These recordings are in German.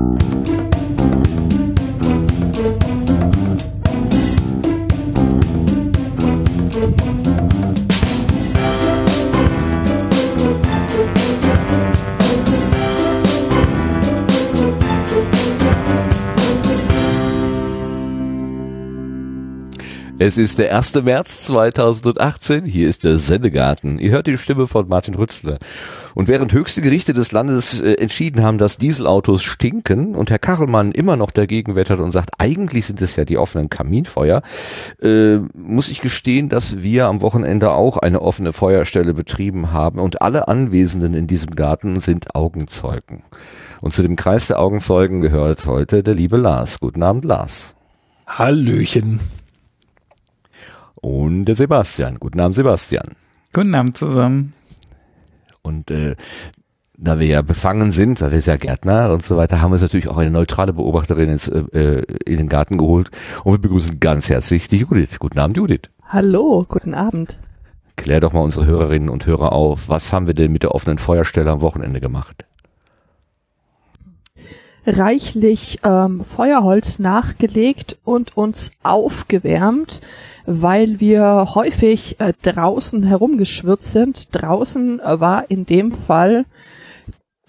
Thank you. Es ist der 1. März 2018. Hier ist der Sendegarten. Ihr hört die Stimme von Martin Rützler. Und während höchste Gerichte des Landes äh, entschieden haben, dass Dieselautos stinken und Herr Kachelmann immer noch dagegen wettert und sagt, eigentlich sind es ja die offenen Kaminfeuer, äh, muss ich gestehen, dass wir am Wochenende auch eine offene Feuerstelle betrieben haben und alle Anwesenden in diesem Garten sind Augenzeugen. Und zu dem Kreis der Augenzeugen gehört heute der liebe Lars. Guten Abend, Lars. Hallöchen und der Sebastian. Guten Abend, Sebastian. Guten Abend zusammen. Und äh, da wir ja befangen sind, weil wir ja Gärtner und so weiter, haben wir uns natürlich auch eine neutrale Beobachterin ins, äh, in den Garten geholt. Und wir begrüßen ganz herzlich die Judith. Guten Abend, Judith. Hallo, guten Abend. Klär doch mal unsere Hörerinnen und Hörer auf. Was haben wir denn mit der offenen Feuerstelle am Wochenende gemacht? Reichlich ähm, Feuerholz nachgelegt und uns aufgewärmt weil wir häufig äh, draußen herumgeschwirrt sind. Draußen äh, war in dem Fall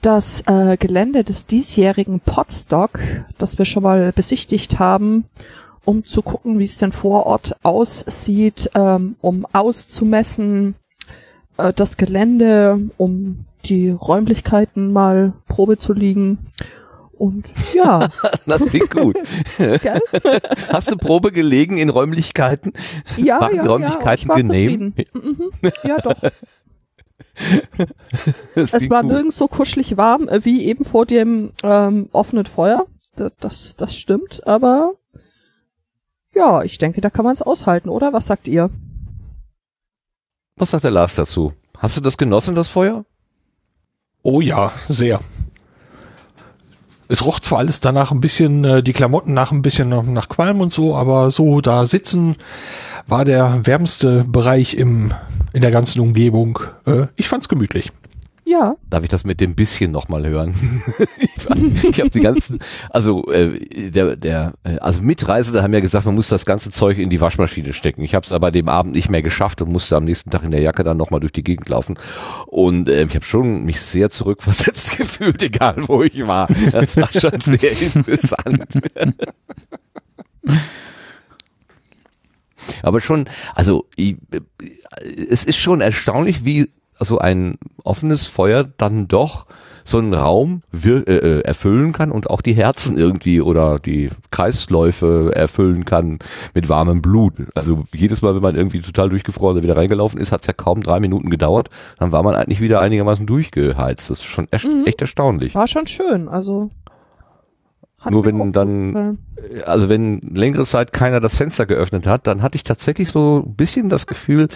das äh, Gelände des diesjährigen Potstock, das wir schon mal besichtigt haben, um zu gucken, wie es denn vor Ort aussieht, ähm, um auszumessen äh, das Gelände, um die Räumlichkeiten mal Probe zu liegen und ja. das klingt gut. Hast du Probe gelegen in Räumlichkeiten? Ja, Waren ja, Räumlichkeiten ja, genehm? Mhm. Ja, doch. es war gut. nirgends so kuschelig warm äh, wie eben vor dem ähm, offenen Feuer. Das, das stimmt, aber ja, ich denke, da kann man es aushalten, oder? Was sagt ihr? Was sagt der Lars dazu? Hast du das genossen, das Feuer? Oh ja, sehr. Es roch zwar alles danach ein bisschen, äh, die Klamotten nach ein bisschen nach, nach Qualm und so, aber so da sitzen war der wärmste Bereich im, in der ganzen Umgebung. Äh, ich fand's gemütlich. Ja. Darf ich das mit dem bisschen nochmal hören? ich habe die ganzen, also äh, der, der, äh, also Mitreisende haben ja gesagt, man muss das ganze Zeug in die Waschmaschine stecken. Ich habe es aber dem Abend nicht mehr geschafft und musste am nächsten Tag in der Jacke dann nochmal durch die Gegend laufen. Und äh, ich habe schon mich sehr zurückversetzt gefühlt, egal wo ich war. Das war schon sehr interessant. Aber schon, also ich, äh, es ist schon erstaunlich, wie so ein offenes Feuer dann doch so einen Raum wir, äh, äh, erfüllen kann und auch die Herzen irgendwie oder die Kreisläufe erfüllen kann mit warmem Blut. Also jedes Mal, wenn man irgendwie total durchgefroren oder wieder reingelaufen ist, hat es ja kaum drei Minuten gedauert, dann war man eigentlich wieder einigermaßen durchgeheizt. Das ist schon echt, mhm. echt erstaunlich. War schon schön, also. Nur wenn dann, also wenn längere Zeit keiner das Fenster geöffnet hat, dann hatte ich tatsächlich so ein bisschen das Gefühl,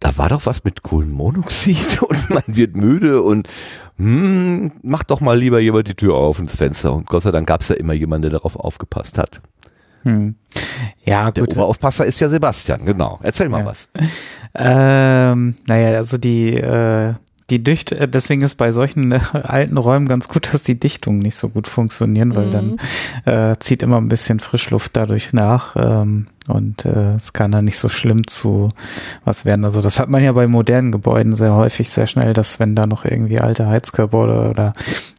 da war doch was mit Kohlenmonoxid und man wird müde und hm, mach doch mal lieber jemand die Tür auf ins Fenster. Und Gott sei Dank gab es ja immer jemanden, der darauf aufgepasst hat. Hm. Ja, der gut. Der Oberaufpasser ist ja Sebastian, genau. Erzähl mal ja. was. Ähm, naja, also die äh, die Dicht, äh, deswegen ist bei solchen äh, alten Räumen ganz gut, dass die Dichtungen nicht so gut funktionieren, weil mhm. dann äh, zieht immer ein bisschen Frischluft dadurch nach ähm, und äh, es kann dann nicht so schlimm zu was werden. Also das hat man ja bei modernen Gebäuden sehr häufig sehr schnell, dass wenn da noch irgendwie alte Heizkörper oder, oder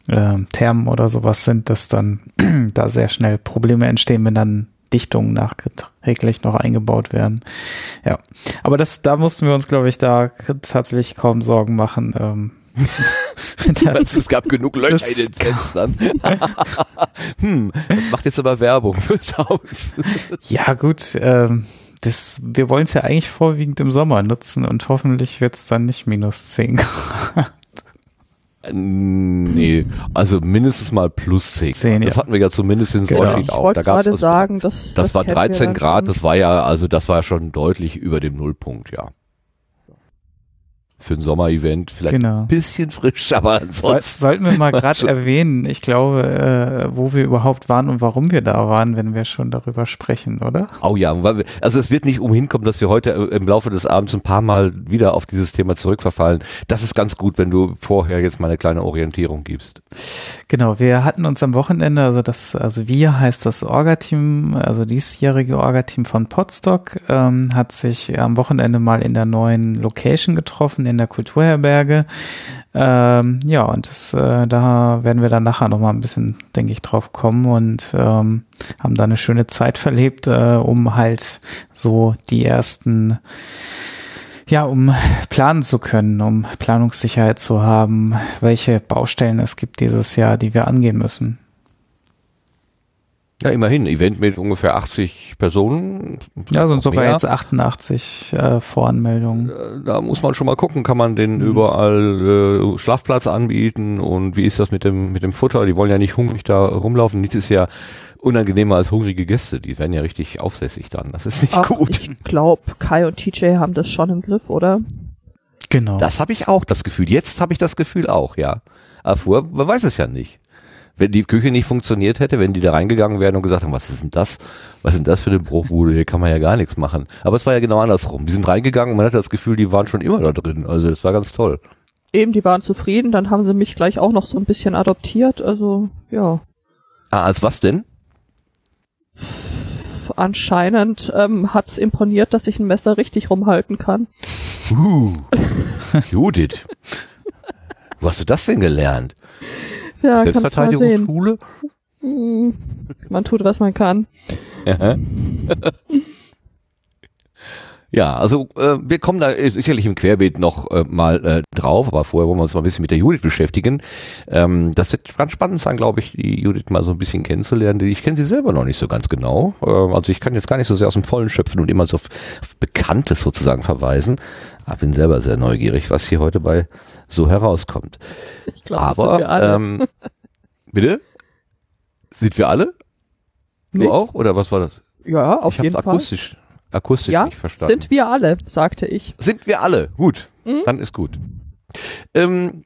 äh, Thermen oder sowas sind, dass dann da sehr schnell Probleme entstehen, wenn dann Dichtungen nachträglich noch eingebaut werden. Ja, aber das, da mussten wir uns, glaube ich, da tatsächlich kaum Sorgen machen. Ähm, meinst, es gab genug Löcher in den Fenstern. hm, macht jetzt aber Werbung fürs Haus. ja, gut. Ähm, das, wir wollen es ja eigentlich vorwiegend im Sommer nutzen und hoffentlich wird es dann nicht minus 10 Grad. Nee, also mindestens mal plus 10. 10 das ja. hatten wir ja zumindest in genau. Sorschied auch. Da gab's das, sagen, das, das, das war 13 Grad, das war ja, also das war ja schon deutlich über dem Nullpunkt, ja. Für ein Sommer-Event vielleicht Genau. ein bisschen frisch, aber ansonsten. sollten wir mal gerade erwähnen, ich glaube, äh, wo wir überhaupt waren und warum wir da waren, wenn wir schon darüber sprechen, oder? Oh ja, also es wird nicht umhin kommen, dass wir heute äh, im Laufe des Abends ein paar Mal wieder auf dieses Thema zurückverfallen. Das ist ganz gut, wenn du vorher jetzt mal eine kleine Orientierung gibst. Genau, wir hatten uns am Wochenende, also das, also wir heißt das Orga-Team, also diesjährige Orga-Team von Podstock, ähm, hat sich am Wochenende mal in der neuen Location getroffen, in der Kulturherberge. Ähm, ja, und das, äh, da werden wir dann nachher noch mal ein bisschen, denke ich, drauf kommen und ähm, haben da eine schöne Zeit verlebt, äh, um halt so die ersten ja, um planen zu können, um Planungssicherheit zu haben, welche Baustellen es gibt dieses Jahr, die wir angehen müssen. Ja, immerhin, Event mit ungefähr 80 Personen. Ja, sind Noch sogar mehr. jetzt 88 äh, Voranmeldungen. Äh, Da muss man schon mal gucken, kann man Mhm. den überall äh, Schlafplatz anbieten und wie ist das mit dem mit dem Futter? Die wollen ja nicht hungrig da rumlaufen. Nichts ist ja unangenehmer als hungrige Gäste. Die werden ja richtig aufsässig dann. Das ist nicht Ach, gut. ich glaube, Kai und TJ haben das schon im Griff, oder? Genau. Das habe ich auch das Gefühl. Jetzt habe ich das Gefühl auch, ja. Aber vorher, man weiß es ja nicht. Wenn die Küche nicht funktioniert hätte, wenn die da reingegangen wären und gesagt haben, was ist denn das? Was ist denn das für eine Bruchbude? Hier kann man ja gar nichts machen. Aber es war ja genau andersrum. Die sind reingegangen und man hatte das Gefühl, die waren schon immer da drin. Also es war ganz toll. Eben, die waren zufrieden, dann haben sie mich gleich auch noch so ein bisschen adoptiert, also ja. Ah, als was denn? Anscheinend ähm, hat's imponiert, dass ich ein Messer richtig rumhalten kann. Uh, Judith. Wo hast du das denn gelernt? Ja. Selbstverteidigungsschule? Hm, Man tut, was man kann. Ja. Also äh, wir kommen da äh, sicherlich im Querbeet noch äh, mal äh, drauf, aber vorher wollen wir uns mal ein bisschen mit der Judith beschäftigen. Ähm, das wird ganz spannend sein, glaube ich, die Judith mal so ein bisschen kennenzulernen. Ich kenne sie selber noch nicht so ganz genau. Äh, also ich kann jetzt gar nicht so sehr aus dem Vollen schöpfen und immer so auf, auf Bekanntes sozusagen verweisen. Aber bin selber sehr neugierig, was hier heute bei so herauskommt. Ich glaube, sind aber wir alle. ähm, bitte? Sind wir alle? Du Nee. auch? Oder was war das? ja, auf ich jeden hab's Fall. akustisch, akustisch Ja, nicht verstanden. sind wir alle, sagte ich. Sind wir alle. Gut. Mhm. Dann ist gut. Ähm,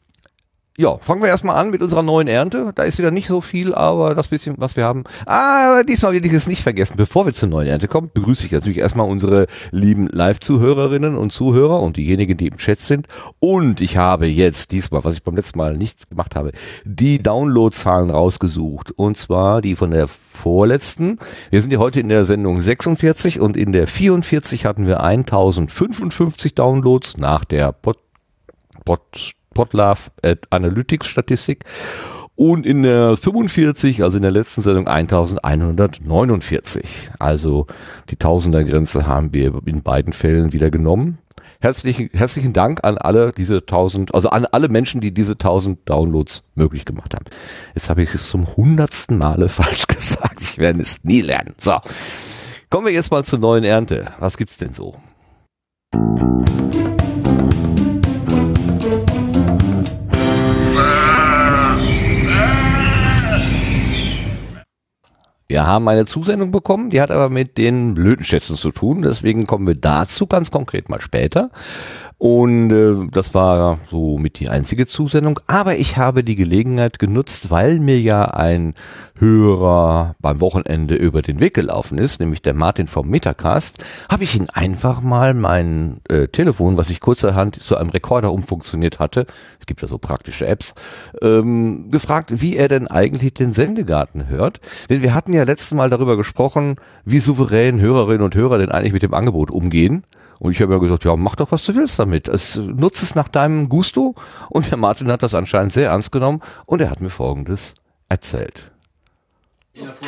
ja, fangen wir erstmal an mit unserer neuen Ernte. Da ist wieder nicht so viel, aber das bisschen, was wir haben. Ah, diesmal will ich es nicht vergessen. Bevor wir zur neuen Ernte kommen, begrüße ich natürlich erstmal unsere lieben Live-Zuhörerinnen und Zuhörer und diejenigen, die im Chat sind. Und ich habe jetzt diesmal, was ich beim letzten Mal nicht gemacht habe, die Downloadzahlen rausgesucht. Und zwar die von der vorletzten. Wir sind ja heute in der Sendung 46 und in der 44 hatten wir 1055 Downloads nach der Pod, Pod, Podlove äh, Analytics Statistik. Und in der 45, also in der letzten Sendung 1149. Also die Tausender-Grenze haben wir in beiden Fällen wieder genommen. Herzlichen, herzlichen Dank an alle diese 1000, also an alle Menschen, die diese 1000 Downloads möglich gemacht haben. Jetzt habe ich es zum hundertsten Male falsch gesagt. Ich werde es nie lernen. So. Kommen wir jetzt mal zur neuen Ernte. Was gibt's denn so? Wir haben eine Zusendung bekommen, die hat aber mit den Blütenschätzen zu tun. Deswegen kommen wir dazu ganz konkret mal später. Und äh, das war so mit die einzige Zusendung. Aber ich habe die Gelegenheit genutzt, weil mir ja ein Hörer beim Wochenende über den Weg gelaufen ist, nämlich der Martin vom Metacast, habe ich ihn einfach mal mein äh, Telefon, was ich kurzerhand zu einem Rekorder umfunktioniert hatte, es gibt ja so praktische Apps, ähm, gefragt, wie er denn eigentlich den Sendegarten hört. Denn wir hatten ja letztes Mal darüber gesprochen, wie souverän Hörerinnen und Hörer denn eigentlich mit dem Angebot umgehen. Und ich habe ja gesagt, ja, mach doch, was du willst damit. Es, nutze es nach deinem Gusto. Und der Martin hat das anscheinend sehr ernst genommen und er hat mir Folgendes erzählt.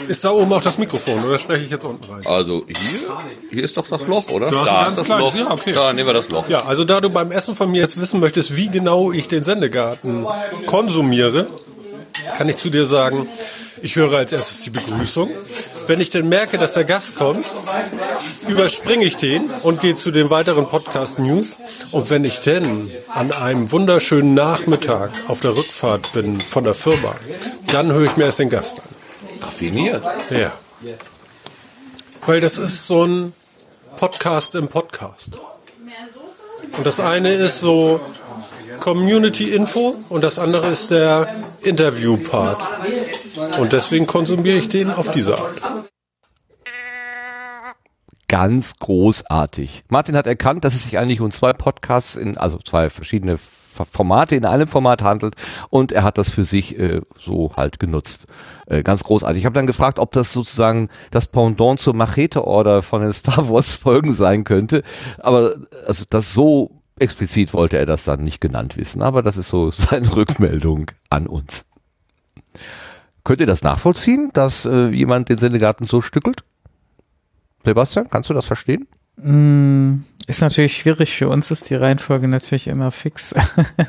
Ist da oben auch das Mikrofon oder spreche ich jetzt unten rein? Also hier, hier ist doch das Loch, oder? Da ist ein ganz kleines, ja, okay. Da nehmen wir das Loch. Ja, also da du beim Essen von mir jetzt wissen möchtest, wie genau ich den Sendegarten konsumiere, kann ich zu dir sagen, ich höre als erstes die Begrüßung. Wenn ich dann merke, dass der Gast kommt, überspringe ich den und gehe zu den weiteren Podcast News. Und wenn ich denn an einem wunderschönen Nachmittag auf der Rückfahrt bin von der Firma, dann höre ich mir erst den Gast an. Raffiniert. Ja. Weil das ist so ein Podcast im Podcast. Und das eine ist so Community Info und das andere ist der Interview Part. Und deswegen konsumiere ich den auf diese Art. Ganz großartig. Martin hat erkannt, dass es sich eigentlich um zwei Podcasts in, also zwei verschiedene Formate in einem Format handelt und er hat das für sich äh, so halt genutzt. Äh, ganz großartig. Ich habe dann gefragt, ob das sozusagen das Pendant zur Machete-Order von den Star Wars-Folgen sein könnte. Aber also das so explizit wollte er das dann nicht genannt wissen. Aber das ist so seine Rückmeldung an uns. Könnt ihr das nachvollziehen, dass äh, jemand den Sendegarten so stückelt? Sebastian, kannst du das verstehen? Mm, ist natürlich schwierig. Für uns ist die Reihenfolge natürlich immer fix.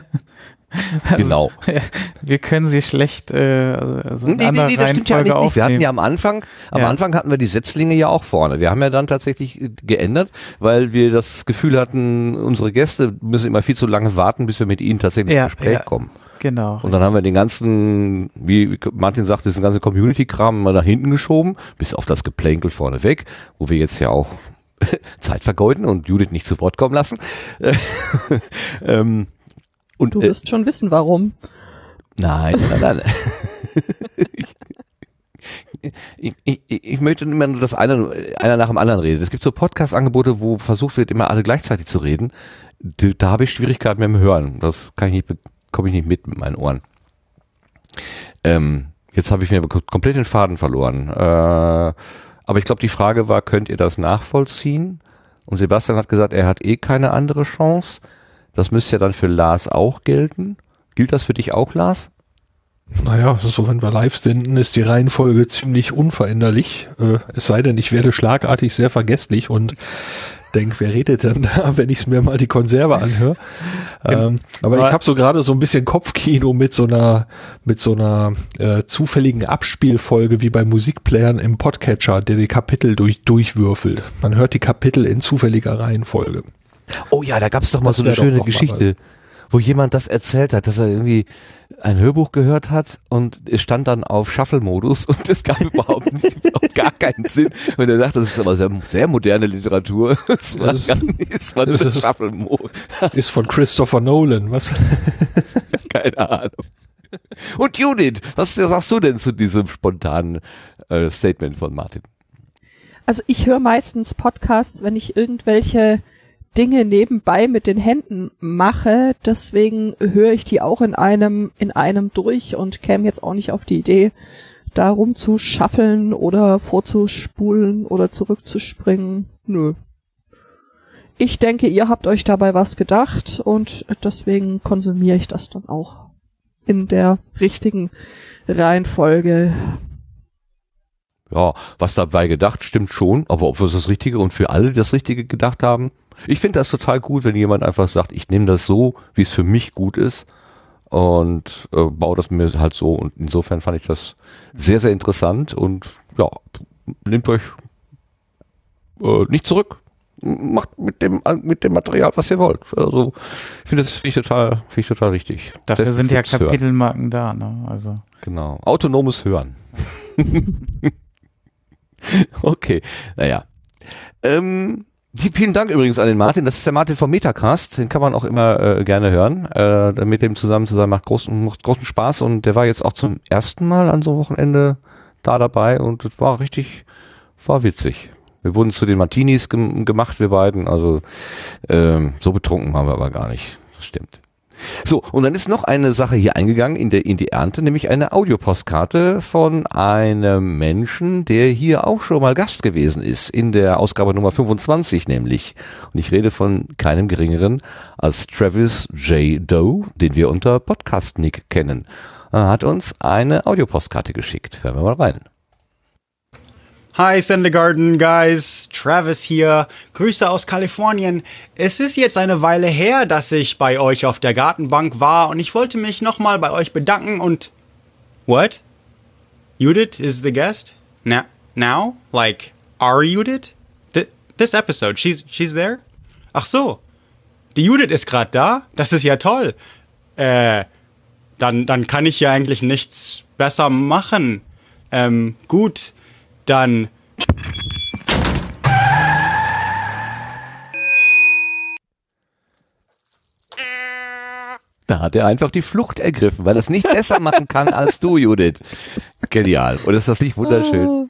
Also, genau. Wir können sie schlecht äh, also in nee, nee, nee, das stimmt ja nicht. Wir hatten ja am Anfang, am ja. Anfang hatten wir die Setzlinge ja auch vorne. Wir haben ja dann tatsächlich äh, geändert, weil wir das Gefühl hatten, unsere Gäste müssen immer viel zu lange warten, bis wir mit ihnen tatsächlich ja, ins Gespräch ja. kommen. Genau. Und dann haben wir den ganzen, wie Martin sagt, diesen ganzen Community-Kram mal nach hinten geschoben, bis auf das Geplänkel vorne weg, wo wir jetzt ja auch Zeit vergeuden und Judith nicht zu Wort kommen lassen. ähm, und, du wirst äh, schon wissen, warum. Nein, nein, nein. ich, ich, ich, möchte immer nur, dass einer, einer nach dem anderen redet. Es gibt so Podcast-Angebote, wo versucht wird, immer alle gleichzeitig zu reden. Da, da habe ich Schwierigkeiten mit dem Hören. Das kann ich nicht, komme ich nicht mit mit meinen Ohren. Ähm, jetzt habe ich mir komplett den Faden verloren. Äh, aber ich glaube, die Frage war, könnt ihr das nachvollziehen? Und Sebastian hat gesagt, er hat eh keine andere Chance. Das müsste ja dann für Lars auch gelten. Gilt das für dich auch, Lars? Naja, so wenn wir live senden, ist die Reihenfolge ziemlich unveränderlich. Äh, es sei denn, ich werde schlagartig sehr vergesslich und denke, wer redet denn da, wenn ich mir mal die Konserve anhöre. Ähm, aber ich habe so gerade so ein bisschen Kopfkino mit so einer mit so einer äh, zufälligen Abspielfolge wie bei Musikplayern im Podcatcher, der die Kapitel durch durchwürfelt. Man hört die Kapitel in zufälliger Reihenfolge. Oh ja, da gab es doch mal das so eine schöne Geschichte, wo jemand das erzählt hat, dass er irgendwie ein Hörbuch gehört hat und es stand dann auf Shuffle-Modus und es gab überhaupt nicht, überhaupt gar keinen Sinn. Und er dachte, das ist aber sehr, sehr moderne Literatur. Das war, das, das war ist, Shuffle-Modus. Ist von Christopher Nolan, was? Keine Ahnung. Und Judith, was sagst du denn zu diesem spontanen äh, Statement von Martin? Also ich höre meistens Podcasts, wenn ich irgendwelche Dinge nebenbei mit den Händen mache. Deswegen höre ich die auch in einem, in einem durch und käme jetzt auch nicht auf die Idee, darum zu schaffeln oder vorzuspulen oder zurückzuspringen. Nö. Ich denke, ihr habt euch dabei was gedacht und deswegen konsumiere ich das dann auch in der richtigen Reihenfolge. Ja, was dabei gedacht, stimmt schon, aber ob wir das Richtige und für alle das Richtige gedacht haben, ich finde das total gut, wenn jemand einfach sagt, ich nehme das so, wie es für mich gut ist und äh, baue das mir halt so. Und insofern fand ich das sehr, sehr interessant und ja, nehmt euch äh, nicht zurück. Macht mit dem, mit dem Material, was ihr wollt. Also, ich finde das finde ich total, finde ich total richtig. Dafür sind ja Kapitelmarken hören. da, ne? Also. Genau. Autonomes Hören. okay. Naja. Ähm, Vielen Dank übrigens an den Martin. Das ist der Martin vom Metacast. Den kann man auch immer äh, gerne hören. Äh, mit dem zusammen zu sein macht großen, macht großen Spaß. Und der war jetzt auch zum ersten Mal an so einem Wochenende da dabei und es war richtig, war witzig. Wir wurden zu den Martinis gem gemacht, wir beiden. Also ähm, so betrunken waren wir aber gar nicht. Das stimmt. So, und dann ist noch eine Sache hier eingegangen in, der, in die Ernte, nämlich eine Audiopostkarte von einem Menschen, der hier auch schon mal Gast gewesen ist, in der Ausgabe Nummer 25 nämlich. Und ich rede von keinem geringeren als Travis J. Doe, den wir unter Podcast Nick kennen. Er hat uns eine Audiopostkarte geschickt. Hören wir mal rein. Hi Sendegarden Guys, Travis hier. Grüße aus Kalifornien. Es ist jetzt eine Weile her, dass ich bei euch auf der Gartenbank war und ich wollte mich nochmal bei euch bedanken und... What? Judith is the guest? Now? Now? Like, are Judith? Th this episode, she's, she's there? Ach so. Die Judith ist gerade da? Das ist ja toll. Äh, dann, dann kann ich ja eigentlich nichts besser machen. Ähm, gut dann Da hat er einfach die Flucht ergriffen, weil er es nicht besser machen kann als du, Judith. Genial. Und ist das nicht wunderschön? Oh,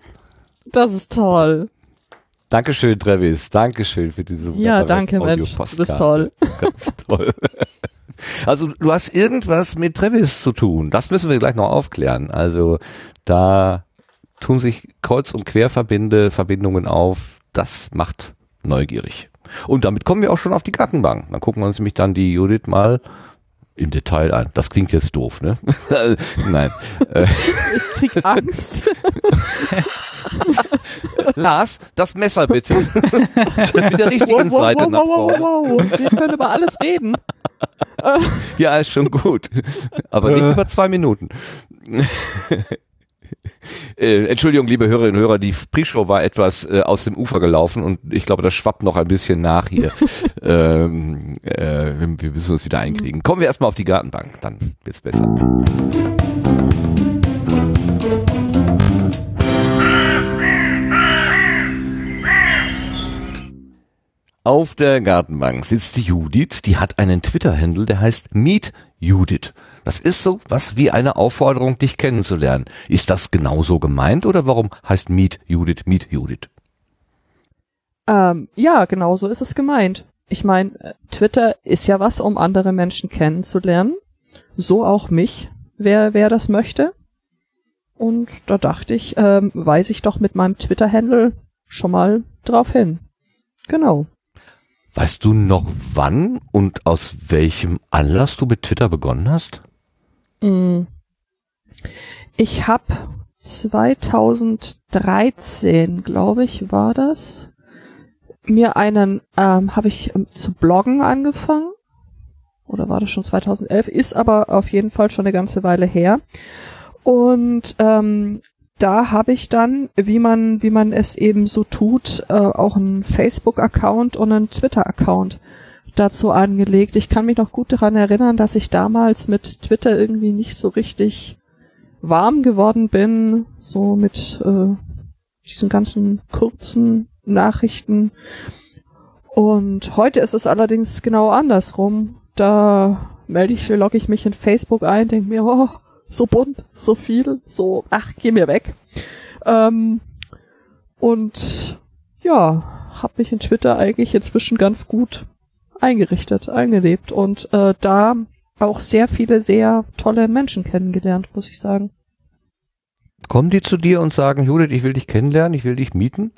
das ist toll. Dankeschön, Travis. Dankeschön für diese Ja, wunderbare danke, Mensch. Du bist Audio-Postkarte. toll. Ganz toll. Also du hast irgendwas mit Travis zu tun. Das müssen wir gleich noch aufklären. Also da tun sich Kreuz- und Querverbinde, Verbindungen auf. Das macht neugierig. Und damit kommen wir auch schon auf die Gartenbank. Dann gucken wir uns nämlich dann die Judith mal im Detail an. Das klingt jetzt doof, ne? Nein. Äh, Ich krieg Angst. Lars, das Messer bitte. Mit der richtigen Seite nach vorne. wow, wow. Wir können über alles reden. Ja, ist schon gut. Aber nicht Äh. über zwei Minuten. Äh, Entschuldigung, liebe Hörerinnen und Hörer, die Pre-Show war etwas äh, aus dem Ufer gelaufen und ich glaube, das schwappt noch ein bisschen nach hier. ähm, äh, wir müssen uns wieder einkriegen. Kommen wir erstmal auf die Gartenbank, dann wird's besser. Auf der Gartenbank sitzt die Judith, die hat einen Twitter-Handle, der heißt Meet Judith. Das ist so was wie eine Aufforderung, dich kennenzulernen. Ist das genauso gemeint oder warum heißt Meet Judith Meet Judith? Ähm, ja, genau so ist es gemeint. Ich meine, Twitter ist ja was, um andere Menschen kennenzulernen. So auch mich, wer, wer das möchte. Und da dachte ich, ähm, weise ich doch mit meinem Twitter-Handle schon mal drauf hin. Genau. Weißt du noch wann und aus welchem Anlass du mit Twitter begonnen hast? Mm. Ich habe 2013, glaube ich, war das, mir einen, ähm, habe ich ähm, zu bloggen angefangen. Oder war das schon 2011? Ist aber auf jeden Fall schon eine ganze Weile her. Und ähm, da habe ich dann, wie man, wie man es eben so tut, äh, auch einen Facebook-Account und einen Twitter-Account dazu angelegt. Ich kann mich noch gut daran erinnern, dass ich damals mit Twitter irgendwie nicht so richtig warm geworden bin, so mit äh, diesen ganzen kurzen Nachrichten. Und heute ist es allerdings genau andersrum. Da melde ich, logge ich mich in Facebook ein, denke mir, oh, so bunt, so viel, so, ach, geh mir weg. Ähm, und ja, habe mich in Twitter eigentlich inzwischen ganz gut eingerichtet, eingelebt und äh, da auch sehr viele sehr tolle Menschen kennengelernt, muss ich sagen. Kommen die zu dir und sagen, Judith, ich will dich kennenlernen, ich will dich mieten?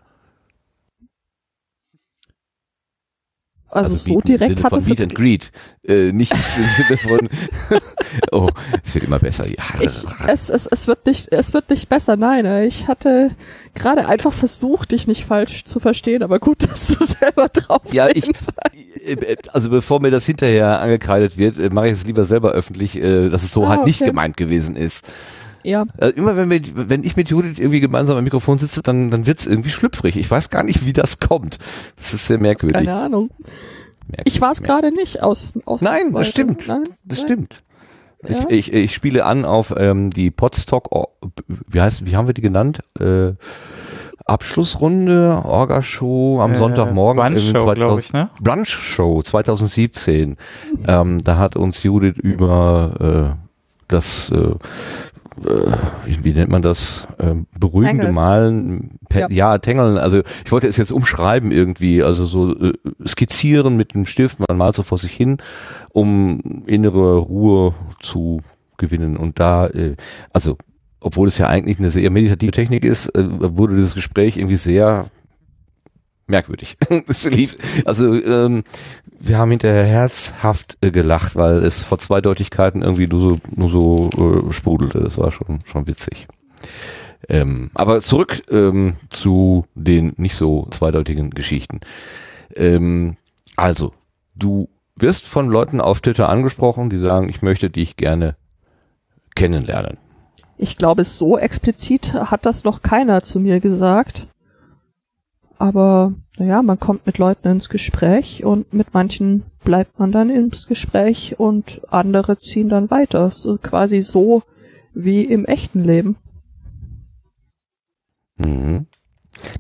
Also, so mieten im direkt hat es Meet and Greet. Äh, nicht im Sinne von, oh, es wird immer besser. Ja. ich, es, es, es wird nicht, es wird nicht besser, nein. äh, Ich hatte gerade einfach versucht, dich nicht falsch zu verstehen, aber gut, dass du selber drauf Ja, ich, also bevor mir das hinterher angekreidet wird, äh, mache ich es lieber selber öffentlich, äh, dass es so Ah, halt nicht okay. gemeint gewesen ist. Ja, Äh, immer wenn, wir, wenn ich mit Judith irgendwie gemeinsam am Mikrofon sitze, dann, dann wird's irgendwie schlüpfrig. Ich weiß gar nicht, wie das kommt. Das ist sehr merkwürdig. keine Ahnung. Merkwürdig, Ich war es gerade nicht aus, aus Nein, das stimmt. Nein, Das nein. stimmt. Ja. Ich, ich, ich spiele an auf ähm, die Podstock, oh, wie heißt, wie haben wir die genannt? Äh, Abschlussrunde, Orga-Show am Äh, Sonntagmorgen. Brunch im Show, 2000 glaube ich, ne? Brunch Show 2017. Ähm, da hat uns Judith über äh, das, äh, äh, wie, wie nennt man das, äh, beruhigende Tangeln. Malen, per, ja. Ja. Tangeln, also ich wollte es jetzt umschreiben irgendwie, also so äh, skizzieren mit dem Stift, man malt so vor sich hin, um innere Ruhe zu gewinnen und da, äh, also obwohl es ja eigentlich eine sehr meditative Technik ist, äh, wurde dieses Gespräch irgendwie sehr merkwürdig. es lief, also ähm, wir haben hinterher herzhaft äh, gelacht, weil es vor Zweideutigkeiten irgendwie nur so, nur so äh, sprudelte. Das war schon, schon witzig. Ähm, aber zurück ähm, zu den nicht so zweideutigen Geschichten. Ähm, also, du wirst von Leuten auf Twitter angesprochen, die sagen, ich möchte dich gerne kennenlernen. Ich glaube, so explizit hat das noch keiner zu mir gesagt. Aber naja, man kommt mit Leuten ins Gespräch und mit manchen bleibt man dann ins Gespräch und andere ziehen dann weiter. So quasi so wie im echten Leben. Mhm.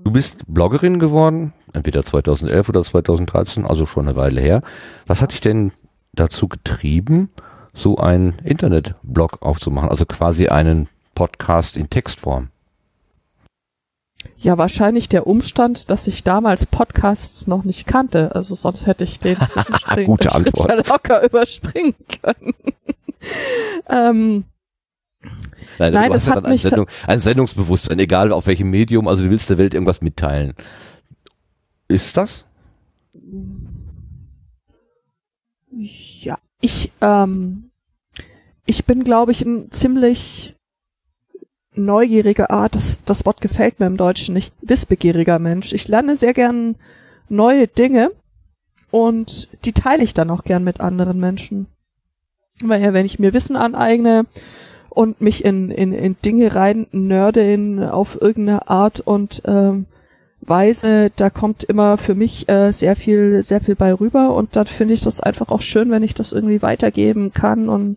Du bist Bloggerin geworden, entweder 2011 oder 2013, also schon eine Weile her. Was hat dich denn dazu getrieben, so einen Internetblog aufzumachen, also quasi einen Podcast in Textform? Ja, wahrscheinlich der Umstand, dass ich damals Podcasts noch nicht kannte. Also sonst hätte ich den Gute Antwort. Locker überspringen können. ähm, Nein, Nein, du das hast ja hat dann ein, Sendung, ein Sendungsbewusstsein, egal auf welchem Medium, also du willst der Welt irgendwas mitteilen. Ist das? Ja, ich, ähm, ich bin, glaube ich, ein ziemlich neugieriger Art, das, das Wort gefällt mir im Deutschen nicht, wissbegieriger Mensch. Ich lerne sehr gern neue Dinge und die teile ich dann auch gern mit anderen Menschen. Weil ja, wenn ich mir Wissen aneigne und mich in, in, in Dinge rein nörde in, auf irgendeine Art und ähm, Weise, da kommt immer für mich äh, sehr viel, sehr viel bei rüber und dann finde ich das einfach auch schön, wenn ich das irgendwie weitergeben kann und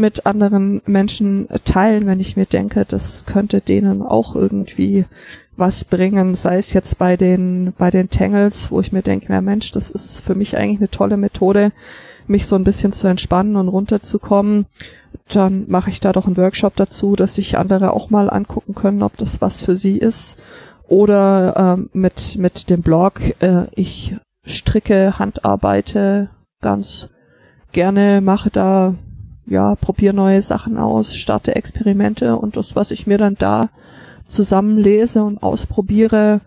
mit anderen Menschen teilen, wenn ich mir denke, das könnte denen auch irgendwie was bringen, sei es jetzt bei den, bei den Tangles, wo ich mir denke, ja Mensch, das ist für mich eigentlich eine tolle Methode, mich so ein bisschen zu entspannen und runterzukommen. Dann mache ich da doch einen Workshop dazu, dass sich andere auch mal angucken können, ob das was für sie ist. Oder ähm, mit, mit dem Blog, äh, ich stricke, handarbeite ganz gerne, mache da, ja, probiere neue Sachen aus, starte Experimente und das, was ich mir dann da zusammenlese und ausprobiere,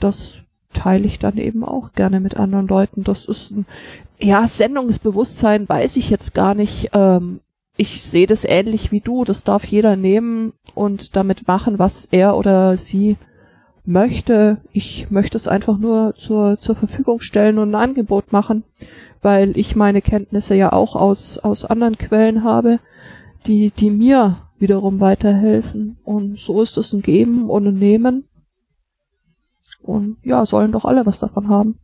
das teile ich dann eben auch gerne mit anderen Leuten. Das ist ein, ja, Sendungsbewusstsein weiß ich jetzt gar nicht. Ähm, ich sehe das ähnlich wie du. Das darf jeder nehmen und damit machen, was er oder sie möchte. Ich möchte es einfach nur zur, zur Verfügung stellen und ein Angebot machen, weil ich meine Kenntnisse ja auch aus, aus anderen Quellen habe, die, die mir wiederum weiterhelfen. Und so ist es ein Geben und ein Nehmen. Und ja, sollen doch alle was davon haben.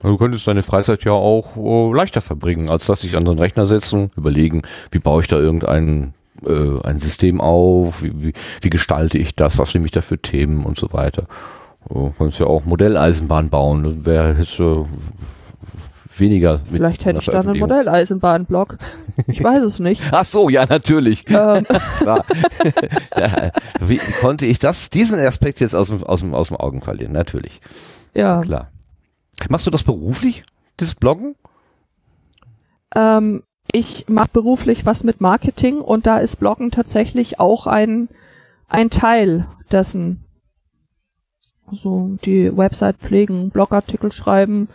Du könntest deine Freizeit ja auch äh, leichter verbringen, als dass sich an so einen Rechner setzen, überlegen, wie baue ich da irgendein äh, ein System auf, wie, wie, wie gestalte ich das, was nehme ich da für Themen und so weiter. Du könntest ja auch Modelleisenbahn bauen, wäre weniger. mit Vielleicht hätte ich da einen. Modelleisenbahnblock. Ich weiß es nicht. Ach so, ja, natürlich. ähm, ja, wie, konnte ich das, diesen Aspekt jetzt aus dem, aus dem, aus dem Augen verlieren? Natürlich. ja. Klar. Machst du das beruflich, das Bloggen? Ähm, ich mache beruflich was mit Marketing und da ist Bloggen tatsächlich auch ein, ein Teil dessen. Also die Website pflegen, Blogartikel schreiben,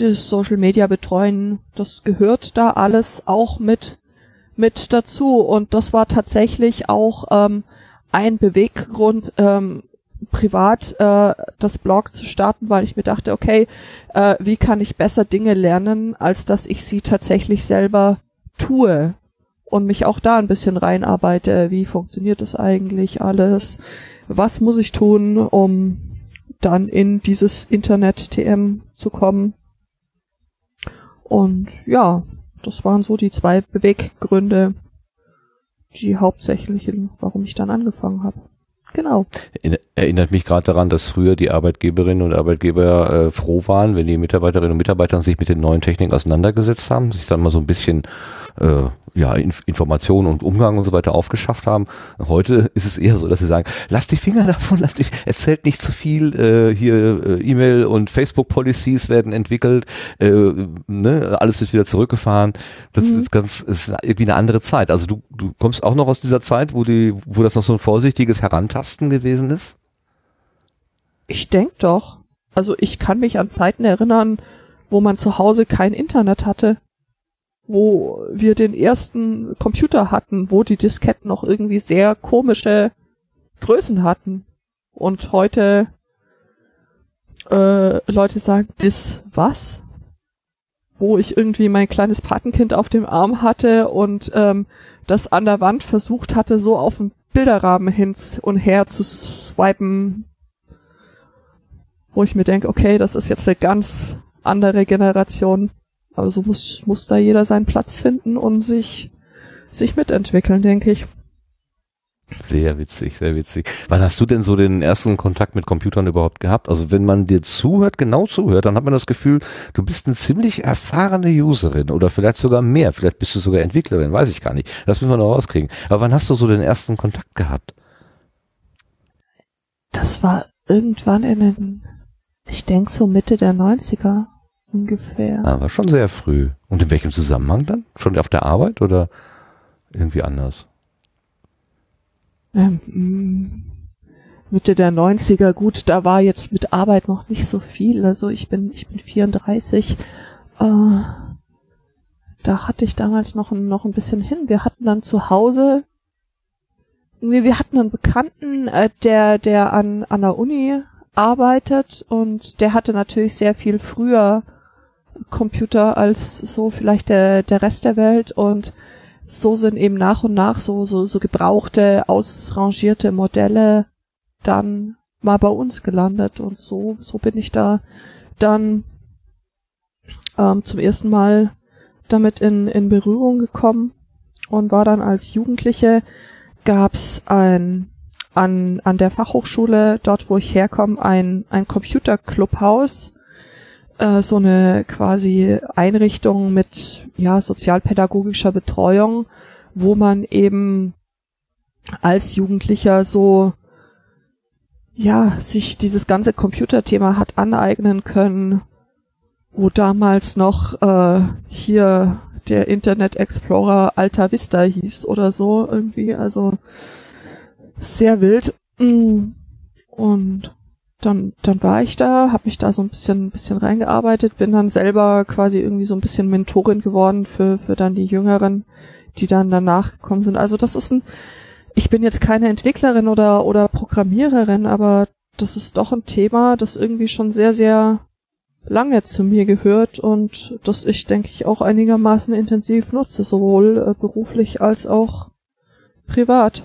das Social Media betreuen, das gehört da alles auch mit, mit dazu. Und das war tatsächlich auch ähm, ein Beweggrund, ähm, privat äh, das Blog zu starten, weil ich mir dachte, okay, äh, wie kann ich besser Dinge lernen, als dass ich sie tatsächlich selber tue und mich auch da ein bisschen reinarbeite. Wie funktioniert das eigentlich alles? Was muss ich tun, um dann in dieses Internet-TM zu kommen? Und ja, das waren so die zwei Beweggründe, die hauptsächlichen, warum ich dann angefangen habe. Genau. Erinnert mich gerade daran, dass früher die Arbeitkgeberinnen und Arbeitgeber äh, froh waren, wenn die Mitarbeiterinnen und Mitarbeiter sich mit den neuen Techniken auseinandergesetzt haben, sich dann mal so ein bisschen äh, ja, Inf Informationen und Umgang und so weiter aufgeschafft haben. Heute ist es eher so, dass sie sagen, lass die Finger davon, lass dich, erzählt nicht zu viel, äh, hier äh, E-Mail und Facebook-Policies werden entwickelt, äh, ne, alles wird wieder zurückgefahren. Das Mhm. ist ganz, ist irgendwie eine andere Zeit. Also du, du kommst auch noch aus dieser Zeit, wo die, wo das noch so ein vorsichtiges Herantasten gewesen ist? Ich denk doch. Also ich kann mich an Zeiten erinnern, wo man zu Hause kein Internet hatte, wo wir den ersten Computer hatten, wo die Disketten noch irgendwie sehr komische Größen hatten. Und heute äh, Leute sagen, das was? Wo ich irgendwie mein kleines Patenkind auf dem Arm hatte und ähm, das an der Wand versucht hatte, so auf dem Bilderrahmen hin und her zu swipen, wo ich mir denke, okay, das ist jetzt eine ganz andere Generation. Aber so muss, muss da jeder seinen Platz finden und sich, sich mitentwickeln, denke ich. Sehr witzig, sehr witzig. Wann hast du denn so den ersten Kontakt mit Computern überhaupt gehabt? Also wenn man dir zuhört, genau zuhört, dann hat man das Gefühl, du bist eine ziemlich erfahrene Userin oder vielleicht sogar mehr. Vielleicht bist du sogar Entwicklerin, weiß ich gar nicht. Das müssen wir noch rauskriegen. Aber wann hast du so den ersten Kontakt gehabt? Das war irgendwann in den, ich denke so Mitte der 90er ungefähr. Ah, war schon sehr früh. Und in welchem Zusammenhang dann? Schon auf der Arbeit oder irgendwie anders? Ähm, mm, Mitte der 90er, gut, da war jetzt mit Arbeit noch nicht so viel. Also ich bin, ich bin 34. Äh, da hatte ich damals noch ein, noch ein bisschen hin. Wir hatten dann zu Hause, wir, wir hatten einen Bekannten, äh, der, der an, an der Uni arbeitet und der hatte natürlich sehr viel früher Computer als so vielleicht der, der Rest der Welt und so sind eben nach und nach so, so, so gebrauchte, ausrangierte Modelle dann mal bei uns gelandet und so, so bin ich da dann ähm, zum ersten Mal damit in, in Berührung gekommen und war dann als Jugendliche gab's ein an, an der Fachhochschule, dort wo ich herkomme, ein, ein Computerclubhaus, äh, so eine quasi Einrichtung mit ja sozialpädagogischer Betreuung, wo man eben als Jugendlicher so ja sich dieses ganze Computerthema hat aneignen können, wo damals noch äh, hier der Internet Explorer Alta Vista hieß oder so irgendwie, also sehr wild. Mm. Und dann, dann war ich da, habe mich da so ein bisschen, ein bisschen reingearbeitet, bin dann selber quasi irgendwie so ein bisschen Mentorin geworden für, für dann die Jüngeren, die dann danach gekommen sind. Also das ist ein, ich bin jetzt keine Entwicklerin oder, oder Programmiererin, aber das ist doch ein Thema, das irgendwie schon sehr, sehr lange zu mir gehört und das ich, denke ich, auch einigermaßen intensiv nutze, sowohl äh, beruflich als auch privat.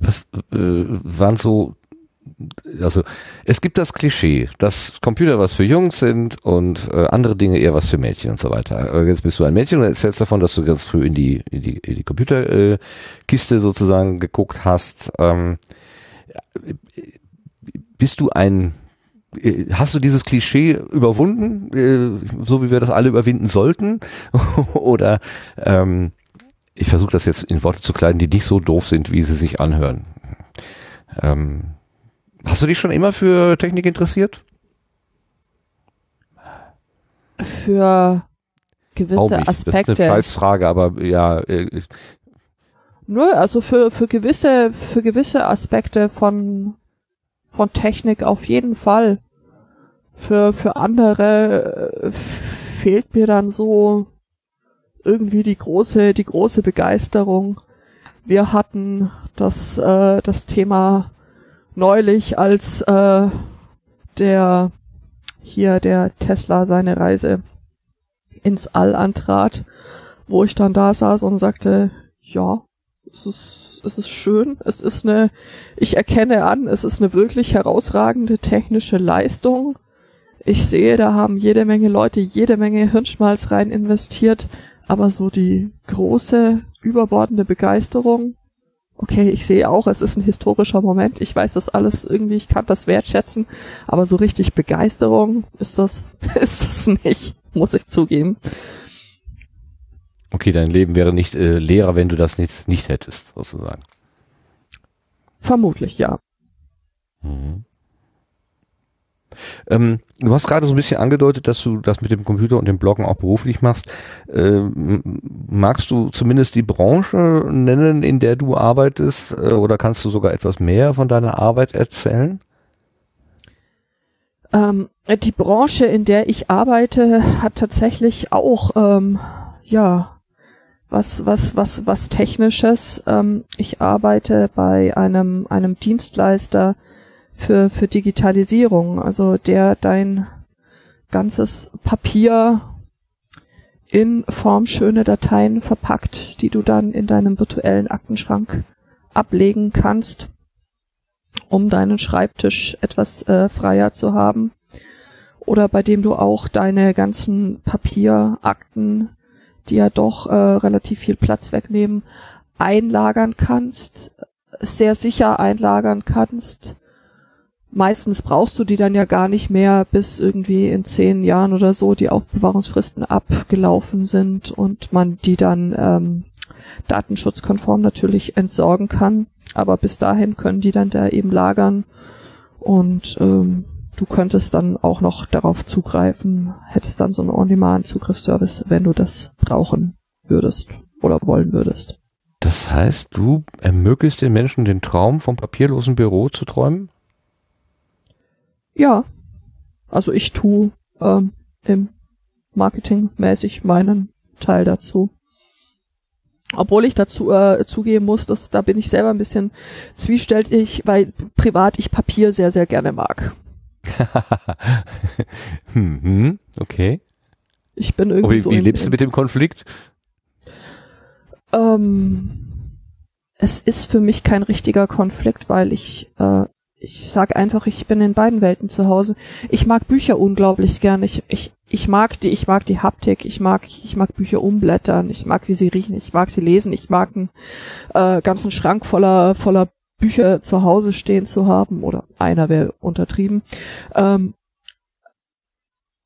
Was äh, waren so, also es gibt das Klischee, dass Computer was für Jungs sind und äh, andere Dinge eher was für Mädchen und so weiter. Aber jetzt bist du ein Mädchen und erzählst davon, dass du ganz früh in die, in die, in die Computerkiste äh, sozusagen geguckt hast. Ähm, bist du ein äh, Hast du dieses Klischee überwunden, äh, so wie wir das alle überwinden sollten? Oder ähm, ich versuche das jetzt in Worte zu kleiden, die nicht so doof sind, wie sie sich anhören. Ähm, hast du dich schon immer für Technik interessiert? Für gewisse Aspekte. Das ist eine Scheißfrage, aber ja. Äh, Nö, also für, für gewisse, für gewisse Aspekte von, von Technik auf jeden Fall. Für, für andere äh, fehlt mir dann so irgendwie die große, die große Begeisterung. Wir hatten das, äh, das Thema neulich, als äh, der hier der Tesla seine Reise ins All antrat, wo ich dann da saß und sagte, ja, es ist, es ist schön, es ist eine, ich erkenne an, es ist eine wirklich herausragende technische Leistung. Ich sehe, da haben jede Menge Leute jede Menge Hirnschmalz rein investiert aber so die große, überbordende Begeisterung, okay, ich sehe auch, es ist ein historischer Moment, ich weiß das alles irgendwie, ich kann das wertschätzen, aber so richtig Begeisterung ist das, ist das nicht, muss ich zugeben. Okay, dein Leben wäre nicht äh, leerer, wenn du das nicht, nicht hättest, sozusagen. Vermutlich, ja. Mhm. Ähm, du hast gerade so ein bisschen angedeutet, dass du das mit dem Computer und dem Bloggen auch beruflich machst. Ähm, magst du zumindest die Branche nennen, in der du arbeitest, äh, oder kannst du sogar etwas mehr von deiner Arbeit erzählen? Ähm, die Branche, in der ich arbeite, hat tatsächlich auch, ähm, ja, was, was, was, was Technisches. Ähm, ich arbeite bei einem, einem Dienstleister, für, für Digitalisierung, also der dein ganzes Papier in formschöne Dateien verpackt, die du dann in deinem virtuellen Aktenschrank ablegen kannst, um deinen Schreibtisch etwas äh, freier zu haben. Oder bei dem du auch deine ganzen Papierakten, die ja doch äh, relativ viel Platz wegnehmen, einlagern kannst, sehr sicher einlagern kannst. Meistens brauchst du die dann ja gar nicht mehr, bis irgendwie in zehn Jahren oder so die Aufbewahrungsfristen abgelaufen sind und man die dann ähm, datenschutzkonform natürlich entsorgen kann. Aber bis dahin können die dann da eben lagern und ähm, du könntest dann auch noch darauf zugreifen, hättest dann so einen On-Demand-Zugriffsservice, wenn du das brauchen würdest oder wollen würdest. Das heißt, du ermöglichst den Menschen den Traum vom papierlosen Büro zu träumen? Ja, also ich tu ähm, im Marketing mäßig meinen Teil dazu. Obwohl ich dazu äh, zugeben muss, dass da bin ich selber ein bisschen zwiespältig, weil privat ich Papier sehr, sehr gerne mag. hm, okay. Ich bin irgendwie wie, so. Wie lebst du mit dem Konflikt? Ähm, es ist für mich kein richtiger Konflikt, weil ich äh, ich sag einfach, ich bin in beiden Welten zu Hause. Ich mag Bücher unglaublich gerne. Ich, ich, ich mag die, ich mag die Haptik, ich mag, ich mag Bücher umblättern, ich mag, wie sie riechen, ich mag sie lesen, ich mag einen äh, ganzen Schrank voller, voller Bücher zu Hause stehen zu haben, oder einer wäre untertrieben. Ähm,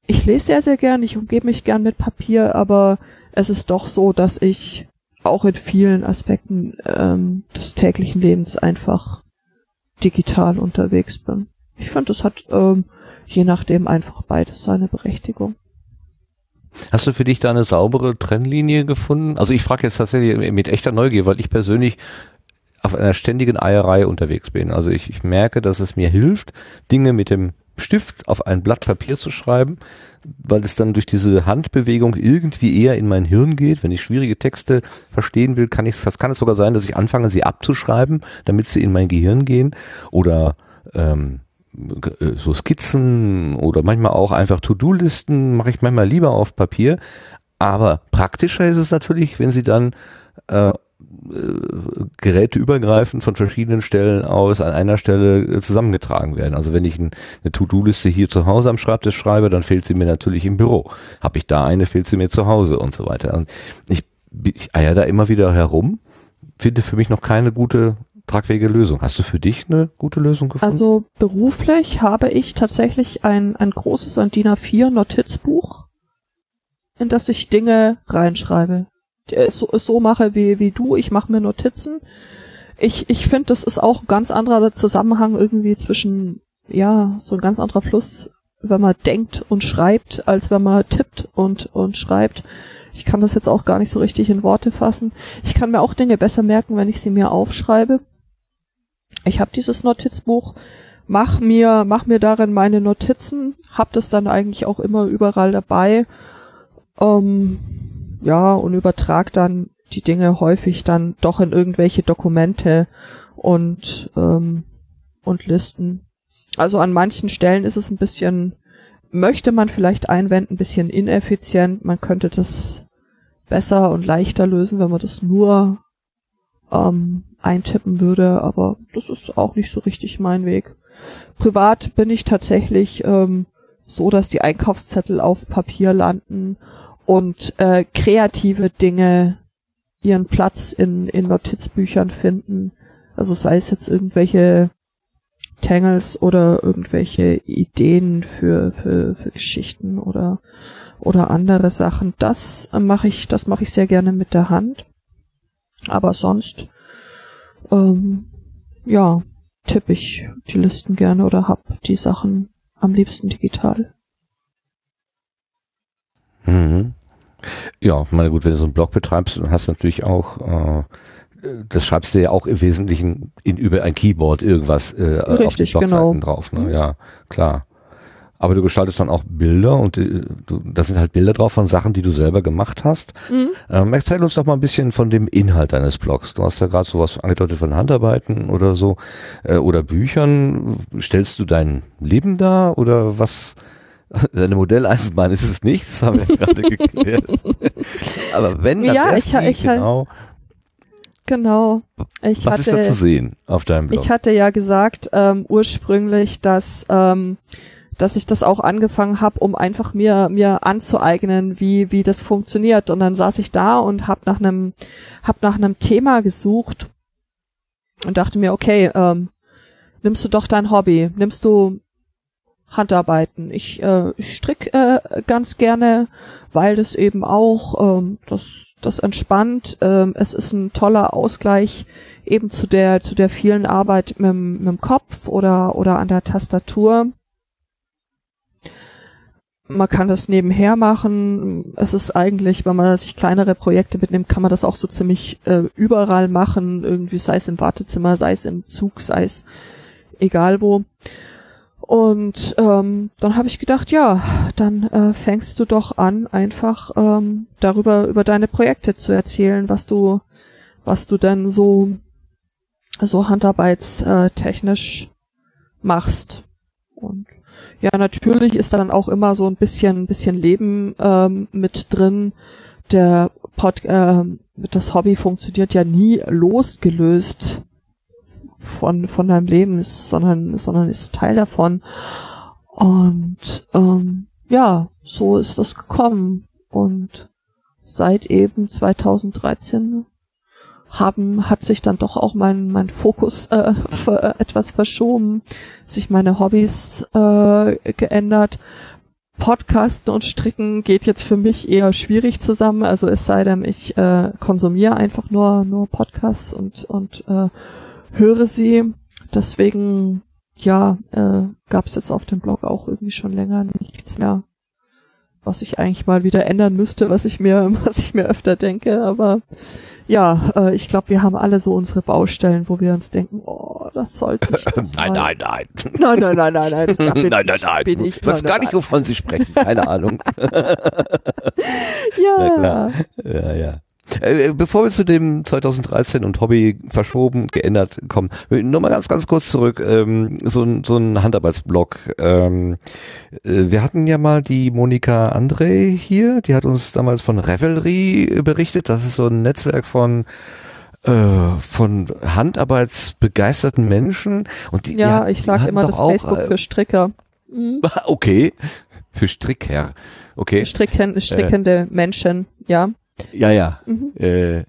ich lese sehr, sehr gern, ich umgebe mich gern mit Papier, aber es ist doch so, dass ich auch in vielen Aspekten ähm, des täglichen Lebens einfach digital unterwegs bin. Ich finde, es hat ähm, je nachdem einfach beides seine Berechtigung. Hast du für dich da eine saubere Trennlinie gefunden? Also ich frage jetzt tatsächlich mit echter Neugier, weil ich persönlich auf einer ständigen Eierei unterwegs bin. Also ich, ich merke, dass es mir hilft, Dinge mit dem Stift auf ein Blatt Papier zu schreiben, weil es dann durch diese Handbewegung irgendwie eher in mein Hirn geht. Wenn ich schwierige Texte verstehen will, kann ich, das kann es sogar sein, dass ich anfange, sie abzuschreiben, damit sie in mein Gehirn gehen. Oder ähm, äh, so Skizzen oder manchmal auch einfach To-Do-Listen mache ich manchmal lieber auf Papier. Aber praktischer ist es natürlich, wenn sie dann äh, äh, geräteübergreifend von verschiedenen Stellen aus an einer Stelle äh, zusammengetragen werden. Also wenn ich ein, eine To-Do-Liste hier zu Hause am Schreibtisch schreibe, dann fehlt sie mir natürlich im Büro. Habe ich da eine, fehlt sie mir zu Hause und so weiter. Und ich, ich eier da immer wieder herum, finde für mich noch keine gute tragfähige Lösung. Hast du für dich eine gute Lösung gefunden? Also beruflich habe ich tatsächlich ein, ein großes ein DIN A4 Notizbuch, in das ich Dinge reinschreibe es so, so mache wie, wie du, ich mache mir Notizen. Ich, ich finde, das ist auch ein ganz anderer Zusammenhang irgendwie zwischen, ja, so ein ganz anderer Fluss, wenn man denkt und schreibt, als wenn man tippt und, und schreibt. Ich kann das jetzt auch gar nicht so richtig in Worte fassen. Ich kann mir auch Dinge besser merken, wenn ich sie mir aufschreibe. Ich habe dieses Notizbuch, mach mir, mach mir darin meine Notizen, hab das dann eigentlich auch immer überall dabei. Ähm, ja, und übertrag dann die Dinge häufig dann doch in irgendwelche Dokumente und, ähm, und Listen. Also an manchen Stellen ist es ein bisschen, möchte man vielleicht einwenden, ein bisschen ineffizient. Man könnte das besser und leichter lösen, wenn man das nur ähm, eintippen würde, aber das ist auch nicht so richtig mein Weg. Privat bin ich tatsächlich ähm, so, dass die Einkaufszettel auf Papier landen und äh, kreative Dinge ihren Platz in, in Notizbüchern finden. Also sei es jetzt irgendwelche Tangles oder irgendwelche Ideen für, für, für Geschichten oder, oder andere Sachen. Das mache ich, das mache ich sehr gerne mit der Hand. Aber sonst, ähm, ja, tippe ich die Listen gerne oder hab die Sachen am liebsten digital. Mhm. Ja, meine gut, wenn du so einen Blog betreibst, dann hast du natürlich auch, äh, das schreibst du ja auch im Wesentlichen in, über ein Keyboard irgendwas äh, Richtig, auf die Blogseiten genau. drauf. Ne? Ja, klar. Aber du gestaltest dann auch Bilder und äh, du, das sind halt Bilder drauf von Sachen, die du selber gemacht hast. Mhm. Ähm, erzähl uns doch mal ein bisschen von dem Inhalt deines Blogs. Du hast ja gerade sowas angedeutet von Handarbeiten oder so äh, oder Büchern. Stellst du dein Leben dar oder was? Deine Modelleisenbahn ist es nicht, das haben wir ja gerade geklärt. Aber wenn, dann Ja, ich- ich genau. Genau. Ich Was ist da zu hatte, sehen auf deinem Blog? ich hatte ja gesagt ähm, ursprünglich, dass ähm, dass ich das auch angefangen habe, um einfach mir mir anzueignen, wie wie das funktioniert. Und dann saß ich da und habe nach einem hab nach einem Thema gesucht und dachte mir, okay, ähm, nimmst du doch dein Hobby, nimmst du Handarbeiten. Ich, äh, ich strick äh, ganz gerne, weil das eben auch ähm, das das entspannt. Ähm, es ist ein toller Ausgleich eben zu der zu der vielen Arbeit mit, mit dem Kopf oder oder an der Tastatur. Man kann das nebenher machen. Es ist eigentlich, wenn man sich kleinere Projekte mitnimmt, kann man das auch so ziemlich äh, überall machen. Irgendwie sei es im Wartezimmer, sei es im Zug, sei es egal wo. Und ähm, dann habe ich gedacht, ja, dann äh, fängst du doch an, einfach ähm, darüber über deine Projekte zu erzählen, was du, was du denn so so handarbeitstechnisch machst. Und ja, natürlich ist da dann auch immer so ein bisschen, ein bisschen Leben ähm, mit drin. Der Pod, äh, das Hobby funktioniert ja nie losgelöst von von deinem Leben, sondern sondern ist Teil davon. Und ähm, ja, so ist das gekommen. Und seit eben 2013 haben, hat sich dann doch auch mein, mein Fokus äh, für, etwas verschoben, sich meine Hobbys äh, geändert. Podcasten und Stricken geht jetzt für mich eher schwierig zusammen. Also es sei denn, ich äh, konsumiere einfach nur nur Podcasts und und äh, höre sie. Deswegen ja äh, gab es jetzt auf dem Blog auch irgendwie schon länger nichts mehr, was ich eigentlich mal wieder ändern müsste, was ich mir was ich mir öfter denke. Aber ja, äh, ich glaube, wir haben alle so unsere Baustellen, wo wir uns denken, oh, das sollte ich. Nein, nein, nein. Nein, nein, nein, nein, nein. Bin nein, nein, nein. Bin ich, ich weiß nein, gar nein, nicht, wovon Sie sprechen. Keine Ahnung. Ja. Ja, ja. Äh, Bevor wir zu dem 2013 und Hobby verschoben, geändert kommen, nur mal ganz, ganz kurz zurück, ähm, so ein, so ein Handarbeitsblog. Ähm, äh, wir hatten ja mal die Monika André hier, die hat uns damals von Revelry berichtet. Das ist so ein Netzwerk von äh, von Handarbeitsbegeisterten Menschen. Und die, die ja, hat- ich die sag immer das Facebook äh, für Stricker. Mhm. Okay, für Strickherr. Okay. Stricken, strickende Menschen, ja. Ja, ja. Mhm. Äh,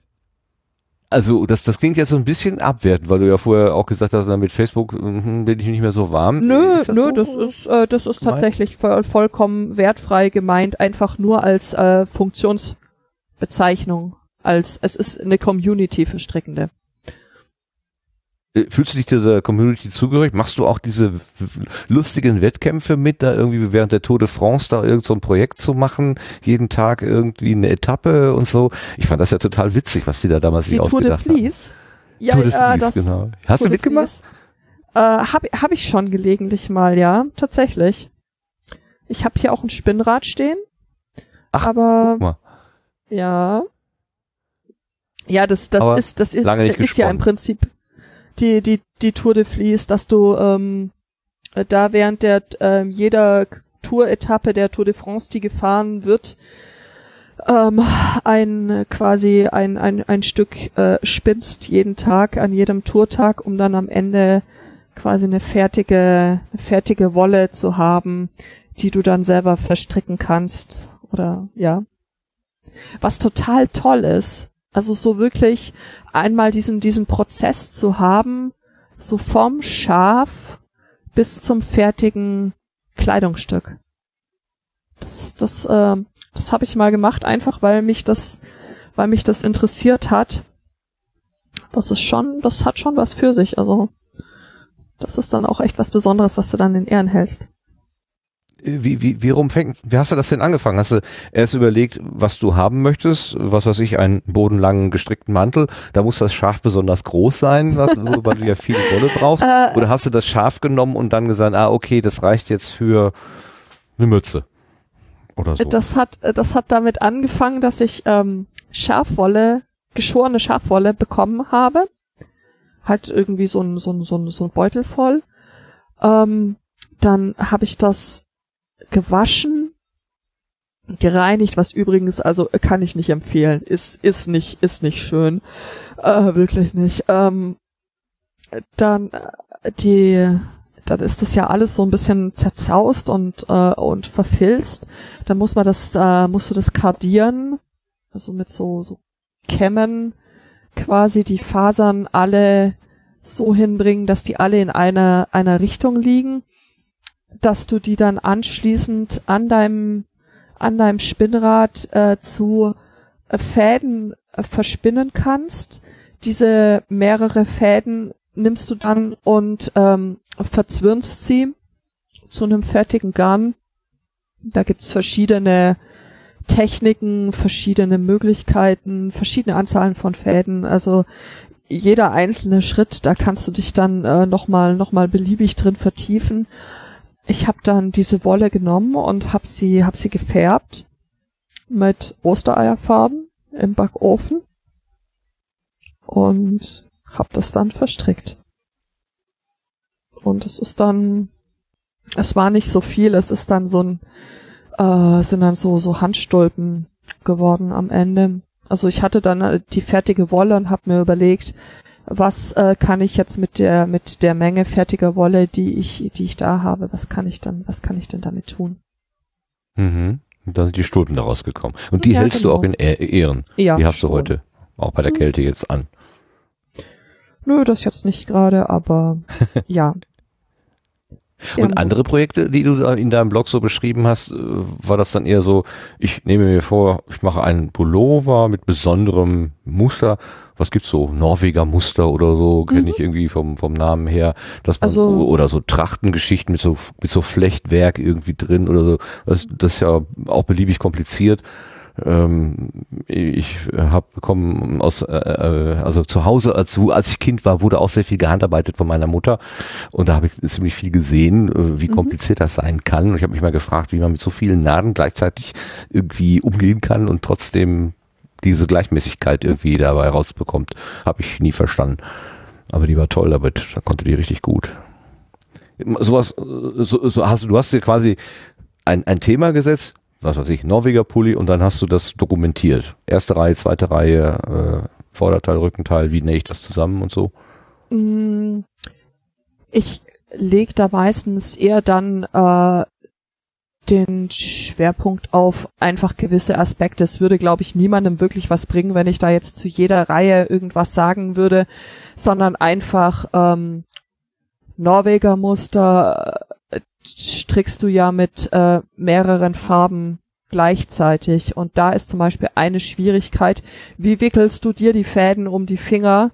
also das, das klingt jetzt so ein bisschen abwertend, weil du ja vorher auch gesagt hast, na, mit Facebook mhm, bin ich nicht mehr so warm. Nö, das nö, so? das ist, äh, das ist gemeint? tatsächlich voll, vollkommen wertfrei gemeint, einfach nur als äh, Funktionsbezeichnung. Als es ist eine Community für Strickende. Äh, Fühlst du dich dieser Community zugehörig? Machst du auch diese lustigen Wettkämpfe mit, da irgendwie während der Tour de France da irgend so ein Projekt zu machen, jeden Tag irgendwie eine Etappe und so? Ich fand das ja total witzig, was die da damals Die sich Tour de ausgedacht haben. Vlies. Ja, Tour de äh, Vlies, das, genau. Hast Tour du mitgemacht? Vlies. Äh, hab, hab ich schon gelegentlich mal, ja, tatsächlich. Ich habe hier auch ein Spinnrad stehen. Ach, aber Guck mal. ja. Ja, das, das Aber ist, das ist, ist ja im. Prinzip die, die, die Tour de Vlies, dass du ähm, äh, da während der ähm, jeder Tour-Etappe der Tour de France, die gefahren wird, ähm, ein äh, quasi ein, ein, ein Stück äh, spinnst jeden Tag an jedem Tourtag, um dann am Ende quasi eine fertige, fertige Wolle zu haben, die du dann selber verstricken kannst. Oder ja. Was total toll ist. Also so wirklich einmal diesen, diesen Prozess zu haben, so vom Schaf bis zum fertigen Kleidungsstück. Das, das, äh, das habe ich mal gemacht, einfach weil mich das, weil mich das interessiert hat. Das ist schon, das hat schon was für sich. Also das ist dann auch echt was Besonderes, was du dann in Ehren hältst. Wie, wie, wie rum fängt, wie hast du das denn angefangen? Hast du erst überlegt, was du haben möchtest? Was weiß ich, einen bodenlangen gestrickten Mantel? Da muss das Schaf besonders groß sein, was, weil du ja viel Wolle brauchst. Äh, Oder hast du das Schaf genommen und dann gesagt, ah, okay, das reicht jetzt für eine Mütze? Oder so. Das hat, das hat damit angefangen, dass ich ähm, Schafwolle, geschorene Schafwolle bekommen habe. Halt irgendwie so ein, so ein, so ein, so ein Beutel voll. Ähm, dann habe ich das gewaschen, gereinigt, was übrigens, also kann ich nicht empfehlen, ist, ist nicht, ist nicht schön, äh, wirklich nicht. Ähm, dann äh, die, dann ist das ja alles so ein bisschen zerzaust und äh, und verfilzt. Dann muss man das, äh, musst du das kardieren, also mit so so Kämmen quasi die Fasern alle so hinbringen, dass die alle in einer einer Richtung liegen, dass du die dann anschließend an deinem an deinem Spinnrad äh, zu äh, Fäden äh, verspinnen kannst. Diese mehrere Fäden nimmst du dann und ähm, verzwirnst sie zu einem fertigen Garn. Da gibt's verschiedene Techniken, verschiedene Möglichkeiten, verschiedene Anzahlen von Fäden. Also jeder einzelne Schritt, da kannst du dich dann äh, nochmal noch mal beliebig drin vertiefen. Ich habe dann diese Wolle genommen und habe sie, hab sie gefärbt mit Ostereierfarben im Backofen und habe das dann verstrickt. Und es ist dann, es war nicht so viel, es ist dann so ein, äh, sind dann so, so Handstulpen geworden am Ende. Also ich hatte dann äh, die fertige Wolle und habe mir überlegt, was äh, kann ich jetzt mit der mit der Menge fertiger Wolle, die ich die ich da habe, was kann ich dann was kann ich denn damit tun? Mhm. Und da sind die Stulpen daraus gekommen. Und die Ja, hältst du genau. auch in Ehr- Ehren. Ja, die hast du schon. heute auch bei der Mhm. Kälte jetzt an. Nö, das jetzt nicht gerade, aber ja. Ja, Und andere Projekte, die du da in deinem Blog so beschrieben hast, äh, war das dann eher so, ich nehme mir vor, ich mache einen Pullover mit besonderem Muster. Was gibt's so? Norweger Muster oder so, kenne Mhm. ich irgendwie vom, vom Namen her. Dass man, Also- oder so Trachtengeschichten mit so, mit so Flechtwerk irgendwie drin oder so. Das, das ist ja auch beliebig kompliziert. Ähm, ich habe bekommen aus, äh, äh, also zu Hause, als, als ich Kind war, wurde auch sehr viel gehandarbeitet von meiner Mutter. Und da habe ich ziemlich viel gesehen, äh, wie Mhm. kompliziert das sein kann. Und ich habe mich mal gefragt, wie man mit so vielen Nadeln gleichzeitig irgendwie umgehen kann und trotzdem diese Gleichmäßigkeit irgendwie dabei rausbekommt. Habe ich nie verstanden. Aber die war toll damit. Da konnte die richtig gut. Sowas, äh, so, so hast du, du hast dir quasi ein, ein Thema gesetzt, was weiß ich, Norweger Pulli und dann hast du das dokumentiert. Erste Reihe, zweite Reihe, äh, Vorderteil, Rückenteil, wie nähe ich das zusammen und so. Mm, Ich leg da meistens eher dann äh, den Schwerpunkt auf einfach gewisse Aspekte. Es würde, glaube ich, niemandem wirklich was bringen, wenn ich da jetzt zu jeder Reihe irgendwas sagen würde, sondern einfach ähm, Norweger Muster strickst du ja mit äh, mehreren Farben gleichzeitig und da ist zum Beispiel eine Schwierigkeit, wie wickelst du dir die Fäden um die Finger,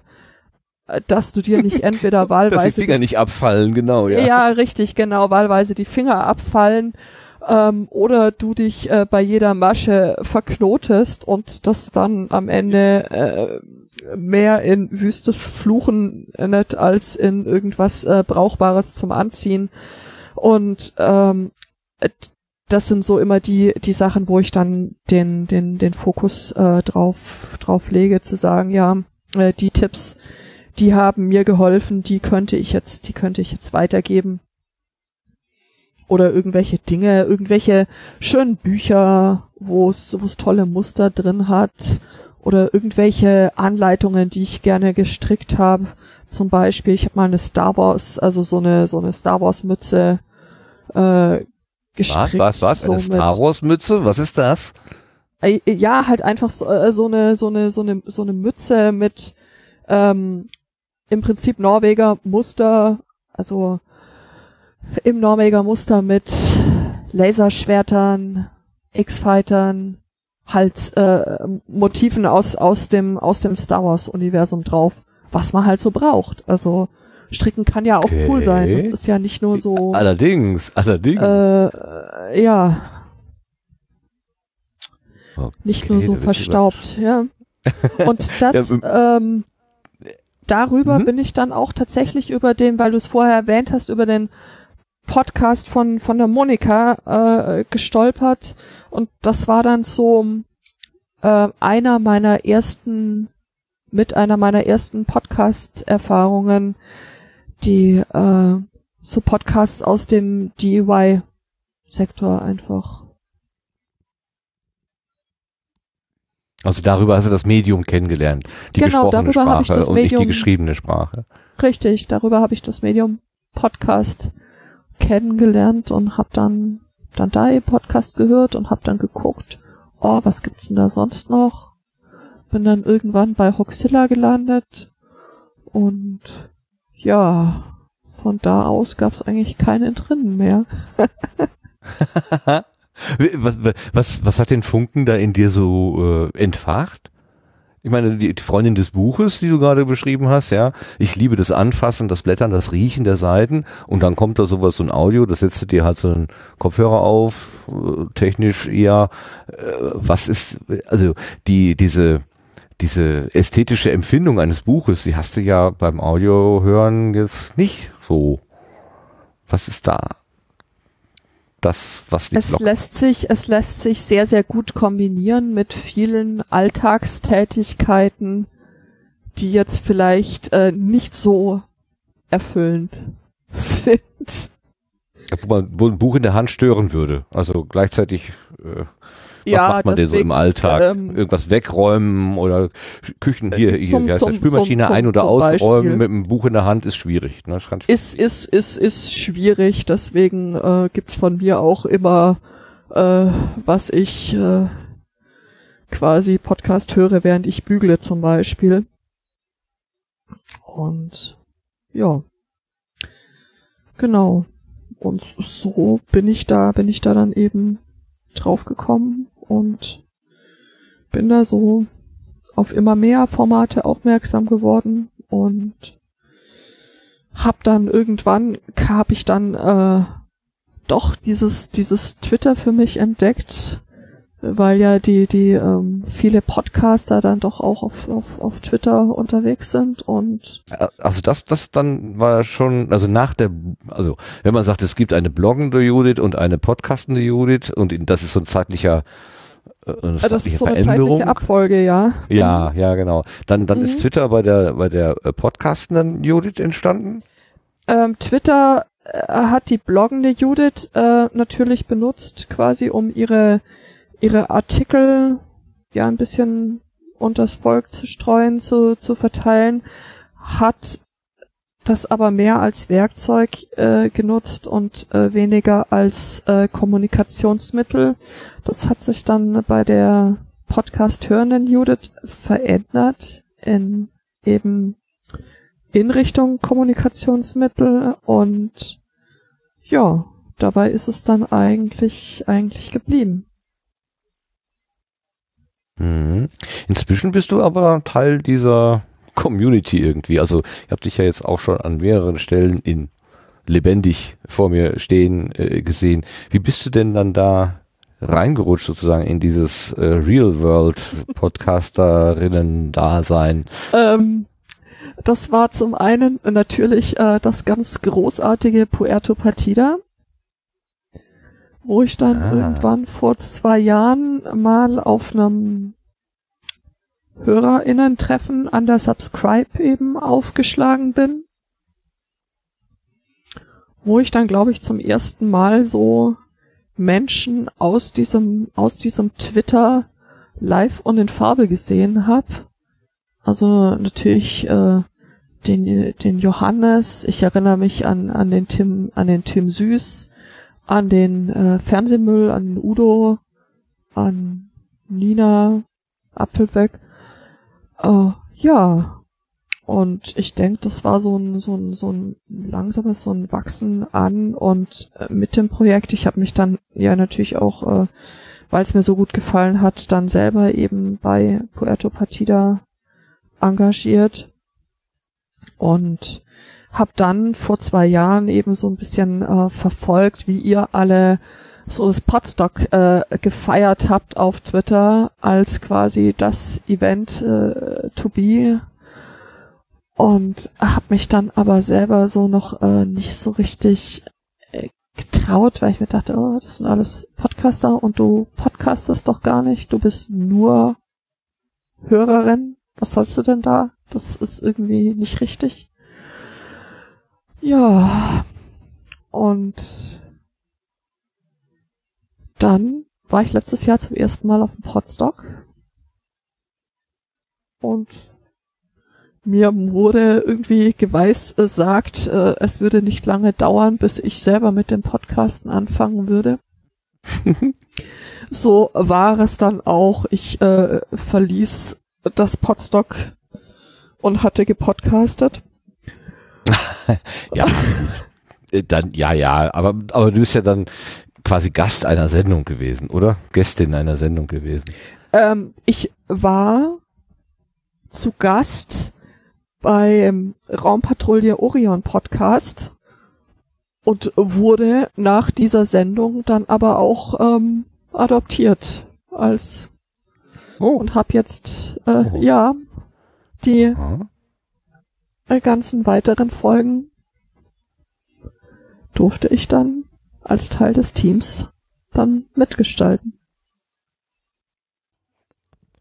äh, dass du dir nicht entweder Dass wahlweise die Finger nicht abfallen, genau, ja. ja. richtig, genau, wahlweise die Finger abfallen ähm, oder du dich äh, bei jeder Masche verknotest und das dann am Ende äh, mehr in wüstes Fluchen endet als in irgendwas äh, Brauchbares zum Anziehen. Und ähm, äh, das sind so immer die die Sachen, wo ich dann den den den Fokus äh, drauf drauf lege, zu sagen, ja, äh, die Tipps, die haben mir geholfen, die könnte ich jetzt, die könnte ich jetzt weitergeben. Oder irgendwelche Dinge, irgendwelche schönen Bücher, wo es wo es tolle Muster drin hat. Oder irgendwelche Anleitungen, die ich gerne gestrickt habe. Zum Beispiel, ich habe mal eine Star Wars, also so eine so eine Star Wars Mütze äh, gestrickt. Was, was, was? so Eine Star Wars Mütze? Was ist das? äh, ja, halt einfach so, äh, so eine so eine so eine so eine Mütze mit ähm, im Prinzip Norweger Muster, also im Norweger Muster mit Laserschwertern, X-Fightern, halt äh, Motiven aus aus dem aus dem Star Wars Universum drauf, was man halt so braucht. Also stricken kann ja auch cool sein. Das Okay. ist ja nicht nur so Allerdings, allerdings. äh, ja, nicht nur Okay, so verstaubt, ja. Und das, ähm, darüber Mhm. bin ich dann auch tatsächlich über den, weil du es vorher erwähnt hast, über den Podcast von, von der Monika äh, gestolpert. Und das war dann so äh, einer meiner ersten, mit einer meiner ersten Podcast-Erfahrungen, die äh, so Podcasts aus dem DIY-Sektor einfach Also darüber hast du das Medium kennengelernt. Die Genau, gesprochene darüber habe ich Sprache das und nicht die Medium- geschriebene Sprache. Richtig, darüber habe ich das Medium Podcast kennengelernt und hab dann dann da ihr Podcast gehört und hab dann geguckt, oh, was gibt's denn da sonst noch? Bin dann irgendwann bei Hoxilla gelandet und ja, von da aus gab's eigentlich kein Entrinnen mehr. was, was, was hat den Funken da in dir so äh, entfacht? Ich meine, die, Freundin des Buches, die du gerade beschrieben hast, ja, ich liebe das Anfassen, das Blättern, das Riechen der Seiten und dann kommt da sowas, so ein Audio, das setzt dir halt so einen Kopfhörer auf, äh, technisch eher, äh, was ist, also die, diese, diese ästhetische Empfindung eines Buches, die hast du ja beim Audio hören jetzt nicht so. Was ist da das, was die es Block lässt sich, es lässt sich sehr, sehr gut kombinieren mit vielen Alltagstätigkeiten, die jetzt vielleicht äh, nicht so erfüllend sind. wo man wo ein Buch in der Hand stören würde. Also gleichzeitig äh, Ja, macht man denn so deswegen, im Alltag? ähm, Irgendwas wegräumen oder Küchen hier, hier zum- wie heißt das, zum- Spülmaschine zum- ein- oder ausräumen mit einem Buch in der Hand ist schwierig. Ne? Das kann Ist, ist, ist, ist schwierig, deswegen äh, gibt's von mir auch immer, äh, was ich äh, quasi Podcast höre, während ich bügle zum Beispiel. Und ja. Genau. Und so bin ich da, bin ich da dann eben drauf gekommen und bin da so auf immer mehr Formate aufmerksam geworden und hab dann irgendwann hab ich dann äh, doch dieses dieses Twitter für mich entdeckt, weil ja die die ähm, viele Podcaster dann doch auch auf, auf auf Twitter unterwegs sind und Also das, das dann war schon, also nach der, also wenn man sagt, es gibt eine bloggende Judith und eine podcastende Judith und das ist so ein zeitlicher, eine äh, das zeitliche ist so eine Veränderung. Abfolge, ja. Ja, ja, genau. Dann, dann ist Mhm. Twitter bei der, bei der äh, podcastenden Judith entstanden. Ähm, Twitter äh, hat die bloggende Judith äh, natürlich benutzt, quasi um ihre ihre Artikel ja ein bisschen unters Volk zu streuen, zu, zu verteilen, hat das aber mehr als Werkzeug äh, genutzt und äh, weniger als äh, Kommunikationsmittel. Das hat sich dann bei der Podcast hörenden Judith verändert in eben in Richtung Kommunikationsmittel und ja, dabei ist es dann eigentlich eigentlich geblieben. Mhm. Inzwischen bist du aber Teil dieser Community irgendwie. Also ich habe dich ja jetzt auch schon an mehreren Stellen in lebendig vor mir stehen äh, gesehen. Wie bist du denn dann da reingerutscht sozusagen in dieses äh, Real World Podcasterinnen Dasein? Ähm, das war zum einen natürlich äh, das ganz großartige Puerto Partida, wo ich dann Ah. irgendwann vor zwei Jahren mal auf einem HörerInnen-Treffen an der Subscribe eben aufgeschlagen bin, wo ich dann, glaube ich, zum ersten Mal so Menschen aus diesem, aus diesem Twitter live und in Farbe gesehen habe. Also natürlich äh, den, den Johannes, ich erinnere mich an, an den Tim, an den Tim Süß, an den äh, Fernsehmüll, an Udo, an Nina Apfelbeck. Äh, ja. Und ich denke, das war so ein, so ein, so ein langsames, so ein Wachsen an und äh, mit dem Projekt, ich habe mich dann ja natürlich auch, äh, weil es mir so gut gefallen hat, dann selber eben bei Puerto Partida engagiert. Und habe dann vor zwei Jahren eben so ein bisschen äh, verfolgt, wie ihr alle so das Podstock äh, gefeiert habt auf Twitter als quasi das Event äh, to be und habe mich dann aber selber so noch äh, nicht so richtig äh, getraut, weil ich mir dachte, oh, das sind alles Podcaster und du podcastest doch gar nicht, du bist nur Hörerin, was sollst du denn da? Das ist irgendwie nicht richtig. Ja, und dann war ich letztes Jahr zum ersten Mal auf dem Podstock und mir wurde irgendwie geweissagt, äh, es würde nicht lange dauern, bis ich selber mit dem Podcasten anfangen würde. so war es dann auch. Ich äh, verließ das Podstock und hatte gepodcastet. ja, äh, dann, ja, ja, aber, aber du bist ja dann quasi Gast einer Sendung gewesen, oder? Gästin einer Sendung gewesen. Ähm, ich war zu Gast beim Raumpatrouille Orion Podcast und wurde nach dieser Sendung dann aber auch ähm, adoptiert als oh. und habe jetzt äh, oh. ja die äh, ganzen weiteren Folgen durfte ich dann als Teil des Teams dann mitgestalten.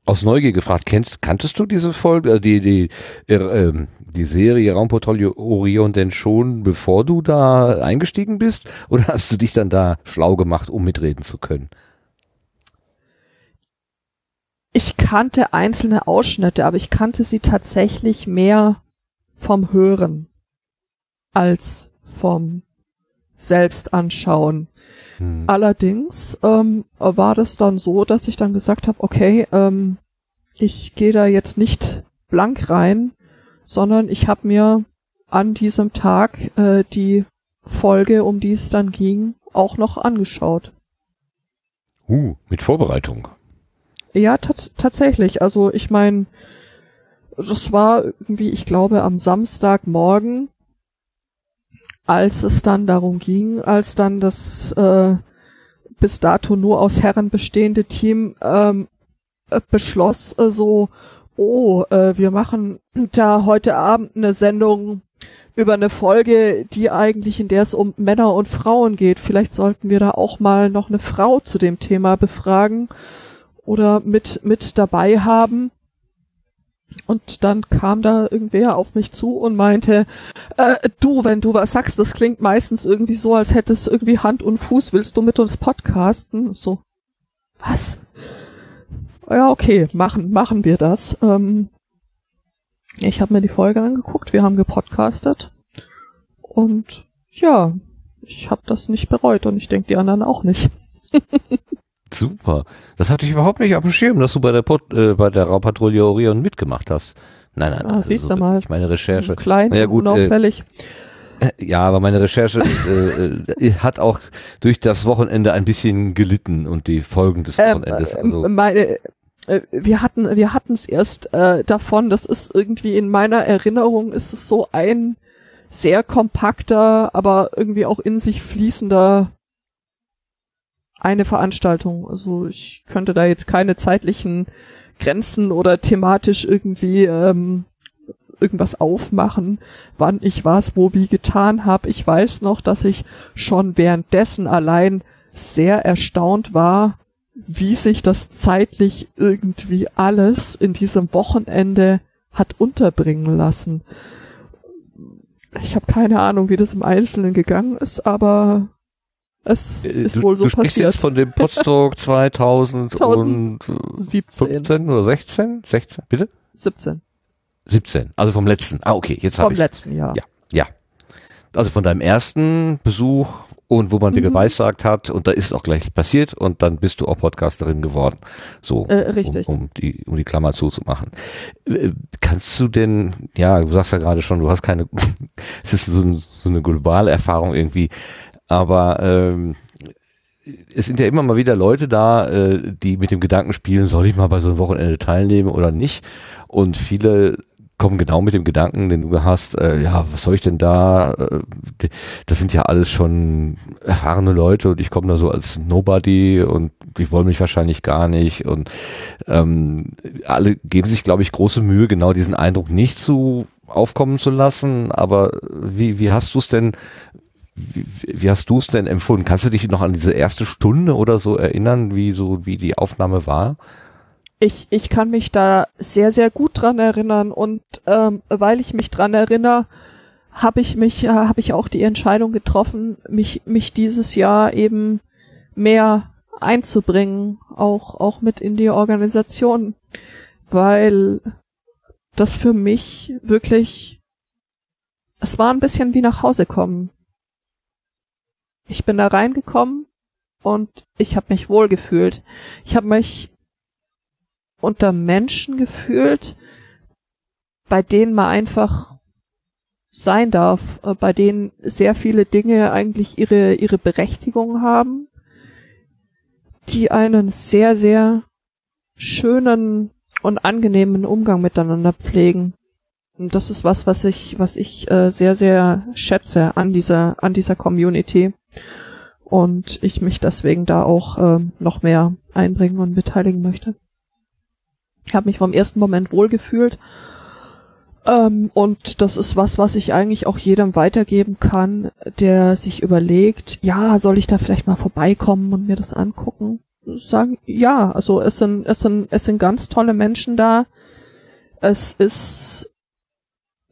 Aus Neugier gefragt, kennst, kanntest du diese Folge, äh, die, die, äh, die Serie Raumpatrouille Orion denn schon, bevor du da eingestiegen bist? Oder hast du dich dann da schlau gemacht, um mitreden zu können? Ich kannte einzelne Ausschnitte, aber ich kannte sie tatsächlich mehr vom Hören als vom selbst anschauen. Hm. Allerdings ähm, war das dann so, dass ich dann gesagt habe, okay, ähm, ich gehe da jetzt nicht blank rein, sondern ich habe mir an diesem Tag äh, die Folge, um die es dann ging, auch noch angeschaut. Uh, mit Vorbereitung. Ja, tatsächlich. Also ich meine, das war irgendwie, ich glaube, am Samstagmorgen als es dann darum ging, als dann das äh, bis dato nur aus Herren bestehende Team ähm, äh, beschloss, äh, so, oh, äh, wir machen da heute Abend eine Sendung über eine Folge, die eigentlich, in der es um Männer und Frauen geht. Vielleicht sollten wir da auch mal noch eine Frau zu dem Thema befragen oder mit, mit dabei haben. Und dann kam da irgendwer auf mich zu und meinte, äh, du, wenn du was sagst, das klingt meistens irgendwie so, als hättest irgendwie Hand und Fuß, willst du mit uns podcasten? So, was? Ja, okay, machen, machen wir das. Ähm, ich habe mir die Folge angeguckt, wir haben gepodcastet und ja, ich habe das nicht bereut und ich denke die anderen auch nicht. Super. Das hatte ich überhaupt nicht auf dem Schirm, dass du bei der, Pot, äh, bei der Raupatrouille Orion mitgemacht hast. Nein, nein, ah, also siehst so, du mal. meine Recherche. Klein, ja, gut, unauffällig. Äh, ja, aber meine Recherche äh, äh, hat auch durch das Wochenende ein bisschen gelitten und die Folgen des ähm, Wochenendes. Ähm, also. Meine, äh, wir hatten, wir hatten es erst äh, davon. Das ist irgendwie in meiner Erinnerung ist es so ein sehr kompakter, aber irgendwie auch in sich fließender eine Veranstaltung. Also ich könnte da jetzt keine zeitlichen Grenzen oder thematisch irgendwie ähm, irgendwas aufmachen, wann ich was wo wie getan habe. Ich weiß noch, dass ich schon währenddessen allein sehr erstaunt war, wie sich das zeitlich irgendwie alles in diesem Wochenende hat unterbringen lassen. Ich habe keine Ahnung, wie das im Einzelnen gegangen ist, aber es äh, ist du, wohl so du sprichst passiert. jetzt von dem Potsdok 2015 oder 16? 16, bitte? 17. 17, also vom letzten. Ah, okay, jetzt habe ich. Vom letzten Jahr. Ja, ja. Also von deinem ersten Besuch und wo man dir mhm. geweissagt hat und da ist es auch gleich passiert und dann bist du auch Podcasterin geworden. So, äh, richtig. Um, um, die, um die Klammer zuzumachen. Äh, kannst du denn, ja, du sagst ja gerade schon, du hast keine, es ist so, ein, so eine globale Erfahrung irgendwie, aber ähm, es sind ja immer mal wieder Leute da, äh, die mit dem Gedanken spielen, soll ich mal bei so einem Wochenende teilnehmen oder nicht? Und viele kommen genau mit dem Gedanken, den du hast, äh, ja, was soll ich denn da? Äh, das sind ja alles schon erfahrene Leute und ich komme da so als Nobody und die wollen mich wahrscheinlich gar nicht. Und ähm, alle geben sich, glaube ich, große Mühe, genau diesen Eindruck nicht zu aufkommen zu lassen. Aber wie, wie hast du es denn wie, wie hast du es denn empfunden? Kannst du dich noch an diese erste Stunde oder so erinnern, wie so wie die Aufnahme war? Ich, ich kann mich da sehr, sehr gut dran erinnern und ähm, weil ich mich dran erinnere, habe ich mich, äh, habe ich auch die Entscheidung getroffen, mich, mich dieses Jahr eben mehr einzubringen, auch, auch mit in die Organisation, weil das für mich wirklich, es war ein bisschen wie nach Hause kommen. Ich bin da reingekommen und ich habe mich wohlgefühlt. Ich habe mich unter Menschen gefühlt, bei denen man einfach sein darf, äh, bei denen sehr viele Dinge eigentlich ihre, ihre Berechtigung haben, die einen sehr, sehr schönen und angenehmen Umgang miteinander pflegen. Und das ist was, was ich, was ich äh, sehr, sehr schätze an dieser, an dieser Community. Und ich mich deswegen da auch äh, noch mehr einbringen und beteiligen möchte. Ich habe mich vom ersten Moment wohlgefühlt. Ähm, und das ist was, was ich eigentlich auch jedem weitergeben kann, der sich überlegt, ja, soll ich da vielleicht mal vorbeikommen und mir das angucken? sagen, ja, also es sind, es sind, es sind ganz tolle Menschen da. Es ist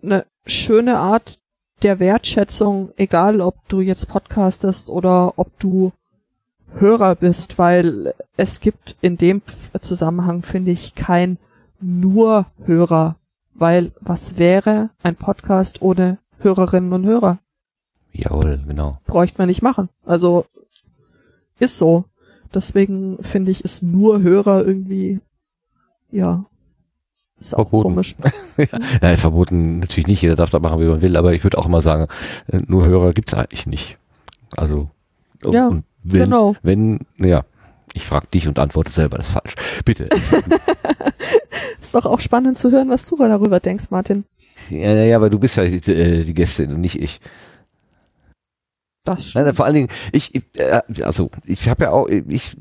eine schöne Art der Wertschätzung, egal ob du jetzt podcastest oder ob du Hörer bist, weil es gibt in dem Zusammenhang, finde ich, kein nur Hörer, weil was wäre ein Podcast ohne Hörerinnen und Hörer? Jawohl, genau. Bräuchte man nicht machen. Also ist so. Deswegen finde ich es nur Hörer irgendwie, ja, ist auch verboten. komisch. ja, verboten natürlich nicht, jeder darf da machen, wie man will, aber ich würde auch immer sagen, äh, nur Hörer gibt's eigentlich nicht. Also, Ja, wenn, genau. wenn, ja, ich frage dich und antworte selber, das ist falsch. Bitte. Ist doch auch spannend zu hören, was du darüber denkst, Martin. ja, ja, ja, aber du bist ja die, äh, die Gästin und nicht ich. Das stimmt. nein, vor allen Dingen, ich, ich äh, also ich habe ja auch, ich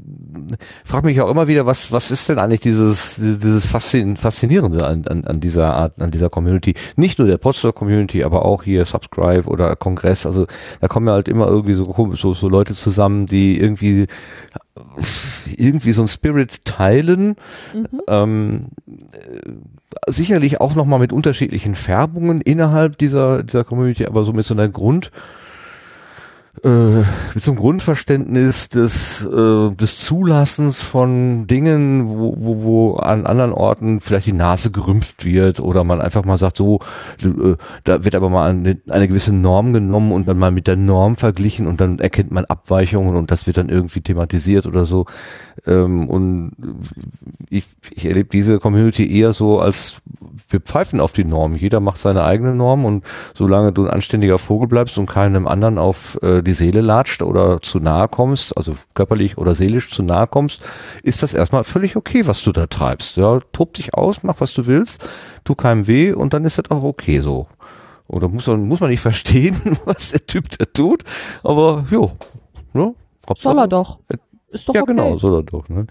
frage mich auch immer wieder, was was ist denn eigentlich dieses dieses Faszin Faszinierende an, an, an dieser Art, an dieser Community? Nicht nur der Podstar Community, aber auch hier Subscribe oder Kongress. Also da kommen ja halt immer irgendwie so so, so Leute zusammen, die irgendwie irgendwie so ein Spirit teilen. Mhm. Ähm, äh, sicherlich auch nochmal mit unterschiedlichen Färbungen innerhalb dieser, dieser Community, aber so mit so einer Grund, mit so einem Grundverständnis des, äh, des Zulassens von Dingen, wo, wo, wo an anderen Orten vielleicht die Nase gerümpft wird oder man einfach mal sagt, so, äh, da wird aber mal eine, eine gewisse Norm genommen und dann mal mit der Norm verglichen und dann erkennt man Abweichungen und das wird dann irgendwie thematisiert oder so. Ähm, und ich, ich erlebe diese Community eher so als wir pfeifen auf die Norm. Jeder macht seine eigene Norm und solange du ein anständiger Vogel bleibst und keinem anderen auf äh, die Seele latscht oder zu nahe kommst, also körperlich oder seelisch zu nahe kommst, ist das erstmal völlig okay, was du da treibst. Ja, tob dich aus, mach was du willst, tu keinem weh und dann ist das auch okay so. Oder muss man, muss man nicht verstehen, was der Typ da tut, aber jo, ne? Soll er doch. Ist doch ja, okay. genau, er doch. Ne?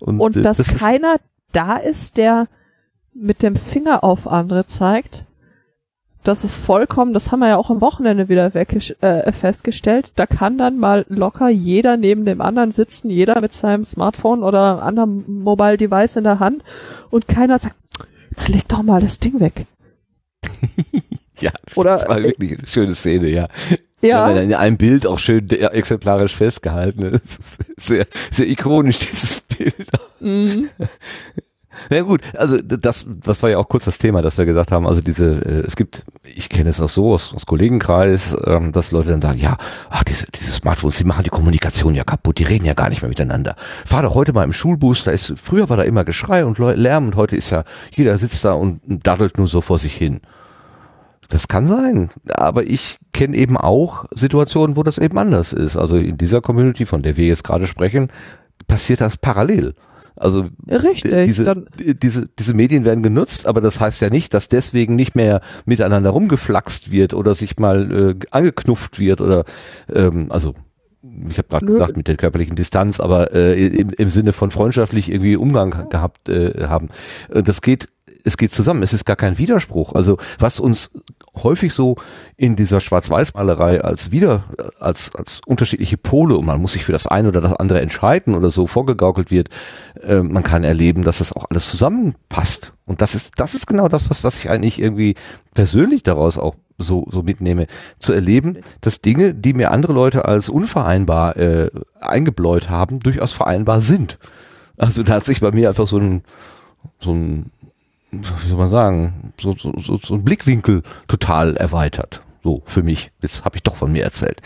Und äh, dass das keiner da ist, der mit dem Finger auf andere zeigt, das ist vollkommen, das haben wir ja auch am Wochenende wieder weggesch- äh, festgestellt, da kann dann mal locker jeder neben dem anderen sitzen, jeder mit seinem Smartphone oder anderem Mobile Device in der Hand und keiner sagt, jetzt leg doch mal das Ding weg. Ja, Oder- das war wirklich eine schöne Szene, ja. Ja, Ja, in einem Bild auch schön exemplarisch festgehalten. Das ist sehr, sehr ikonisch, dieses Bild. mhm. Na gut, also das, das war ja auch kurz das Thema, dass wir gesagt haben, also diese, äh, es gibt, ich kenne es auch so aus, aus Kollegenkreis, ähm, dass Leute dann sagen, ja, ach, diese, diese Smartphones, die machen die Kommunikation ja kaputt, die reden ja gar nicht mehr miteinander. Fahr doch heute mal im Schulbus, da ist, früher war da immer Geschrei und Lärm und heute ist ja, jeder sitzt da und daddelt nur so vor sich hin. Das kann sein, aber ich kenne eben auch Situationen, wo das eben anders ist. Also in dieser Community, von der wir jetzt gerade sprechen, passiert das parallel. Also richtig. diese, diese, diese Medien werden genutzt, aber das heißt ja nicht, dass deswegen nicht mehr miteinander rumgeflaxt wird oder sich mal äh, angeknufft wird oder ähm, also ich habe gerade gesagt mit der körperlichen Distanz, aber äh, im, im Sinne von freundschaftlich irgendwie Umgang gehabt äh, haben. Äh, Das geht, es geht zusammen. Es ist gar kein Widerspruch. Also was uns häufig so in dieser Schwarz-Weiß-Malerei als wieder als als unterschiedliche Pole und man muss sich für das eine oder das andere entscheiden oder so vorgegaukelt wird, äh, man kann erleben, dass das auch alles zusammenpasst. Und das ist das ist genau das, was was ich eigentlich irgendwie persönlich daraus auch so so mitnehme, zu erleben, dass Dinge, die mir andere Leute als unvereinbar äh, eingebläut haben, durchaus vereinbar sind. Also da hat sich bei mir einfach so ein so ein wie soll man sagen, so, so, so, so ein Blickwinkel total erweitert. So, für mich. Jetzt habe ich doch von mir erzählt.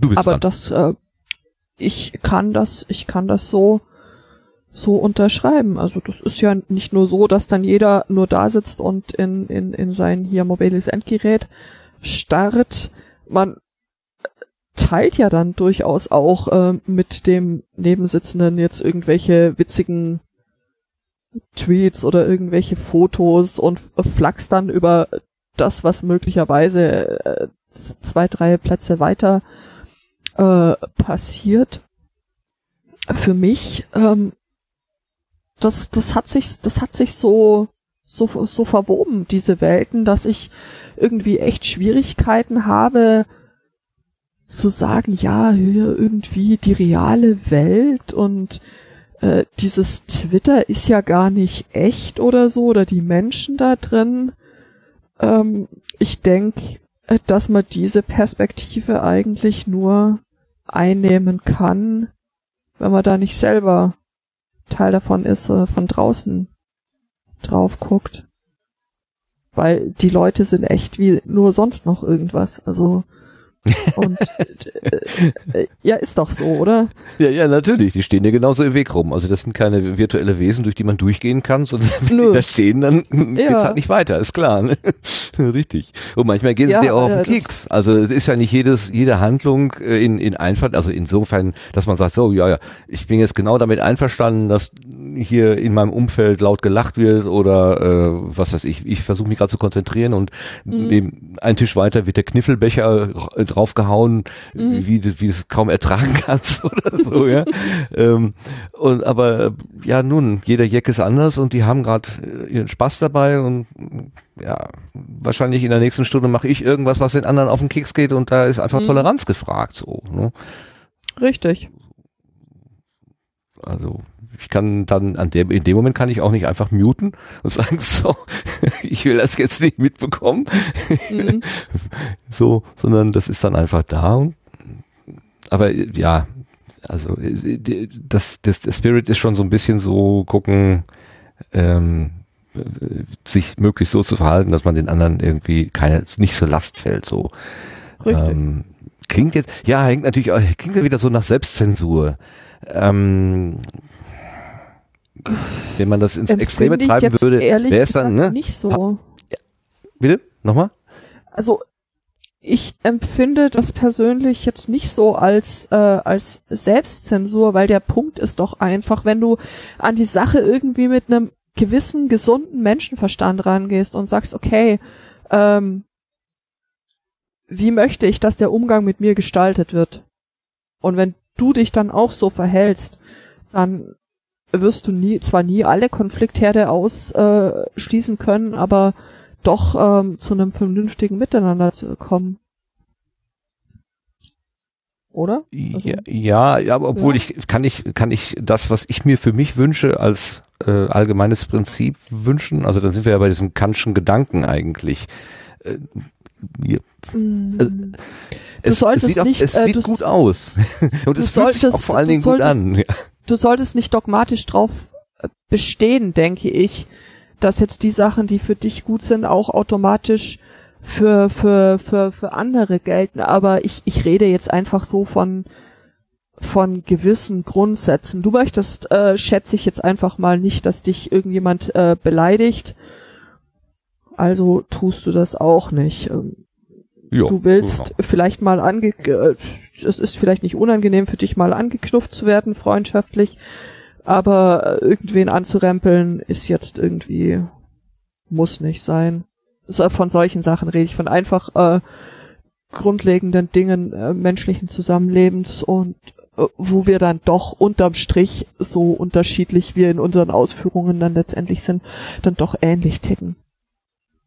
Du bist Aber dran. das, äh, ich kann das, ich kann das so, so unterschreiben. Also das ist ja nicht nur so, dass dann jeder nur da sitzt und in, in, in sein hier mobiles Endgerät starrt. Man teilt ja dann durchaus auch äh, mit dem Nebensitzenden jetzt irgendwelche witzigen Tweets oder irgendwelche Fotos und flachst dann über das, was möglicherweise äh, zwei, drei Plätze weiter äh, passiert. Für mich, ähm, das, das hat sich, das hat sich so, so, so verwoben, diese Welten, dass ich irgendwie echt Schwierigkeiten habe, zu sagen, ja, irgendwie die reale Welt und äh, dieses Twitter ist ja gar nicht echt oder so, oder die Menschen da drin. Ähm, ich denke, äh, dass man diese Perspektive eigentlich nur einnehmen kann, wenn man da nicht selber Teil davon ist, äh, von draußen drauf guckt. Weil die Leute sind echt wie nur sonst noch irgendwas. Also und äh, äh, ja, ist doch so, oder? Ja, ja, natürlich. Die stehen ja genauso im Weg rum. Also das sind keine virtuelle Wesen, durch die man durchgehen kann, sondern wenn Nö. die da stehen, dann ja. geht's halt nicht weiter, ist klar. Ne? Richtig. Und manchmal geht es ja, dir auch auf den Keks. Also es ist ja nicht jedes, jede Handlung äh, in, in Einfall, also insofern, dass man sagt, so, ja, ja, ich bin jetzt genau damit einverstanden, dass hier in meinem Umfeld laut gelacht wird oder äh, was weiß ich, ich versuche mich gerade zu konzentrieren und mhm. neben einen Tisch weiter wird der Kniffelbecher draufgehauen, mhm. wie, wie du es kaum ertragen kannst oder so, ja. ähm, und aber ja, nun, jeder Jack ist anders und die haben gerade äh, ihren Spaß dabei und ja, wahrscheinlich in der nächsten Stunde mache ich irgendwas, was den anderen auf den Keks geht und da ist einfach mhm. Toleranz gefragt, so. Ne? Richtig. Also ich kann dann an dem, in dem Moment kann ich auch nicht einfach muten und sagen, so, ich will das jetzt nicht mitbekommen. Mhm. so, sondern das ist dann einfach da. Aber ja, also das, das, der Spirit ist schon so ein bisschen so gucken, ähm, sich möglichst so zu verhalten, dass man den anderen irgendwie keine, nicht so Last fällt, so. Richtig. Ähm, klingt jetzt, ja, hängt natürlich, klingt ja wieder so nach Selbstzensur. Ähm, wenn man das ins Extreme treiben würde, wäre es dann, ne? Nicht so. Bitte? Nochmal? Also, ich empfinde das persönlich jetzt nicht so als, äh, als Selbstzensur, weil der Punkt ist doch einfach, wenn du an die Sache irgendwie mit einem gewissen gesunden Menschenverstand rangehst und sagst, okay, ähm, wie möchte ich, dass der Umgang mit mir gestaltet wird? Und wenn du dich dann auch so verhältst, dann wirst du nie, zwar nie alle Konfliktherde ausschließen äh, können, aber doch ähm, zu einem vernünftigen Miteinander zu kommen. Oder? Also, ja, ja, aber obwohl ja. ich kann ich kann ich das, was ich mir für mich wünsche, als äh, allgemeines Prinzip wünschen. Also dann sind wir ja bei diesem Kantschen Gedanken eigentlich. Äh, ja. Mm. Also, es, es, sieht, auch, es äh, sieht gut aus und es fühlt sich auch vor allen Dingen gut an. Ja du solltest nicht dogmatisch drauf äh, bestehen, denke ich, dass jetzt die Sachen, die für dich gut sind, auch automatisch für, für, für, für andere gelten. Aber ich, ich rede jetzt einfach so von, von gewissen Grundsätzen. Du möchtest, äh, schätze ich jetzt einfach mal nicht, dass dich irgendjemand äh, beleidigt. Also tust du das auch nicht. Jo, du willst genau. vielleicht mal ange, äh, es ist vielleicht nicht unangenehm für dich mal angeknufft zu werden, freundschaftlich, aber irgendwen anzurempeln ist jetzt irgendwie, muss nicht sein. So, von solchen Sachen rede ich, von einfach äh, grundlegenden Dingen äh, menschlichen Zusammenlebens und äh, wo wir dann doch unterm Strich so unterschiedlich wir in unseren Ausführungen dann letztendlich sind, dann doch ähnlich ticken.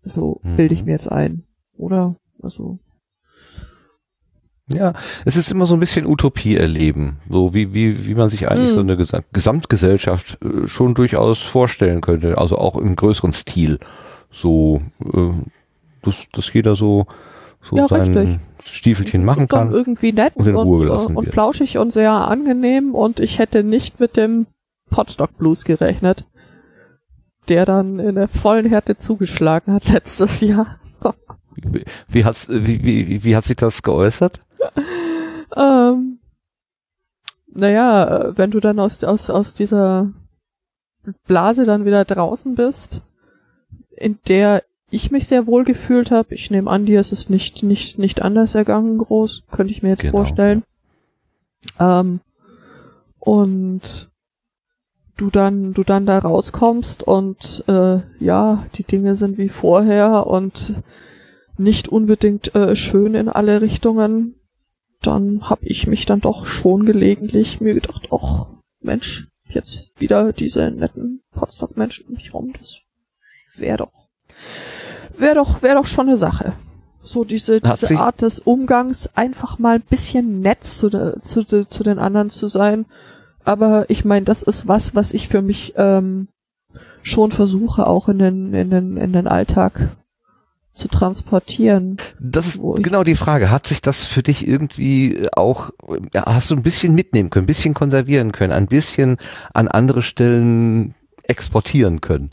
So mhm. bilde ich mir jetzt ein, oder? Also. Ja, es ist immer so ein bisschen Utopie erleben, so wie, wie, wie man sich eigentlich mhm. so eine Gesamtgesellschaft äh, schon durchaus vorstellen könnte, also auch im größeren Stil. So, äh, dass, dass jeder so, so ja, sein richtig. Stiefelchen machen kann. Irgendwie nett und, in Ruhe gelassen und, und flauschig und sehr angenehm und ich hätte nicht mit dem Potstock Blues gerechnet. der dann in der vollen Härte zugeschlagen hat letztes Jahr. Wie, wie, hat's, wie, wie, wie hat sich das geäußert? ähm, naja, wenn du dann aus, aus, aus dieser Blase dann wieder draußen bist, in der ich mich sehr wohl gefühlt habe, ich nehme an, dir ist es nicht, nicht, nicht anders ergangen, groß, könnte ich mir jetzt Genau. vorstellen. Ähm, und du dann, du dann da rauskommst und äh, ja, die Dinge sind wie vorher und nicht unbedingt äh, schön in alle Richtungen, dann habe ich mich dann doch schon gelegentlich mir gedacht, ach Mensch, jetzt wieder diese netten Potsdam-Menschen um mich rum, das wäre doch, wäre doch, wäre doch schon eine Sache. So diese, Hat diese Art des Umgangs, einfach mal ein bisschen nett zu, de, zu, de, zu den anderen zu sein. Aber ich meine, das ist was, was ich für mich ähm, schon versuche, auch in den, in den, in den Alltag zu transportieren. Das ist genau die Frage. Hat sich das für dich irgendwie auch, ja, hast du ein bisschen mitnehmen können, ein bisschen konservieren können, ein bisschen an andere Stellen exportieren können?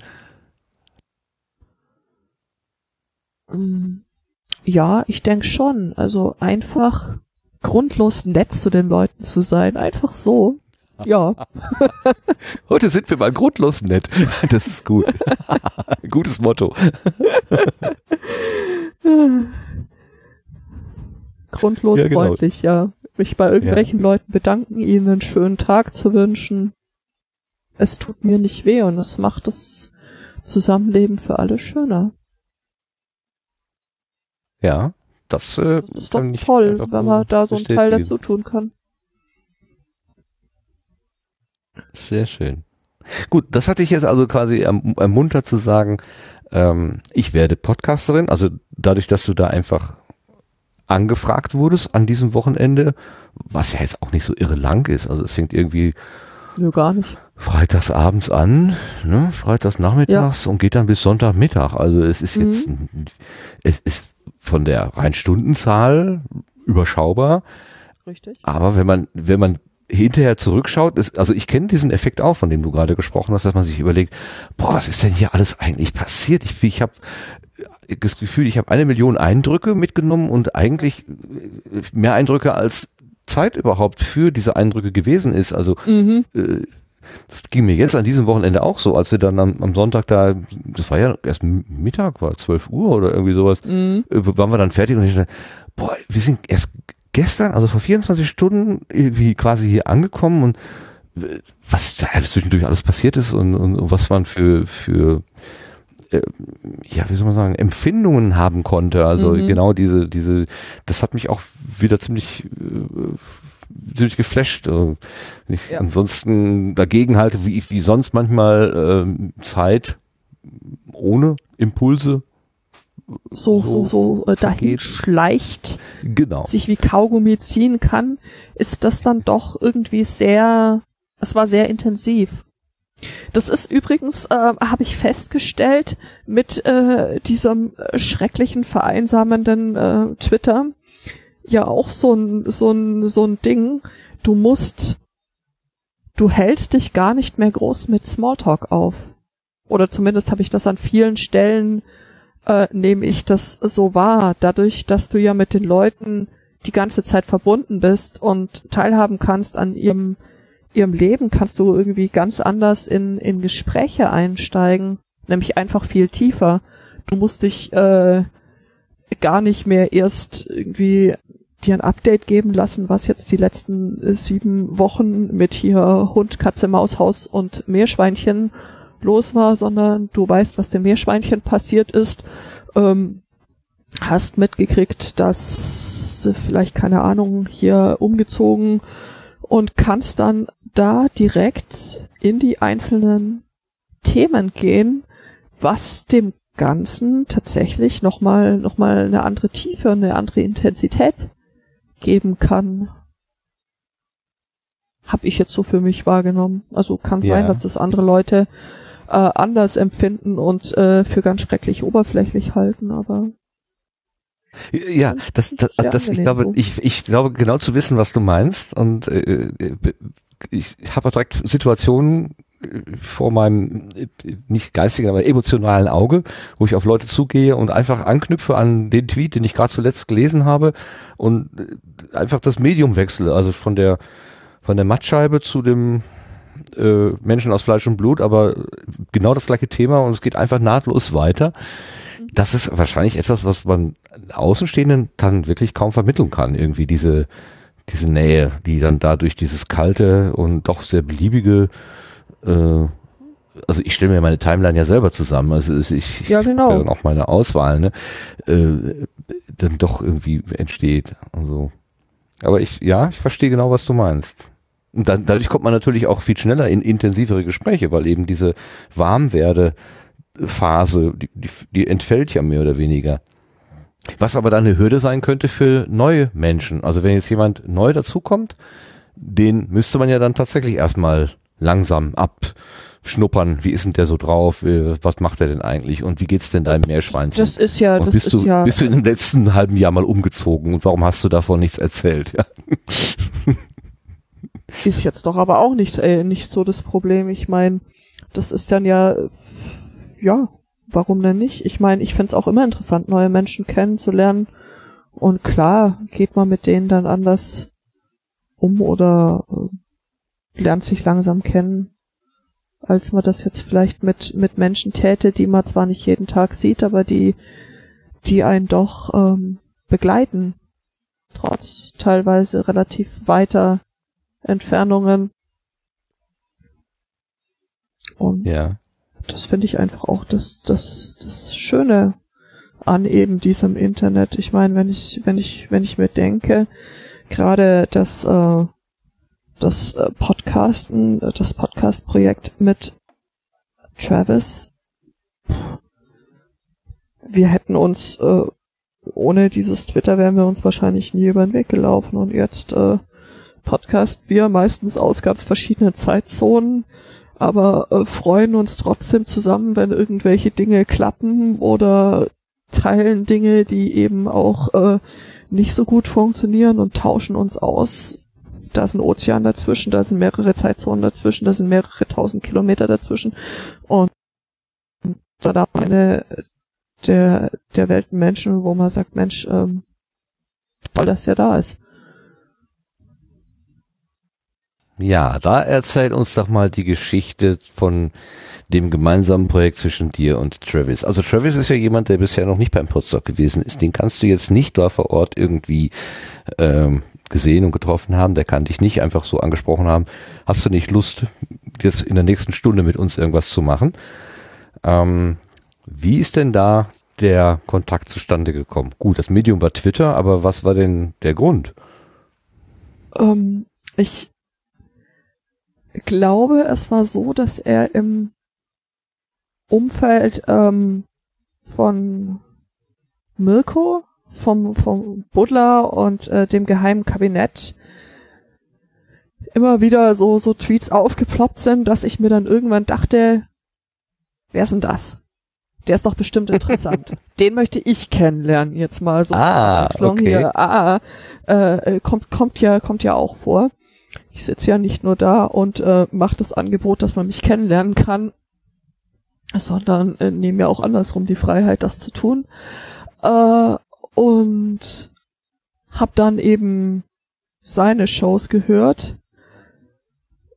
Mm, Ja, ich denke schon. Also einfach grundlos nett zu den Leuten zu sein. Einfach so. Ja. Heute sind wir mal grundlos nett. Das ist gut. Gutes Motto. Grundlos Ja, genau. freundlich, ja. Mich bei irgendwelchen Leuten bedanken, ihnen einen schönen Tag zu wünschen. Es tut mir nicht weh und es macht das Zusammenleben für alle schöner. Ja, das, äh, Das ist doch toll, wenn man da so einen Teil dazu tun kann. Sehr schön. Gut, das hatte ich jetzt also quasi erm- ermuntert zu sagen, ähm, ich werde Podcasterin, also dadurch, dass du da einfach angefragt wurdest an diesem Wochenende, was ja jetzt auch nicht so irre lang ist, also es fängt irgendwie Nö, gar nicht. freitags abends an, ne, freitags nachmittags und geht dann bis Sonntagmittag, also es ist jetzt, es ist von der rein Stundenzahl überschaubar, Richtig? aber wenn man, wenn man hinterher zurückschaut, ist, also ich kenne diesen Effekt auch, von dem du gerade gesprochen hast, dass man sich überlegt, boah, was ist denn hier alles eigentlich passiert? Ich, ich habe das Gefühl, ich habe eine Million Eindrücke mitgenommen und eigentlich äh, mehr Eindrücke als Zeit überhaupt für diese Eindrücke gewesen ist. Also Mhm. äh, das ging mir jetzt an diesem Wochenende auch so, als wir dann am, am Sonntag da, das war ja erst Mittag, war 12 Uhr oder irgendwie sowas, Mhm. äh, waren wir dann fertig und ich dachte, boah, wir sind erst gestern, also vor 24 Stunden irgendwie quasi hier angekommen und äh, was da alles zwischendurch alles passiert ist und, und, und was man für, für äh, ja, wie soll man sagen, Empfindungen haben konnte. Also Mhm. genau diese, diese, das hat mich auch wieder ziemlich, äh, ziemlich geflasht. Äh, Wenn ich Ja. ansonsten dagegen halte, wie, wie sonst manchmal ähm, Zeit ohne Impulse. So, so, so, äh, dahin schleicht, Genau. sich wie Kaugummi ziehen kann, ist das dann doch irgendwie sehr, es war sehr intensiv. Das ist übrigens, äh, habe ich festgestellt, mit äh, diesem äh, schrecklichen, vereinsamenden äh, Twitter ja auch so ein, so ein, so ein Ding. Du musst, du hältst dich gar nicht mehr groß mit Smalltalk auf. Oder zumindest habe ich das an vielen Stellen, äh, nehme ich das so wahr. Dadurch, dass du ja mit den Leuten die ganze Zeit verbunden bist und teilhaben kannst an ihrem ihrem Leben kannst du irgendwie ganz anders in, in Gespräche einsteigen, nämlich einfach viel tiefer. Du musst dich äh, gar nicht mehr erst irgendwie dir ein Update geben lassen, was jetzt die letzten äh, sieben Wochen mit hier Hund, Katze, Maus, Haus und Meerschweinchen los war, sondern du weißt, was dem Meerschweinchen passiert ist, ähm, hast mitgekriegt, dass vielleicht, keine Ahnung, hier umgezogen und kannst dann da direkt in die einzelnen Themen gehen, was dem Ganzen tatsächlich nochmal noch mal eine andere Tiefe, eine andere Intensität geben kann. Hab ich jetzt so für mich wahrgenommen. Also kann Ja. sein, dass das andere Leute äh, anders empfinden und äh, für ganz schrecklich oberflächlich halten, aber Ja, das, das, das ich glaube, ich, ich glaube genau zu wissen, was du meinst und äh, äh, ich habe direkt Situationen vor meinem äh, nicht geistigen, aber emotionalen Auge, wo ich auf Leute zugehe und einfach anknüpfe an den Tweet, den ich gerade zuletzt gelesen habe und äh, einfach das Medium wechsle, also von der von der Mattscheibe zu dem äh, Menschen aus Fleisch und Blut, aber genau das gleiche Thema und es geht einfach nahtlos weiter. Das ist wahrscheinlich etwas, was man Außenstehenden dann wirklich kaum vermitteln kann, irgendwie diese diese Nähe, die dann dadurch dieses kalte und doch sehr beliebige äh, also ich stelle mir meine Timeline ja selber zusammen, also ich, Ja, genau. ich dann auch meine Auswahl, ne, äh, dann doch irgendwie entsteht. Also, aber ich, ja, ich verstehe genau, was du meinst. Und dann, dadurch kommt man natürlich auch viel schneller in intensivere Gespräche, weil eben diese Warmwerde-Phase, die, die, die entfällt ja mehr oder weniger. Was aber dann eine Hürde sein könnte für neue Menschen. Also wenn jetzt jemand neu dazukommt, den müsste man ja dann tatsächlich erstmal langsam abschnuppern. Wie ist denn der so drauf? Äh, Was macht er denn eigentlich? Und wie geht's denn deinem Meerschweinchen? Das ist ja, und das bist ist du, ja, bist du in dem letzten halben Jahr mal umgezogen und warum hast du davon nichts erzählt? Ja. ist jetzt doch aber auch nicht, äh, nicht so das Problem. Ich meine, das ist dann ja, ja, warum denn nicht? Ich meine, ich find's auch immer interessant, neue Menschen kennenzulernen. Und klar, geht man mit denen dann anders um oder äh, lernt sich langsam kennen, als man das jetzt vielleicht mit, mit Menschen täte, die man zwar nicht jeden Tag sieht, aber die, die einen doch ähm, begleiten. Trotz teilweise relativ weiter Entfernungen. Und ja. das finde ich einfach auch das, das, das Schöne an eben diesem Internet. Ich meine, wenn ich, wenn ich, wenn ich mir denke, gerade das, äh, das äh, Podcasten, das Podcast-Projekt mit Travis, wir hätten uns, äh, ohne dieses Twitter wären wir uns wahrscheinlich nie über den Weg gelaufen und jetzt äh, Podcast wir meistens aus ganz verschiedenen Zeitzonen, aber äh, freuen uns trotzdem zusammen, wenn irgendwelche Dinge klappen oder teilen Dinge, die eben auch äh, nicht so gut funktionieren und tauschen uns aus. Da ist ein Ozean dazwischen, da sind mehrere Zeitzonen dazwischen, da sind mehrere tausend Kilometer dazwischen und da da eine der der Welten Menschen, wo man sagt, Mensch, ähm, weil das ja da ist. Ja, da erzähl uns doch mal die Geschichte von dem gemeinsamen Projekt zwischen dir und Travis. Also Travis ist ja jemand, der bisher noch nicht beim Potsdok gewesen ist. Den kannst du jetzt nicht da vor Ort irgendwie ähm, gesehen und getroffen haben. Der kann dich nicht einfach so angesprochen haben. Hast du nicht Lust, jetzt in der nächsten Stunde mit uns irgendwas zu machen? Ähm, wie ist denn da der Kontakt zustande gekommen? Gut, das Medium war Twitter, aber was war denn der Grund? Ähm, ich glaube, es war so, dass er im Umfeld ähm, von Mirko, vom, vom Buddler und äh, dem geheimen Kabinett immer wieder so, so Tweets aufgeploppt sind, dass ich mir dann irgendwann dachte, wer ist denn das? Der ist doch bestimmt interessant. Den möchte ich kennenlernen jetzt mal so. Ah, okay. hier. Ah, äh, äh, kommt, kommt ja, kommt ja auch vor. Ich sitze ja nicht nur da und äh, mache das Angebot, dass man mich kennenlernen kann, sondern äh, nehme ja auch andersrum die Freiheit, das zu tun. Äh, und hab dann eben seine Shows gehört.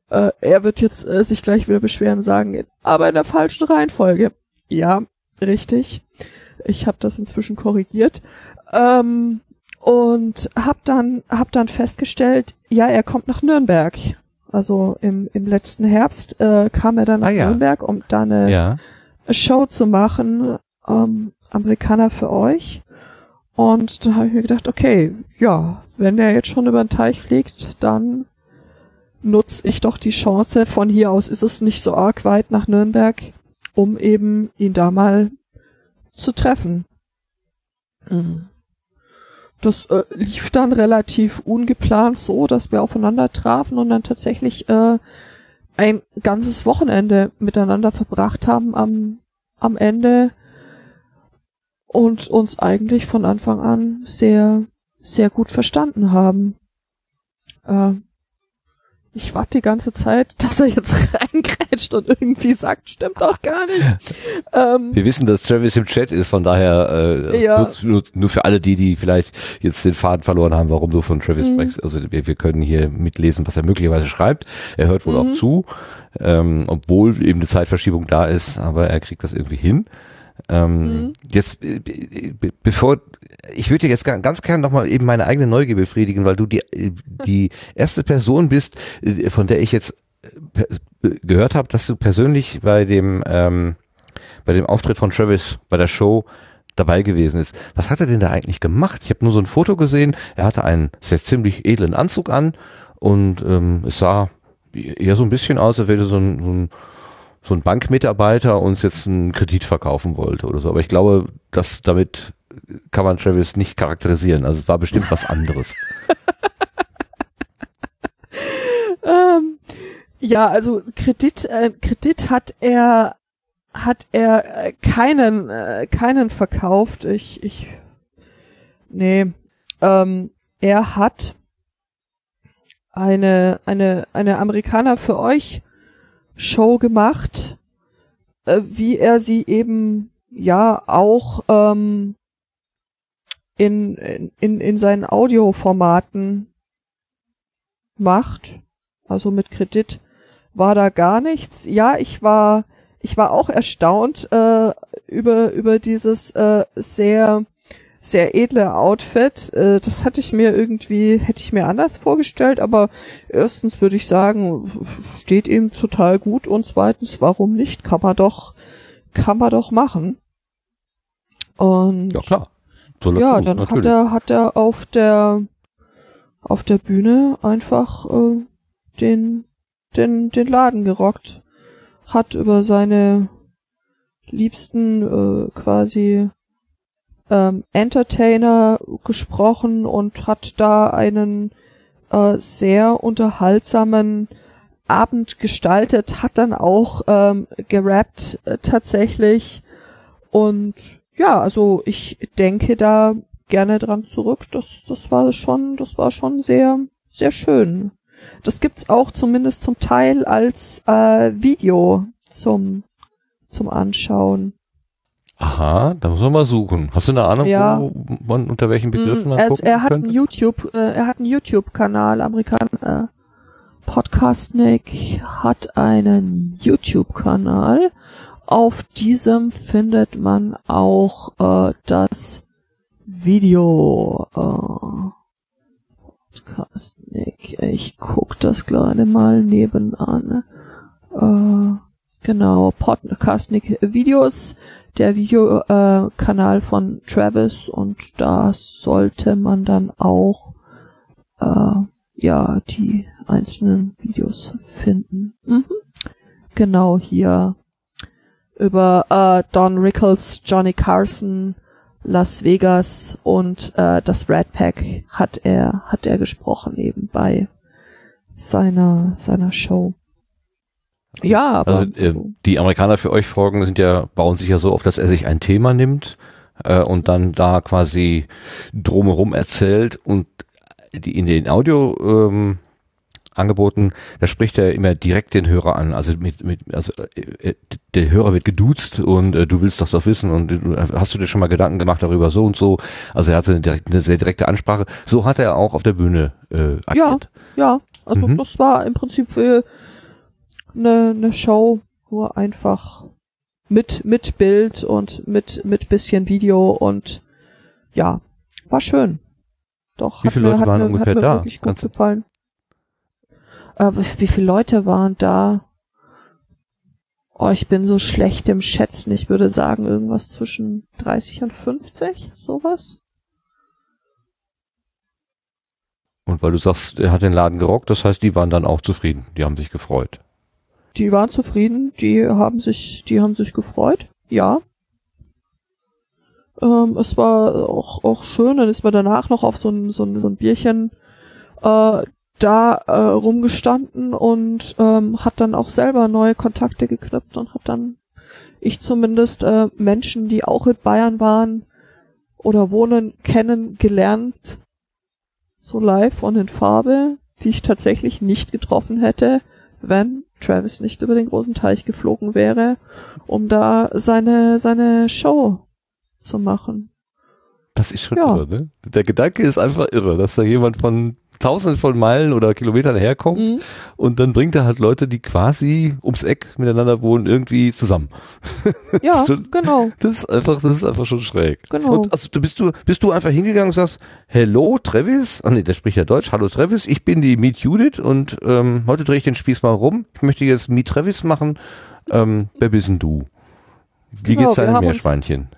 Äh, er wird jetzt äh, sich gleich wieder beschweren sagen, aber in der falschen Reihenfolge. Ja, richtig. Ich habe das inzwischen korrigiert. Ähm, und hab dann hab dann festgestellt, ja, er kommt nach Nürnberg. Also im, im letzten Herbst äh, kam er dann nach Ah, ja. Nürnberg, um da eine Ja. Show zu machen, ähm, Amerikaner für euch. Und da habe ich mir gedacht, okay, ja, wenn der jetzt schon über den Teich fliegt, dann nutze ich doch die Chance. Von hier aus ist es nicht so arg weit nach Nürnberg, um eben ihn da mal zu treffen. Mhm. Das äh, lief dann relativ ungeplant so, dass wir aufeinander trafen und dann tatsächlich äh, ein ganzes Wochenende miteinander verbracht haben am, am Ende und uns eigentlich von Anfang an sehr, sehr gut verstanden haben. Äh, ich warte die ganze Zeit, dass er jetzt reingrätscht und irgendwie sagt, stimmt doch gar nicht. Ähm, Wir wissen, dass Travis im Chat ist, von daher äh, Ja. nur, nur, für alle die, die vielleicht jetzt den Faden verloren haben, warum du von Travis Mhm. sprichst. Also wir, wir können hier mitlesen, was er möglicherweise schreibt. Er hört wohl Mhm. auch zu, ähm, obwohl eben eine Zeitverschiebung da ist, aber er kriegt das irgendwie hin. Ähm, Mhm. Jetzt, äh, be- be- bevor, ich würde jetzt ga- ganz gerne nochmal eben meine eigene Neugier befriedigen, weil du die, äh, die erste Person bist, äh, von der ich jetzt gehört habe, dass du persönlich bei dem, ähm, bei dem Auftritt von Travis bei der Show dabei gewesen ist. Was hat er denn da eigentlich gemacht? Ich habe nur so ein Foto gesehen. Er hatte einen sehr ziemlich edlen Anzug an und ähm, es sah eher so ein bisschen aus, als wäre so ein, so ein so ein Bankmitarbeiter uns jetzt einen Kredit verkaufen wollte oder so. Aber ich glaube, dass damit kann man Travis nicht charakterisieren. Also es war bestimmt was anderes. ähm, ja, also Kredit, äh, Kredit hat er hat er äh, keinen äh, keinen verkauft. Ich ich nee, ähm, er hat eine eine eine Amerikaner für euch Show gemacht, äh, wie er sie eben ja auch ähm, in, in, in seinen Audioformaten macht. Also mit Kredit war da gar nichts. Ja, ich war, ich war auch erstaunt äh, über, über dieses äh, sehr, sehr edle Outfit. Äh, das hatte ich mir irgendwie, hätte ich mir anders vorgestellt, aber erstens würde ich sagen, steht ihm total gut und zweitens, warum nicht? Kann man doch, kann man doch machen. Und Ja klar. Soll er ja, tun, dann natürlich. hat er hat er auf der auf der Bühne einfach äh, den den den Laden gerockt, hat über seine liebsten äh, quasi ähm, Entertainer gesprochen und hat da einen äh, sehr unterhaltsamen Abend gestaltet, hat dann auch ähm, gerappt äh, tatsächlich und ja, also ich denke da gerne dran zurück. Das, das war schon, das war schon sehr, sehr schön. Das gibt's auch zumindest zum Teil als äh, Video zum zum Anschauen. Aha, da muss man mal suchen. Hast du eine Ahnung, Ja. wo man unter welchen Begriffen Mm, man er, gucken er hat könnte? einen YouTube, äh, er hat einen YouTube-Kanal, Amerikan äh, Podcastnik hat einen YouTube-Kanal. Auf diesem findet man auch äh, das Video. Äh, Podcastnik. Ich guck das gerade mal nebenan. Äh, genau, Podcastnik Videos der Videokanal äh, von Travis und da sollte man dann auch äh, ja die einzelnen Videos finden. Mhm. Genau hier über äh, Don Rickles, Johnny Carson, Las Vegas und äh, das Red Pack hat er hat er gesprochen eben bei seiner seiner Show. Ja, aber Also äh, die Amerikaner für euch Folgen sind ja, bauen sich ja so auf, dass er sich ein Thema nimmt äh, und dann da quasi drumherum erzählt und die in den Audio ähm, Angeboten, da spricht er immer direkt den Hörer an. Also mit, mit also äh, der Hörer wird geduzt und äh, du willst doch doch wissen und äh, hast du dir schon mal Gedanken gemacht darüber so und so. Also er hatte eine, direkt, eine sehr direkte Ansprache. So hat er auch auf der Bühne äh, agiert. Ja, also Mhm. das war im Prinzip für eine, eine Show, nur einfach mit, mit Bild und mit, mit bisschen Video und ja, war schön. Doch, Wie hat viele mir, Leute waren mir, ungefähr da? wirklich gut Kannst gefallen. Äh, wie, wie viele Leute waren da? Oh, ich bin so schlecht im Schätzen. Ich würde sagen, irgendwas zwischen 30 und 50, sowas. Und weil du sagst, er hat den Laden gerockt, das heißt, die waren dann auch zufrieden. Die haben sich gefreut. Die waren zufrieden, die haben sich, die haben sich gefreut, ja. Ähm, es war auch, auch schön, dann ist man danach noch auf so ein, so ein, so ein Bierchen äh, da äh, rumgestanden und ähm, hat dann auch selber neue Kontakte geknüpft und hat dann ich zumindest äh, Menschen, die auch in Bayern waren oder wohnen, kennengelernt, so live und in Farbe. die ich tatsächlich nicht getroffen hätte, wenn Travis nicht über den großen Teich geflogen wäre, um da seine, seine Show zu machen. Das ist schon Ja. irre, ne? Der Gedanke ist einfach irre, dass da jemand von tausenden von Meilen oder Kilometern herkommt Mhm. und dann bringt er halt Leute, die quasi ums Eck miteinander wohnen, irgendwie zusammen. Ja, schon- genau, Das ist einfach, das ist einfach schon schräg. genau. Und also bist du bist du einfach hingegangen und sagst, Hello Travis, ah nee, der spricht ja Deutsch. Hallo Travis, ich bin die Meet Judith und ähm, heute drehe ich den Spieß mal rum. Ich möchte jetzt Meet Travis machen. Ähm, wer bist denn du? Wie Genau, geht's deinem Meerschweinchen?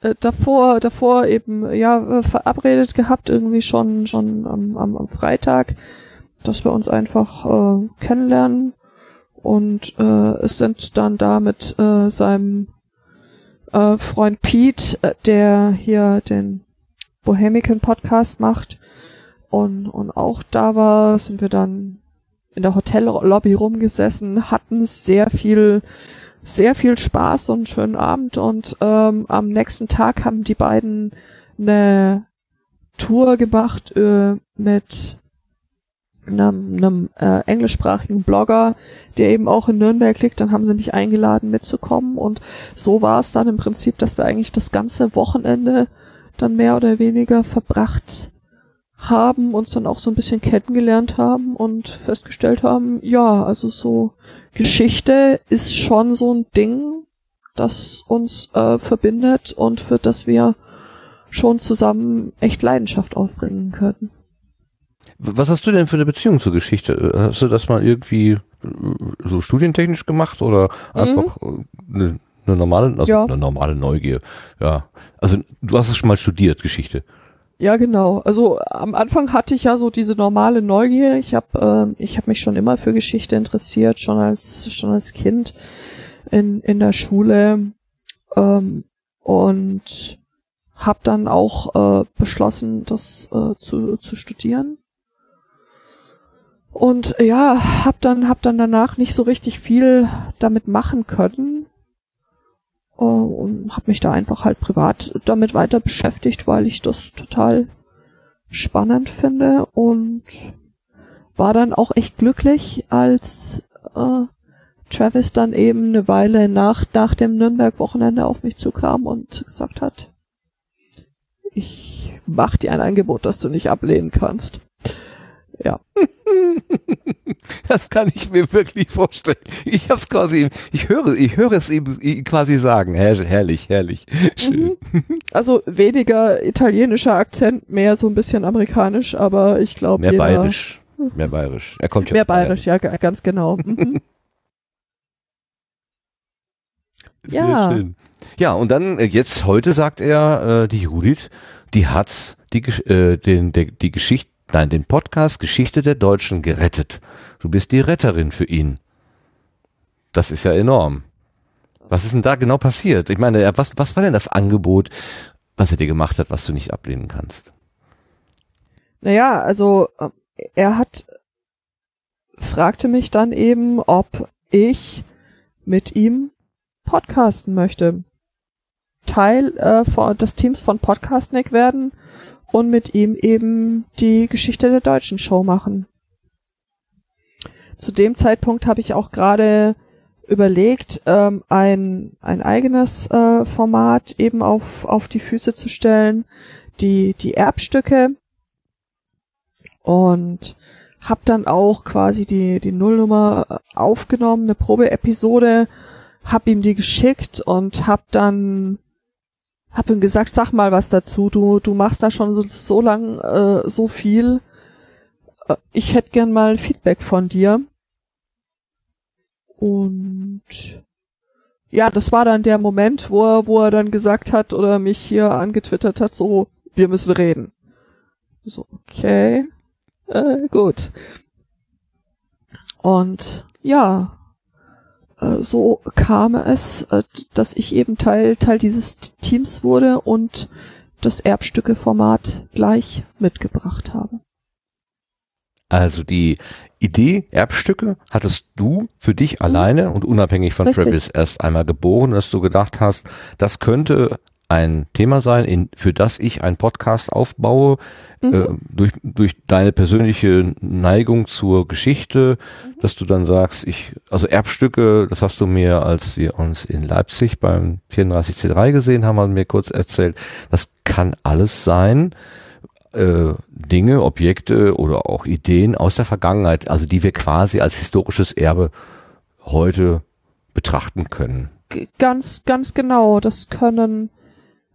Äh, davor, davor eben, ja, äh, verabredet gehabt, irgendwie schon, schon am, am, am Freitag, dass wir uns einfach äh, kennenlernen. Und äh, es sind dann da mit äh, seinem äh, Freund Pete, äh, der hier den Bohemican Podcast macht. Und, und auch da war, sind wir dann in der Hotellobby rumgesessen, hatten sehr viel sehr viel Spaß und einen schönen Abend und ähm, am nächsten Tag haben die beiden eine Tour gemacht äh, mit einem, einem äh, englischsprachigen Blogger, der eben auch in Nürnberg liegt. Dann haben sie mich eingeladen mitzukommen und so war es dann im Prinzip, dass wir eigentlich das ganze Wochenende dann mehr oder weniger verbracht haben, uns dann auch so ein bisschen kennengelernt haben und festgestellt haben, ja, also so Geschichte ist schon so ein Ding, das uns äh, verbindet und für das wir schon zusammen echt Leidenschaft aufbringen können. Was hast du denn für eine Beziehung zur Geschichte? Hast du das mal irgendwie äh, so studientechnisch gemacht oder einfach äh, eine, eine normale, also Ja. eine normale Neugier? Ja. Also du hast es schon mal studiert, Geschichte. Ja, genau. Also am Anfang hatte ich ja so diese normale Neugier. Ich habe äh, ich habe mich schon immer für Geschichte interessiert, schon als schon als Kind in in der Schule ähm, und habe dann auch äh, beschlossen, das äh, zu zu studieren. Und ja, hab dann hab dann danach nicht so richtig viel damit machen können äh, und habe mich da einfach halt privat damit weiter beschäftigt, weil ich das total spannend finde und war dann auch echt glücklich, als äh, Travis dann eben eine Weile nach, nach dem Nürnberg-Wochenende auf mich zukam und gesagt hat, ich mach dir ein Angebot, das du nicht ablehnen kannst. Ja, Das kann ich mir wirklich vorstellen. Ich hab's quasi, ich höre, ich höre es eben quasi sagen. Herr, herrlich, herrlich. Schön. also weniger italienischer Akzent, mehr so ein bisschen amerikanisch, aber ich glaube Mehr bayerisch. Mehr bayerisch. Er kommt ja Mehr bayerisch, ja, ga- ganz genau. Mhm. Sehr Ja. schön. Ja, und dann äh, jetzt heute sagt er, äh, die Judith, die hat die, äh, den, der, die Geschichte, nein, den Podcast Geschichte der Deutschen gerettet. Du bist die Retterin für ihn. Das ist ja enorm. Was ist denn da genau passiert? Ich meine, er- was, was war denn das Angebot, was er dir gemacht hat, was du nicht ablehnen kannst? Naja, also äh, er hat fragte mich dann eben, ob ich mit ihm podcasten möchte. Teil äh, des Teams von Podcastnik werden und mit ihm eben die Geschichte der deutschen Show machen. Zu dem Zeitpunkt habe ich auch gerade überlegt, ähm, ein, ein eigenes äh, Format eben auf, auf die Füße zu stellen, die, die Erbstücke und hab dann auch quasi die die Nullnummer aufgenommen, eine Probeepisode, hab ihm die geschickt und hab dann hab ihm gesagt, sag mal was dazu. Du du machst da schon so, so lang äh, so viel. Äh, Ich hätte gern mal Feedback von dir. Und ja, das war dann der Moment, wo er, wo er dann gesagt hat oder mich hier angetwittert hat, so, wir müssen reden. So, okay. Äh, gut. Und ja, so kam es, äh, dass ich eben Teil, Teil dieses Teams wurde und das Erbstücke-Format gleich mitgebracht habe. Also die Idee Erbstücke hattest du für dich alleine und unabhängig von Richtig. Travis erst einmal geboren, dass du gedacht hast, das könnte ein Thema sein, in, für das ich einen Podcast aufbaue, Mhm. äh, durch, durch deine persönliche Neigung zur Geschichte, Mhm. dass du dann sagst, ich, also Erbstücke, das hast du mir, als wir uns in Leipzig beim 34C3 gesehen haben, haben mir kurz erzählt, das kann alles sein, äh, Dinge, Objekte oder auch Ideen aus der Vergangenheit, also die wir quasi als historisches Erbe heute betrachten können. Ganz, ganz genau. Das können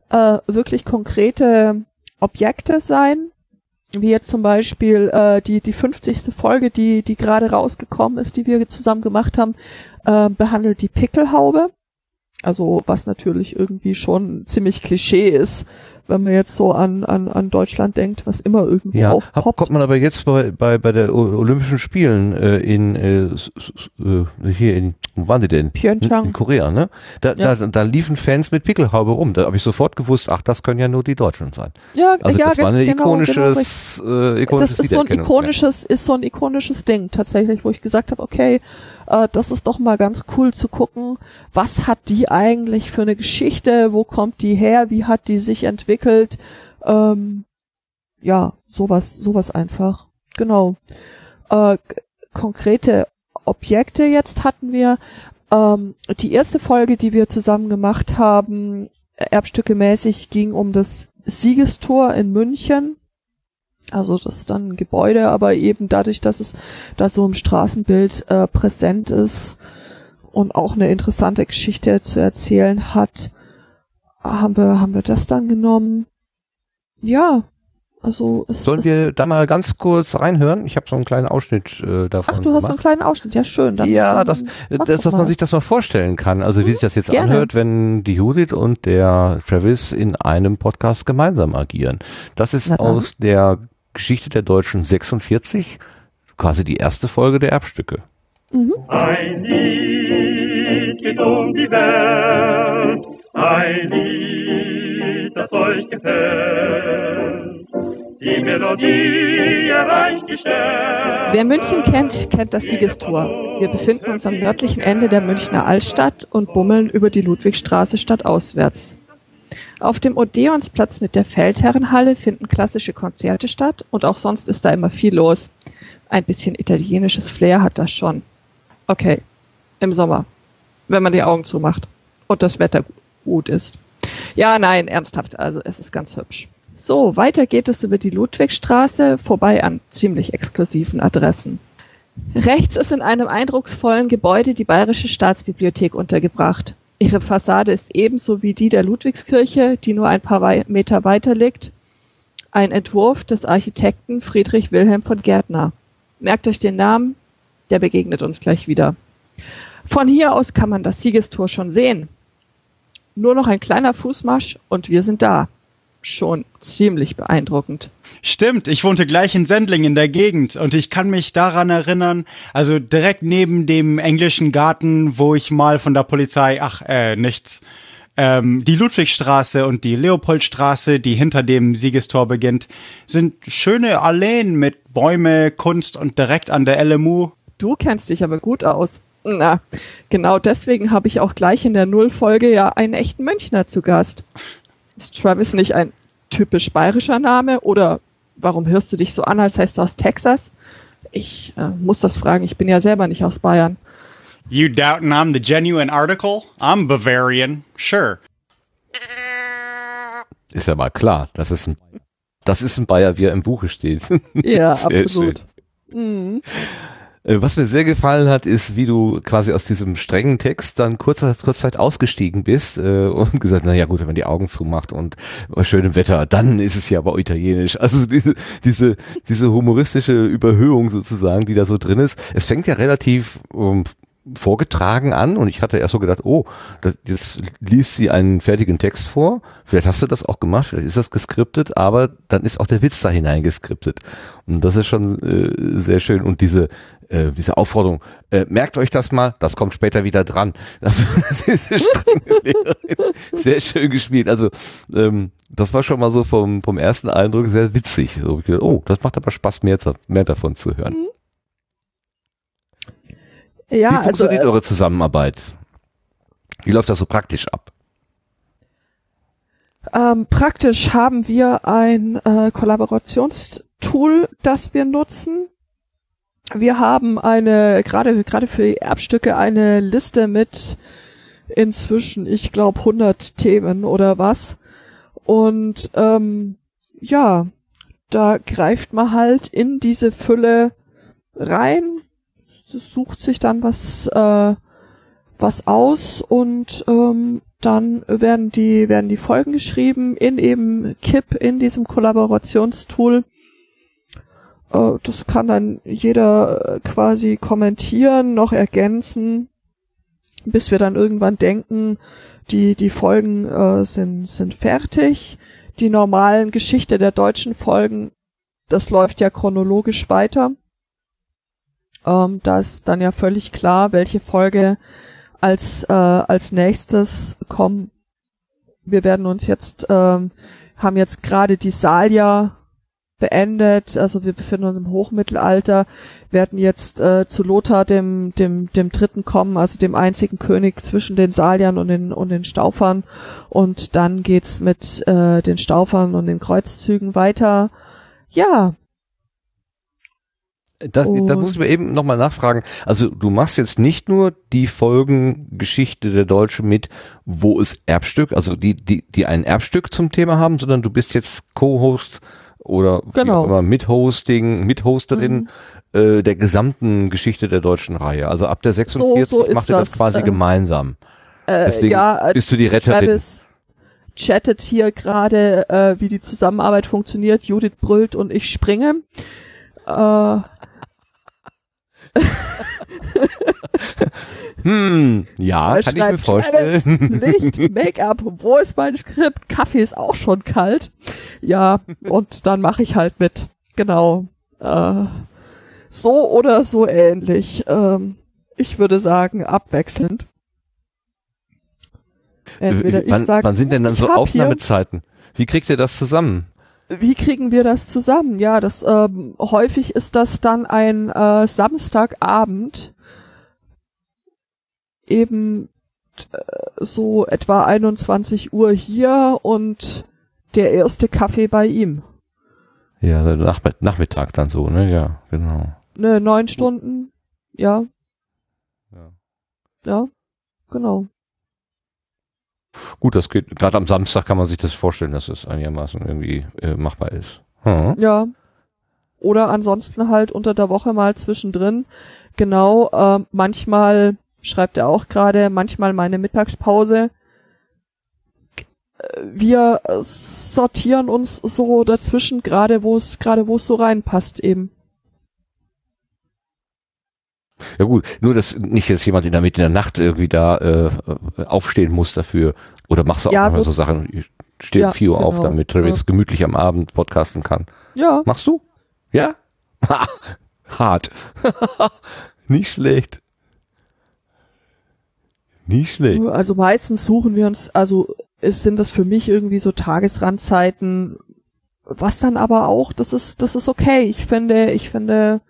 äh, wirklich konkrete Objekte sein, wie jetzt zum Beispiel äh, die die 50. Folge, die die gerade rausgekommen ist, die wir zusammen gemacht haben, äh, behandelt die Pickelhaube. Also was natürlich irgendwie schon ziemlich Klischee ist, wenn man jetzt so an an, an Deutschland denkt, was immer irgendwo Ja, aufpoppt. kommt man aber jetzt bei, bei, bei der Olympischen Spielen äh, in äh, äh, hier in wo waren die denn? Pyeongchang. In Korea, ne? Da, Ja. da, da liefen Fans mit Pickelhaube rum. Da habe ich sofort gewusst, ach, das können ja nur die Deutschen sein. Ja, Also ja, das war ein ge- genau, genau, ikonisches, äh, ikonisches das ist so ein ikonisches, ist so ein ikonisches Ding tatsächlich, wo ich gesagt habe, okay, äh, das ist doch mal ganz cool zu gucken, was hat die eigentlich für eine Geschichte, wo kommt die her, wie hat die sich entwickelt, ähm, ja, sowas, sowas einfach, genau. Äh, konkrete Objekte jetzt hatten wir, ähm, die erste Folge, die wir zusammen gemacht haben, erbstücke mäßig, ging um das Siegestor in München. Also das ist dann ein Gebäude, aber eben dadurch, dass es da so im Straßenbild äh, präsent ist und auch eine interessante Geschichte zu erzählen hat, haben wir, haben wir das dann genommen. Ja, also es Sollen es, wir da mal ganz kurz reinhören? Ich habe so einen kleinen Ausschnitt äh, davon Ach, du hast so einen gemacht. kleinen Ausschnitt, ja schön. Dann, ja, dann das, mach das, dass man sich das mal vorstellen kann. Also wie sich das jetzt gerne. anhört, wenn die Judith und der Travis in einem Podcast gemeinsam agieren. Das ist Na aus der Geschichte der Deutschen 46, quasi die erste Folge der Erbstücke. Ein Lied geht um die Welt, ein Lied, das euch gefällt. Die Melodie erreicht die Sterne. Wer München kennt, kennt das Siegestor. Wir befinden uns am nördlichen Ende der Münchner Altstadt und bummeln über die Ludwigstraße stadtauswärts. Auf dem Odeonsplatz mit der Feldherrenhalle finden klassische Konzerte statt und auch sonst ist da immer viel los. Ein bisschen italienisches Flair hat das schon. Okay, im Sommer, wenn man die Augen zumacht und das Wetter gut ist. Ja, nein, ernsthaft, also es ist ganz hübsch. So, weiter geht es über die Ludwigstraße, vorbei an ziemlich exklusiven Adressen. Rechts ist in einem eindrucksvollen Gebäude die Bayerische Staatsbibliothek untergebracht. Ihre Fassade ist ebenso wie die der Ludwigskirche, die nur ein paar Meter weiter liegt, ein Entwurf des Architekten Friedrich Wilhelm von Gärtner. Merkt euch den Namen, der begegnet uns gleich wieder. Von hier aus kann man das Siegestor schon sehen. Nur noch ein kleiner Fußmarsch und wir sind da. Schon ziemlich beeindruckend. Stimmt, ich wohnte gleich in Sendling in der Gegend und ich kann mich daran erinnern, also direkt neben dem englischen Garten, wo ich mal von der Polizei, ach, äh, nichts, ähm, die Ludwigstraße und die Leopoldstraße, die hinter dem Siegestor beginnt, sind schöne Alleen mit Bäume, Kunst und direkt an der LMU. Du kennst dich aber gut aus. Na, genau deswegen habe ich auch gleich in der Nullfolge ja einen echten Münchner zu Gast. Ist Travis nicht ein typisch bayerischer Name oder warum hörst du dich so an, als heißt du aus Texas? Ich äh, muss das fragen, ich bin ja selber nicht aus Bayern. You doubting I'm the genuine article? I'm Bavarian, sure. Ist ja mal klar, das ist ein, das ist ein Bayer, wie er im Buche steht. Ja, Sehr absolut. schön. Äh, Was mir sehr gefallen hat, ist, wie du quasi aus diesem strengen Text dann kurzer, kurz Zeit ausgestiegen bist äh, und gesagt, na ja gut, wenn man die Augen zumacht und bei schönem Wetter, dann ist es ja aber italienisch. Also diese, diese, diese humoristische Überhöhung sozusagen, die da so drin ist. Es fängt ja relativ ähm, vorgetragen an und ich hatte erst so gedacht, oh, das, jetzt liest sie einen fertigen Text vor. Vielleicht hast du das auch gemacht, vielleicht ist das geskriptet, aber dann ist auch der Witz da hineingeskriptet. Und das ist schon äh, sehr schön. Und diese, äh, diese Aufforderung, äh, merkt euch das mal, das kommt später wieder dran. Also diese Lehrerin, sehr schön gespielt. Also ähm, das war schon mal so vom, vom ersten Eindruck sehr witzig. So, oh, das macht aber Spaß, mehr, mehr davon zu hören. Wie Ja, also funktioniert äh, eure Zusammenarbeit? Wie läuft das so praktisch ab? Ähm, praktisch haben wir ein äh, Kollaborationstool, das wir nutzen. Wir haben eine, gerade, gerade für die Erbstücke eine Liste mit inzwischen, ich glaube, 100 Themen oder was. Und ähm, ja, da greift man halt in diese Fülle rein, sucht sich dann was, äh, was aus und ähm, dann werden die, werden die Folgen geschrieben in eben KIP, in diesem Kollaborationstool. Äh, das kann dann jeder äh, quasi kommentieren, noch ergänzen, bis wir dann irgendwann denken, die, die Folgen äh, sind, sind fertig. Die normalen Geschichte der deutschen Folgen, das läuft ja chronologisch weiter. Ähm, da ist dann ja völlig klar, welche Folge als, äh, als nächstes kommen. Wir werden uns jetzt, ähm, haben jetzt gerade die Salia beendet, also wir befinden uns im Hochmittelalter, werden jetzt äh, zu Lothar dem, dem, dem Dritten kommen, also dem einzigen König zwischen den Saliern und den, und den Staufern und dann geht's mit äh, den Staufern und den Kreuzzügen weiter. Ja, Das, da muss ich mir eben nochmal nachfragen. Also du machst jetzt nicht nur die Folgengeschichte der Deutschen mit, wo es Erbstück, also die, die, die ein Erbstück zum Thema haben, sondern du bist jetzt Co-Host oder Genau. immer Mithosting, Mithosterin äh, der gesamten Geschichte der deutschen Reihe. Also ab der 46 so ist macht ihr das, das, quasi äh, gemeinsam. äh, Deswegen ja, äh, bist du die Retterin. Travis chattet hier gerade, äh, wie die Zusammenarbeit funktioniert. Judith brüllt und ich springe. Äh, Hm, ja, er kann ich mir vorstellen. Licht, Make-up, wo ist mein Skript? Kaffee ist auch schon kalt. Ja, und dann mache ich halt mit. Genau. Äh, so oder so ähnlich. Ähm, ich würde sagen, abwechselnd. Entweder ich wann, sag, wann sind denn dann ich so Aufnahmezeiten? Wie kriegt ihr das zusammen? Wie kriegen wir das zusammen? Ja, das ähm, häufig ist das dann ein äh, Samstagabend, eben äh, so etwa 21 Uhr hier und der erste Kaffee bei ihm. Ja, nach, Nachmittag dann so, ne? Ja, genau. Ne, neun Stunden, ja. Ja. Ja, genau. Gut, das geht. Gerade am Samstag kann man sich das vorstellen, dass es einigermaßen irgendwie äh, machbar ist. Hm. Ja. Oder ansonsten halt unter der Woche mal zwischendrin. Genau, äh, manchmal, schreibt er auch gerade, manchmal meine Mittagspause. Wir sortieren uns so dazwischen, gerade wo es, gerade wo es so reinpasst eben. Ja gut, nur dass nicht jetzt jemand in der Mitte der Nacht irgendwie da äh, aufstehen muss dafür. Oder machst du auch Ja, manchmal so- Sachen, ich stehe Ja, um 4 Uhr auf, genau. damit Travis Ja. gemütlich am Abend podcasten kann. Ja, Machst du? Ja? Ha, hart. Nicht schlecht. Nicht schlecht. also meistens suchen wir uns, also es sind das für mich irgendwie so Tagesrandzeiten, was dann aber auch, das ist, das ist okay. Ich finde, ich finde,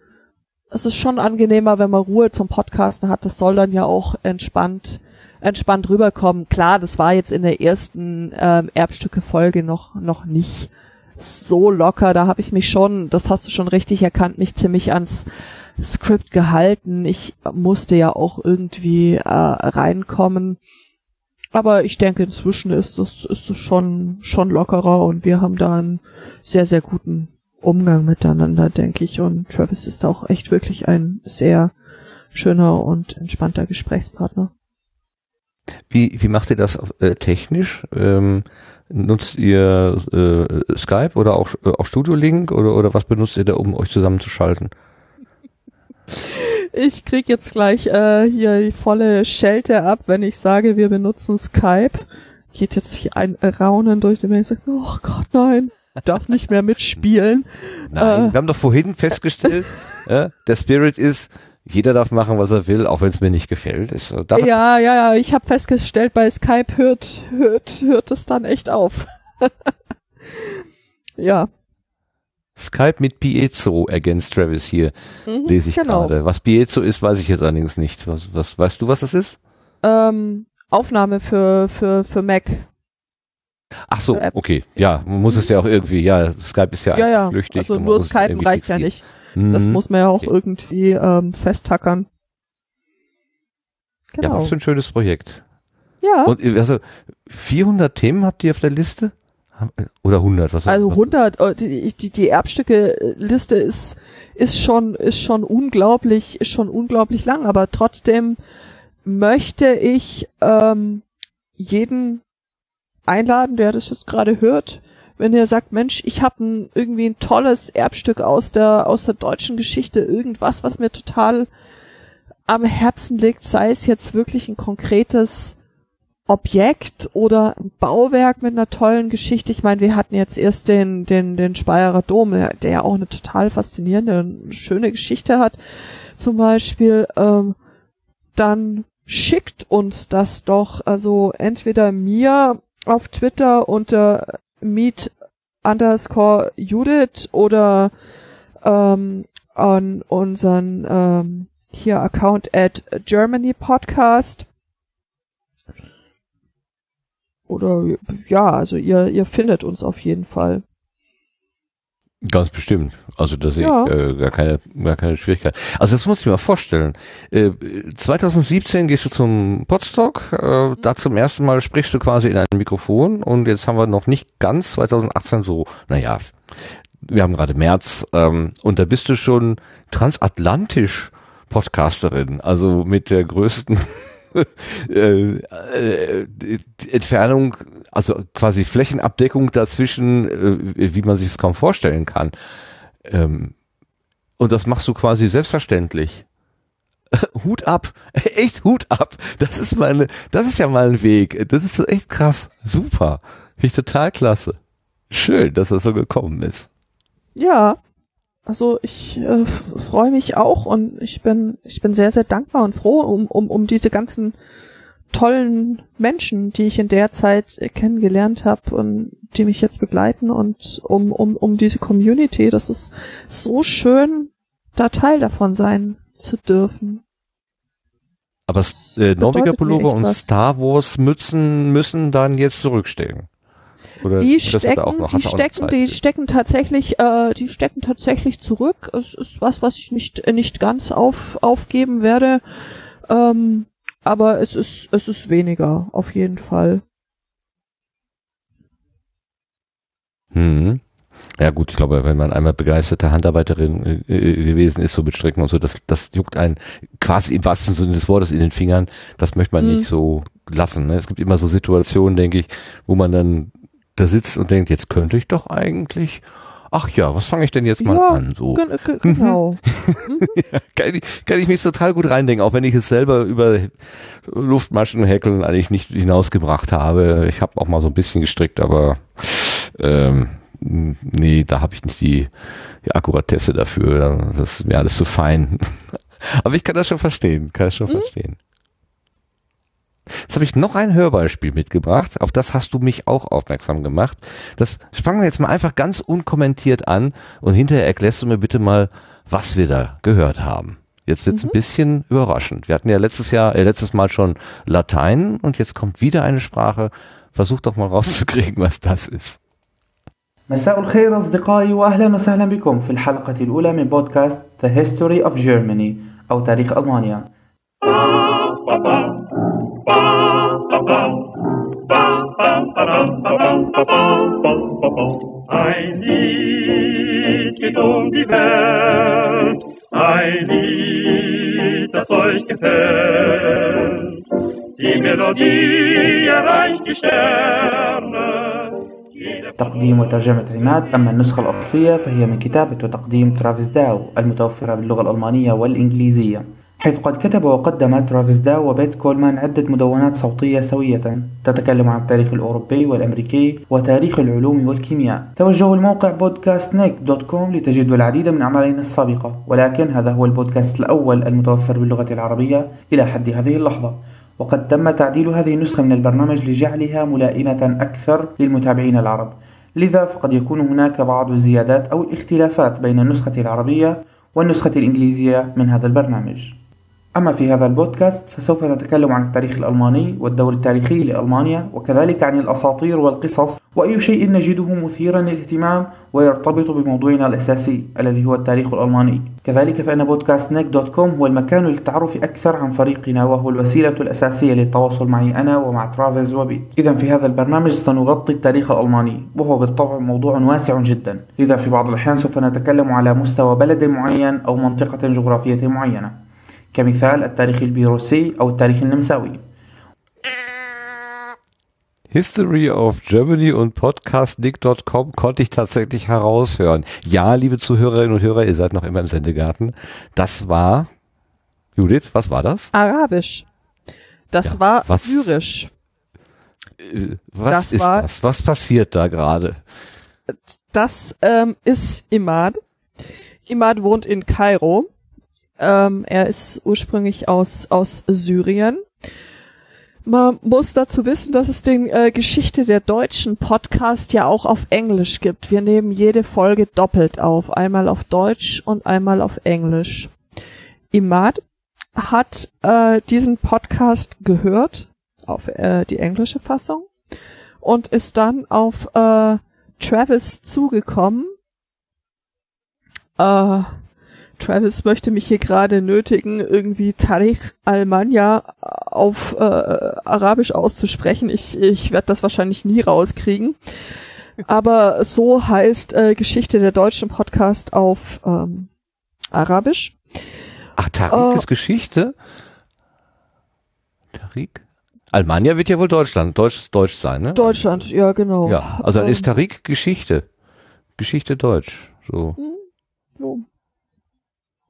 es ist schon angenehmer, wenn man Ruhe zum Podcasten hat. Das soll dann ja auch entspannt, entspannt rüberkommen. Klar, das war jetzt in der ersten ähm, Erbstücke-Folge noch, noch nicht so locker. Da habe ich mich schon, das hast du schon richtig erkannt, mich ziemlich ans Skript gehalten. Ich musste ja auch irgendwie äh, reinkommen. Aber ich denke, inzwischen ist es, ist es schon, schon lockerer und wir haben da einen sehr, sehr guten Umgang miteinander, denke ich. Und Travis ist auch echt wirklich ein sehr schöner und entspannter Gesprächspartner. Wie, wie macht ihr das äh, technisch? Ähm, nutzt ihr äh, Skype oder auch, äh, auch Studio Link oder, oder was benutzt ihr da, um euch zusammenzuschalten? Ich krieg jetzt gleich äh, hier die volle Schelte ab, wenn ich sage, wir benutzen Skype. Geht jetzt hier ein Raunen durch den Mensch sagt, oh Gott, nein, darf nicht mehr mitspielen. Nein, Äh. wir haben doch vorhin festgestellt, äh, der Spirit ist, jeder darf machen, was er will, auch wenn es mir nicht gefällt. Ist, Ja, ja, ja, ich habe festgestellt, bei Skype hört, hört, hört es dann echt auf. ja. Skype mit Piezo ergänzt Travis hier, Mhm, lese ich genau. gerade. Was Piezo ist, weiß ich jetzt allerdings nicht. Was, was, weißt du, was das ist? Ähm, Aufnahme für, für, für Mac. Ach so, App. okay. Ja, man muss es ja auch irgendwie, ja, Skype ist ja, Ja, ja. flüchtig. Also nur irgendwie reicht ja nicht. fixieren. Das Mhm. muss man ja auch Okay. irgendwie ähm, festtackern. Ja, Genau. was für ein schönes Projekt. Ja, Und ihr- also 400 Themen habt ihr auf der Liste? Haben- Oder 100? Was, also was, 100, äh, die, die, die Erbstücke-Liste ist, ist schon, ist schon unglaublich, ist schon unglaublich lang, aber trotzdem möchte ich ähm, jeden einladen, der das jetzt gerade hört, wenn er sagt, Mensch, ich habe ein, irgendwie ein tolles Erbstück aus der aus der deutschen Geschichte, irgendwas, was mir total am Herzen liegt, sei es jetzt wirklich ein konkretes Objekt oder ein Bauwerk mit einer tollen Geschichte. Ich meine, wir hatten jetzt erst den, den, den Speyerer Dom, der, ja auch eine total faszinierende schöne Geschichte hat. Zum Beispiel, ähm, dann schickt uns das doch, also entweder mir auf Twitter unter meet underscore Judith oder ähm, an unseren ähm, hier Account at Germany Podcast. Oder ja, also ihr, ihr findet uns auf jeden Fall. Ganz bestimmt. Also da sehe Ja. ich äh, gar, keine, gar keine Schwierigkeit. Also das muss ich mir mal vorstellen. Äh, 2017 gehst du zum Podstock, äh, da zum ersten Mal sprichst du quasi in ein Mikrofon und jetzt haben wir noch nicht ganz 2018 so, naja, wir haben gerade März ähm, und da bist du schon transatlantisch Podcasterin, also mit der größten äh, äh, Entfernung, also quasi Flächenabdeckung dazwischen, äh, wie man sich es kaum vorstellen kann. Ähm, und das machst du quasi selbstverständlich. Hut ab, echt Hut ab. Das ist meine, das ist ja mal ein Weg. Das ist echt krass, super, finde ich total klasse. Schön, dass das so gekommen ist. Ja, also ich äh, freue mich auch und ich bin ich bin sehr sehr dankbar und froh um um um diese ganzen tollen Menschen, die ich in der Zeit kennengelernt habe und die mich jetzt begleiten und um um um diese Community. Das ist so schön, da Teil davon sein zu dürfen. Aber äh, Norweger Pullover und was. Star Wars Mützen müssen dann jetzt zurückstehen. Oder Die stecken, noch- die stecken, die stecken tatsächlich, äh, die stecken tatsächlich zurück. Es ist was, was ich nicht nicht ganz auf aufgeben werde, ähm, aber es ist es ist weniger auf jeden Fall. Hm. Ja gut, ich glaube, wenn man einmal begeisterte Handarbeiterin äh, äh, gewesen ist, so mit Stricken und so, das, das juckt einen quasi im wahrsten Sinne des Wortes in den Fingern. Das möchte man Hm. nicht so lassen. Ne? Es gibt immer so Situationen, denke ich, wo man dann da sitzt und denkt, jetzt könnte ich doch eigentlich, ach ja, was fange ich denn jetzt mal Ja, an? So ge genau. kann, ich, kann ich mich total gut reindenken, auch wenn ich es selber über Luftmaschen häkeln eigentlich nicht hinausgebracht habe. Ich habe auch mal so ein bisschen gestrickt, aber ähm, nee, da habe ich nicht die, die Akkuratesse dafür. Das ist mir alles zu fein. aber ich kann das schon verstehen, kann das schon verstehen. Jetzt habe ich noch ein Hörbeispiel mitgebracht, auf das hast du mich auch aufmerksam gemacht. Das fangen wir jetzt mal einfach ganz unkommentiert an und hinterher erklärst du mir bitte mal, was wir da gehört haben. Jetzt wird's ein bisschen überraschend. Wir hatten ja letztes Jahr, äh, letztes Mal schon Latein und jetzt kommt wieder eine Sprache. Versuch doch mal rauszukriegen, was das ist. مساء الخير أصدقائي وأهلا وسهلا بكم في الحلقة الأولى من بودكاست The History of Germany أو تاريخ ألمانيا Ein Lied geht um die Welt, ein Lied, das euch gefällt. Die Melodie erreicht die Sterne. تقديم وترجمة عماد أما النسخة الأصلية فهي من كتابة وتقديم ترافيس داو المتوفرة باللغة الألمانية والإنجليزية حيث قد كتب وقدم ترافيس داو وبيت كولمان عدة مدونات صوتية سوية تتكلم عن التاريخ الأوروبي والأمريكي وتاريخ العلوم والكيمياء. توجهوا الموقع كوم لتجدوا العديد من أعمالنا السابقة ولكن هذا هو البودكاست الأول المتوفر باللغة العربية إلى حد هذه اللحظة. وقد تم تعديل هذه النسخة من البرنامج لجعلها ملائمة أكثر للمتابعين العرب. لذا فقد يكون هناك بعض الزيادات أو الاختلافات بين النسخة العربية والنسخة الإنجليزية من هذا البرنامج. أما في هذا البودكاست فسوف نتكلم عن التاريخ الألماني والدور التاريخي لألمانيا وكذلك عن الأساطير والقصص. وأي شيء نجده مثيرا للاهتمام ويرتبط بموضوعنا الأساسي الذي هو التاريخ الألماني. كذلك فإن بودكاست نيك دوت كوم هو المكان للتعرف أكثر عن فريقنا وهو الوسيلة الأساسية للتواصل معي أنا ومع ترافيز وبيت إذا في هذا البرنامج سنغطي التاريخ الألماني وهو بالطبع موضوع واسع جدا. لذا في بعض الأحيان سوف نتكلم على مستوى بلد معين أو منطقة جغرافية معينة. كمثال التاريخ البيروسي أو التاريخ النمساوي History of Germany und podcastnick.com konnte ich tatsächlich heraushören. Ja, liebe Zuhörerinnen und Hörer, ihr seid noch immer im Sendegarten. Das war, Judith, was war das? Arabisch. Das Ja, war was- syrisch. Äh, Was Das ist war- das? Was passiert da gerade? Das ähm, ist Imad. Imad wohnt in Kairo. ähm, er ist ursprünglich aus, aus Syrien. Man muss dazu wissen, dass es den äh, Geschichte der Deutschen Podcast ja auch auf Englisch gibt. Wir nehmen jede Folge doppelt auf. Einmal auf Deutsch und einmal auf Englisch. Imad hat äh, diesen Podcast gehört, auf äh, die englische Fassung, und ist dann auf äh, Travis zugekommen. Äh, Travis möchte mich hier gerade nötigen, irgendwie Tariq Almania auf äh, Arabisch auszusprechen. Ich, ich werde das wahrscheinlich nie rauskriegen. Aber so heißt äh, Geschichte der deutschen Podcast auf ähm, Arabisch. Ach, Tariq Oh. ist Geschichte? Tariq? Almania wird ja wohl Deutschland, Deutsch, Deutsch sein, ne? Deutschland, ja genau. Ja, also dann Ähm, ist Tariq Geschichte. Geschichte Deutsch. So. so.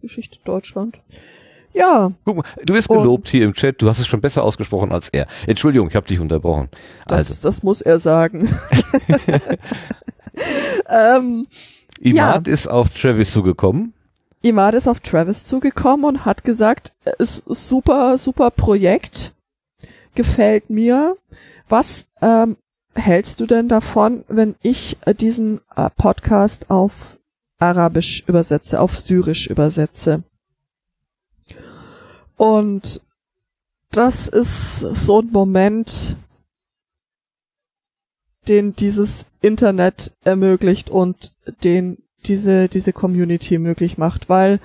Geschichte Deutschland. Ja, Guck mal, du bist Und- gelobt hier im Chat, du hast es schon besser ausgesprochen als er. Entschuldigung, ich habe dich unterbrochen. das, Also, das muss er sagen. ähm, Imad ist auf Travis zugekommen. Imad ist auf Travis zugekommen und hat gesagt, es ist super, super Projekt, gefällt mir. Was ähm, hältst du denn davon, wenn ich äh, diesen äh, Podcast auf Arabisch übersetze, auf Syrisch übersetze? Und das ist so ein Moment, den dieses Internet ermöglicht und den diese, diese Community möglich macht, weil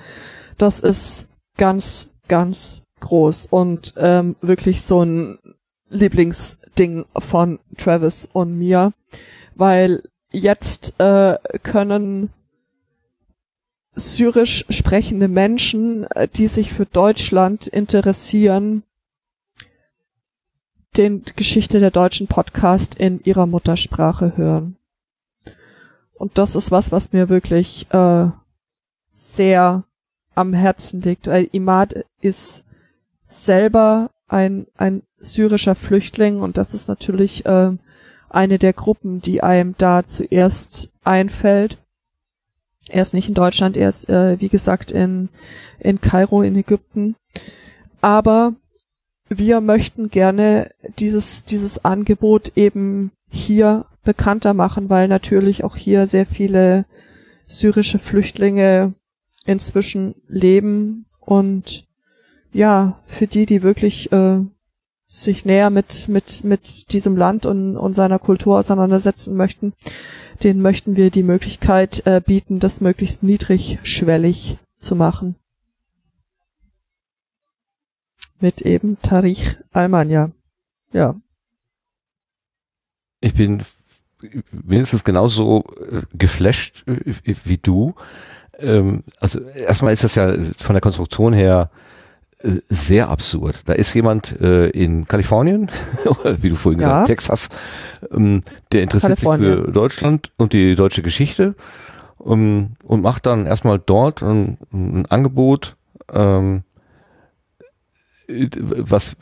das ist ganz, ganz groß und ähm, wirklich so ein Lieblingsding von Travis und mir, weil jetzt äh, können syrisch sprechende Menschen, äh, die sich für Deutschland interessieren, den Geschichte der deutschen Podcast in ihrer Muttersprache hören. Und das ist was, was mir wirklich äh, sehr am Herzen liegt, weil Imad ist selber ein, ein syrischer Flüchtling und das ist natürlich äh, eine der Gruppen, die einem da zuerst einfällt. Er ist nicht in Deutschland, er ist, äh, wie gesagt, in, in Kairo in Ägypten. Aber wir möchten gerne dieses, dieses Angebot eben hier bekannter machen, weil natürlich auch hier sehr viele syrische Flüchtlinge inzwischen leben und ja, für die, die wirklich äh, sich näher mit, mit, mit diesem Land und, und seiner Kultur auseinandersetzen möchten, denen möchten wir die Möglichkeit äh, bieten, das möglichst niedrigschwellig zu machen. Mit eben Tarich Almania. Ja. Ich bin mindestens genauso äh, geflasht äh, wie du. Ähm, also erstmal ist das ja von der Konstruktion her sehr absurd. Da ist jemand äh, in Kalifornien, oder wie du vorhin Ja. gesagt hast, Texas, ähm, der interessiert sich für. Deutschland und die deutsche Geschichte ähm, und macht dann erstmal dort ein, ein Angebot, ähm, was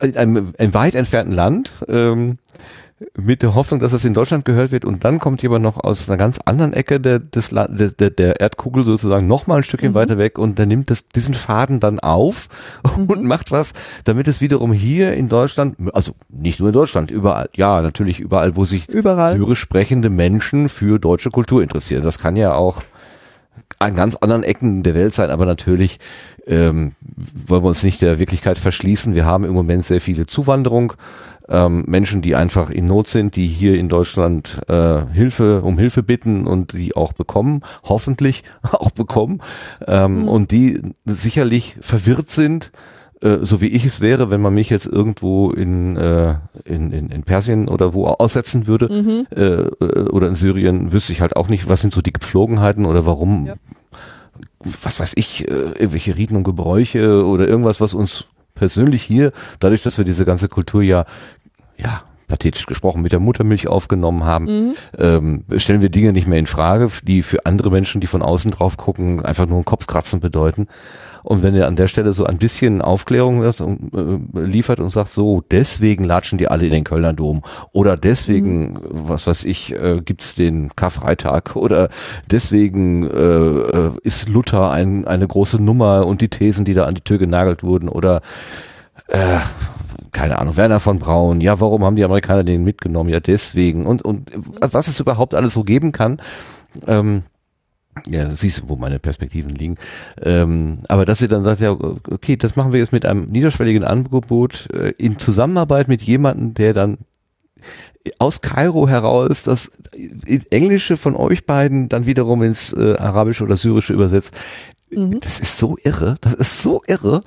in einem, einem weit entfernten Land ähm, mit der Hoffnung, dass es in Deutschland gehört wird und dann kommt jemand noch aus einer ganz anderen Ecke der, des, der, der, Erdkugel sozusagen noch mal ein Stückchen Mhm. weiter weg und der nimmt das, diesen Faden dann auf und macht was, damit es wiederum hier in Deutschland, also nicht nur in Deutschland, überall, ja natürlich überall, wo sich Überall. syrisch sprechende Menschen für deutsche Kultur interessieren. Das kann ja auch an ganz anderen Ecken der Welt sein, aber natürlich ähm, wollen wir uns nicht der Wirklichkeit verschließen. Wir haben im Moment sehr viele Zuwanderung, ähm, Menschen, die einfach in Not sind, die hier in Deutschland äh, Hilfe um Hilfe bitten und die auch bekommen, hoffentlich auch bekommen, ähm, Mhm. und die sicherlich verwirrt sind, äh, so wie ich es wäre, wenn man mich jetzt irgendwo in, äh, in, in, in Persien oder wo aussetzen würde Mhm. äh, äh, oder in Syrien, wüsste ich halt auch nicht, was sind so die Gepflogenheiten oder warum, Ja. Was weiß ich, äh, irgendwelche Riten und Gebräuche oder irgendwas, was uns persönlich hier, dadurch, dass wir diese ganze Kultur ja, ja, pathetisch gesprochen, mit der Muttermilch aufgenommen haben, Mhm. ähm, stellen wir Dinge nicht mehr in Frage, die für andere Menschen, die von außen drauf gucken, einfach nur ein Kopfkratzen bedeuten. Und wenn ihr an der Stelle so ein bisschen Aufklärung äh, liefert und sagt, so, deswegen latschen die alle in den Kölner Dom oder deswegen, was weiß ich, äh, gibt's den Karfreitag oder deswegen äh, äh, ist Luther ein, eine große Nummer und die Thesen, die da an die Tür genagelt wurden oder äh, keine Ahnung, Werner von Braun, ja, warum haben die Amerikaner den mitgenommen? Ja, deswegen. Und, und was es überhaupt alles so geben kann, ähm, ja, siehst du, wo meine Perspektiven liegen. Ähm, aber dass sie dann sagt, ja, okay, das machen wir jetzt mit einem niederschwelligen Angebot äh, in Zusammenarbeit mit jemandem, der dann aus Kairo heraus das Englische von euch beiden dann wiederum ins äh, Arabische oder Syrische übersetzt. Mhm. Das ist so irre. Das ist so irre.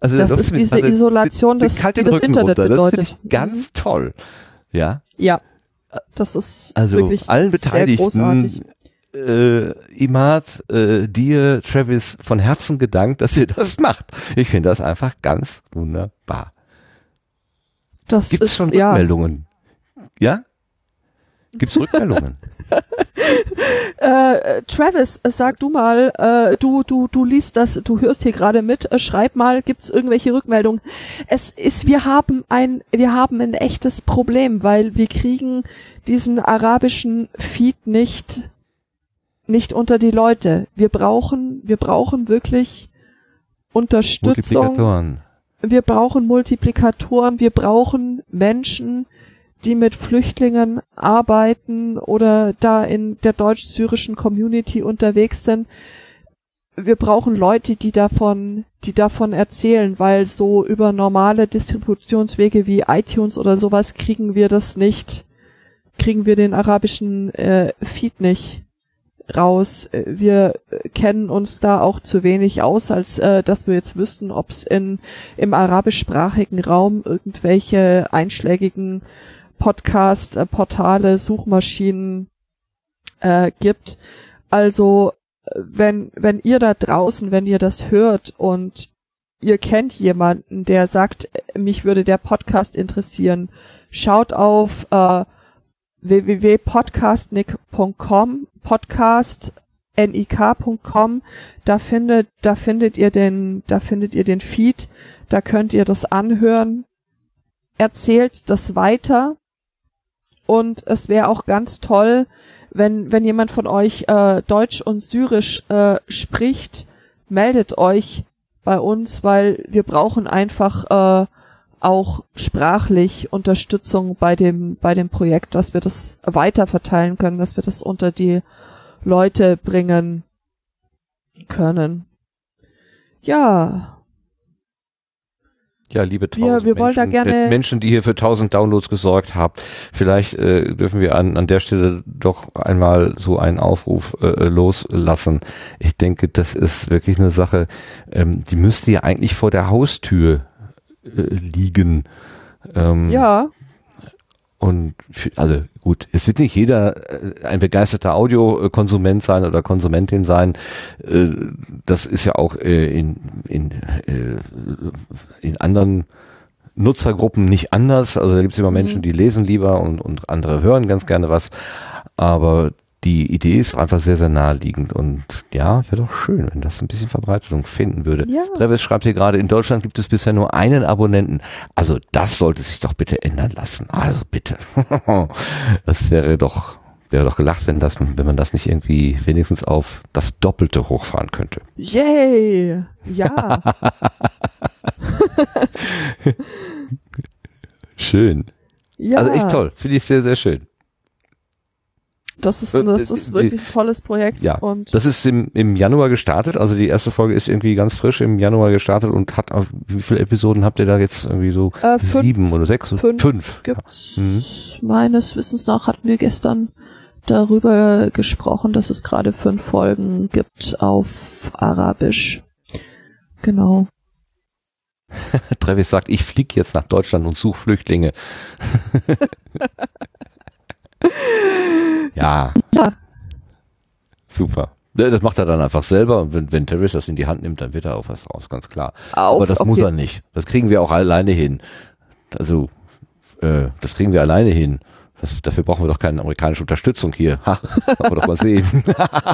Also Das läuft ist diese gerade Isolation, das- kalt die den das Rücken Internet runter. Das finde bedeutet. ich ganz toll. Ja. Ja. Das ist Also wirklich allen sehr großartig. Beteiligten, äh, Imad, äh, dir, Travis, von Herzen gedankt, dass ihr das macht. Ich finde das einfach ganz wunderbar. Das Gibt es ist, schon ja. Rückmeldungen? Ja? Gibt es Rückmeldungen? Äh, Travis, äh, sag du mal, äh, du, du, du liest das, du hörst hier gerade mit, äh, schreib mal, gibt's irgendwelche Rückmeldungen? Es ist, wir haben ein, wir haben ein echtes Problem, weil wir kriegen diesen arabischen Feed nicht, nicht unter die Leute. Wir brauchen, wir brauchen wirklich Unterstützung. Multiplikatoren. Wir brauchen Multiplikatoren, wir brauchen Menschen, die mit Flüchtlingen arbeiten oder da in der deutsch-syrischen Community unterwegs sind. Wir brauchen Leute, die davon, die davon erzählen, weil so über normale Distributionswege wie iTunes oder sowas kriegen wir das nicht, kriegen wir den arabischen äh, Feed nicht raus. Wir kennen uns da auch zu wenig aus, als äh, dass wir jetzt wüssten, ob es in im arabischsprachigen Raum irgendwelche einschlägigen Podcast, äh, Portale, Suchmaschinen äh, gibt. Also wenn wenn ihr da draußen, wenn ihr das hört und ihr kennt jemanden, der sagt, äh, mich würde der Podcast interessieren, schaut auf äh, www.podcastnick.com, podcast nik.com, da findet, da findet ihr den, da findet ihr den Feed, da könnt ihr das anhören, erzählt das weiter und es wäre auch ganz toll, wenn, wenn jemand von euch äh, Deutsch und Syrisch äh, spricht, meldet euch bei uns, weil wir brauchen einfach äh, auch sprachlich Unterstützung bei dem, bei dem Projekt, dass wir das weiter verteilen können, dass wir das unter die Leute bringen können. Ja, Ja, liebe Wir- tausend wir wollen da Menschen, gerne- äh, Menschen, die hier für tausend Downloads gesorgt haben. Vielleicht äh, dürfen wir an, an der Stelle doch einmal so einen Aufruf äh, loslassen. Ich denke, das ist wirklich eine Sache, ähm, die müsste ja eigentlich vor der Haustür äh, liegen. Ähm, ja, Und für, also gut, es wird nicht jeder äh, ein begeisterter Audiokonsument sein oder Konsumentin sein. Äh, Das ist ja auch äh, in, in, in anderen Nutzergruppen nicht anders. Also da gibt es immer Menschen, die lesen lieber und, und andere hören ganz gerne was. Aber die Idee ist einfach sehr, sehr naheliegend und ja, wäre doch schön, wenn das ein bisschen Verbreitung finden würde. Ja. Travis schreibt hier gerade, in Deutschland gibt es bisher nur einen Abonnenten. Also das sollte sich doch bitte ändern lassen. Also bitte. Das wäre doch, wäre doch gelacht, wenn das, wenn man das nicht irgendwie wenigstens auf das Doppelte hochfahren könnte. yay, ja, Schön. ja. Also echt toll. Finde ich sehr, sehr schön. Das ist, Äh, das äh, ist wirklich ein tolles Projekt. Ja, und das ist im, im Januar gestartet, also die erste Folge ist irgendwie ganz frisch im Januar gestartet und hat, auf- wie viele Episoden habt ihr da jetzt irgendwie so? Äh, fünf. Sieben oder sechs? Fünf. Fünf. gibt's Mhm. meines Wissens nach hatten wir gestern darüber gesprochen, dass es gerade fünf Folgen gibt auf Arabisch. Genau. Travis sagt, ich fliege jetzt nach Deutschland und suche Flüchtlinge. ja. Ja. Super. Ja, Das macht er dann einfach selber und wenn, wenn Travis das in die Hand nimmt, dann wird er auch was raus, ganz klar. Auf, Aber das muss er nicht. Das kriegen wir auch alleine hin. Also, äh, das kriegen wir alleine hin. Das, dafür brauchen wir doch keine amerikanische Unterstützung hier. Ha, wollen wir doch mal sehen.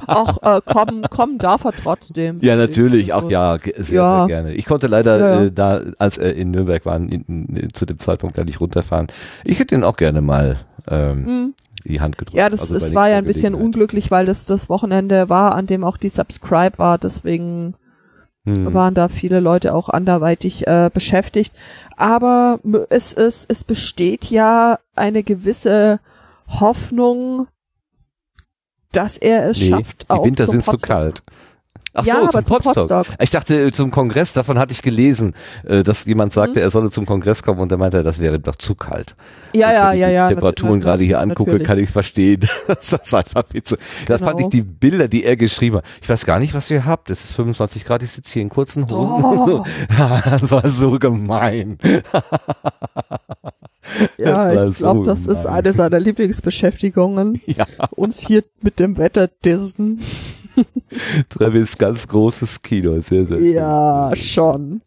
Auch äh, kommen, kommen darf er trotzdem. Ja, natürlich. Ach ja, sehr, Ja. sehr gerne. Ich konnte leider Ja. Äh, da, als er in Nürnberg war, in, in, zu dem Zeitpunkt da nicht runterfahren. Ich hätte ihn auch gerne mal ähm, Hm. die Hand gedrückt. Ja, das Also es war ja ein bisschen unglücklich, weil das das Wochenende war, an dem auch die Subscribe war. Deswegen Hm. waren da viele Leute auch anderweitig äh, beschäftigt. Aber es, es, es besteht ja eine gewisse Hoffnung, dass er es Nee, schafft. die Winter sind zu kalt. Ach Ja, so, zum zum Potsdok. Potsdok. Ich dachte äh, zum Kongress, davon hatte ich gelesen, äh, dass jemand sagte, Mhm. er solle zum Kongress kommen und er meinte, das wäre doch zu kalt. Ja, Und ja, wenn ich ja, die ja. Temperaturen gerade hier angucke, natürlich. kann ich verstehen. das ist einfach zu. Das fand ich Genau. die Bilder, die er geschrieben hat. Ich weiß gar nicht, was ihr habt. Es ist 25 Grad, ich sitze hier in kurzen Hosen. Oh. das war so gemein. Ja, Das ich glaube, das ist eine seiner Lieblingsbeschäftigungen. Ja, Uns hier mit dem Wetter dissen. Travis, ganz großes Kino. Sehr, sehr Ja, cool. schon.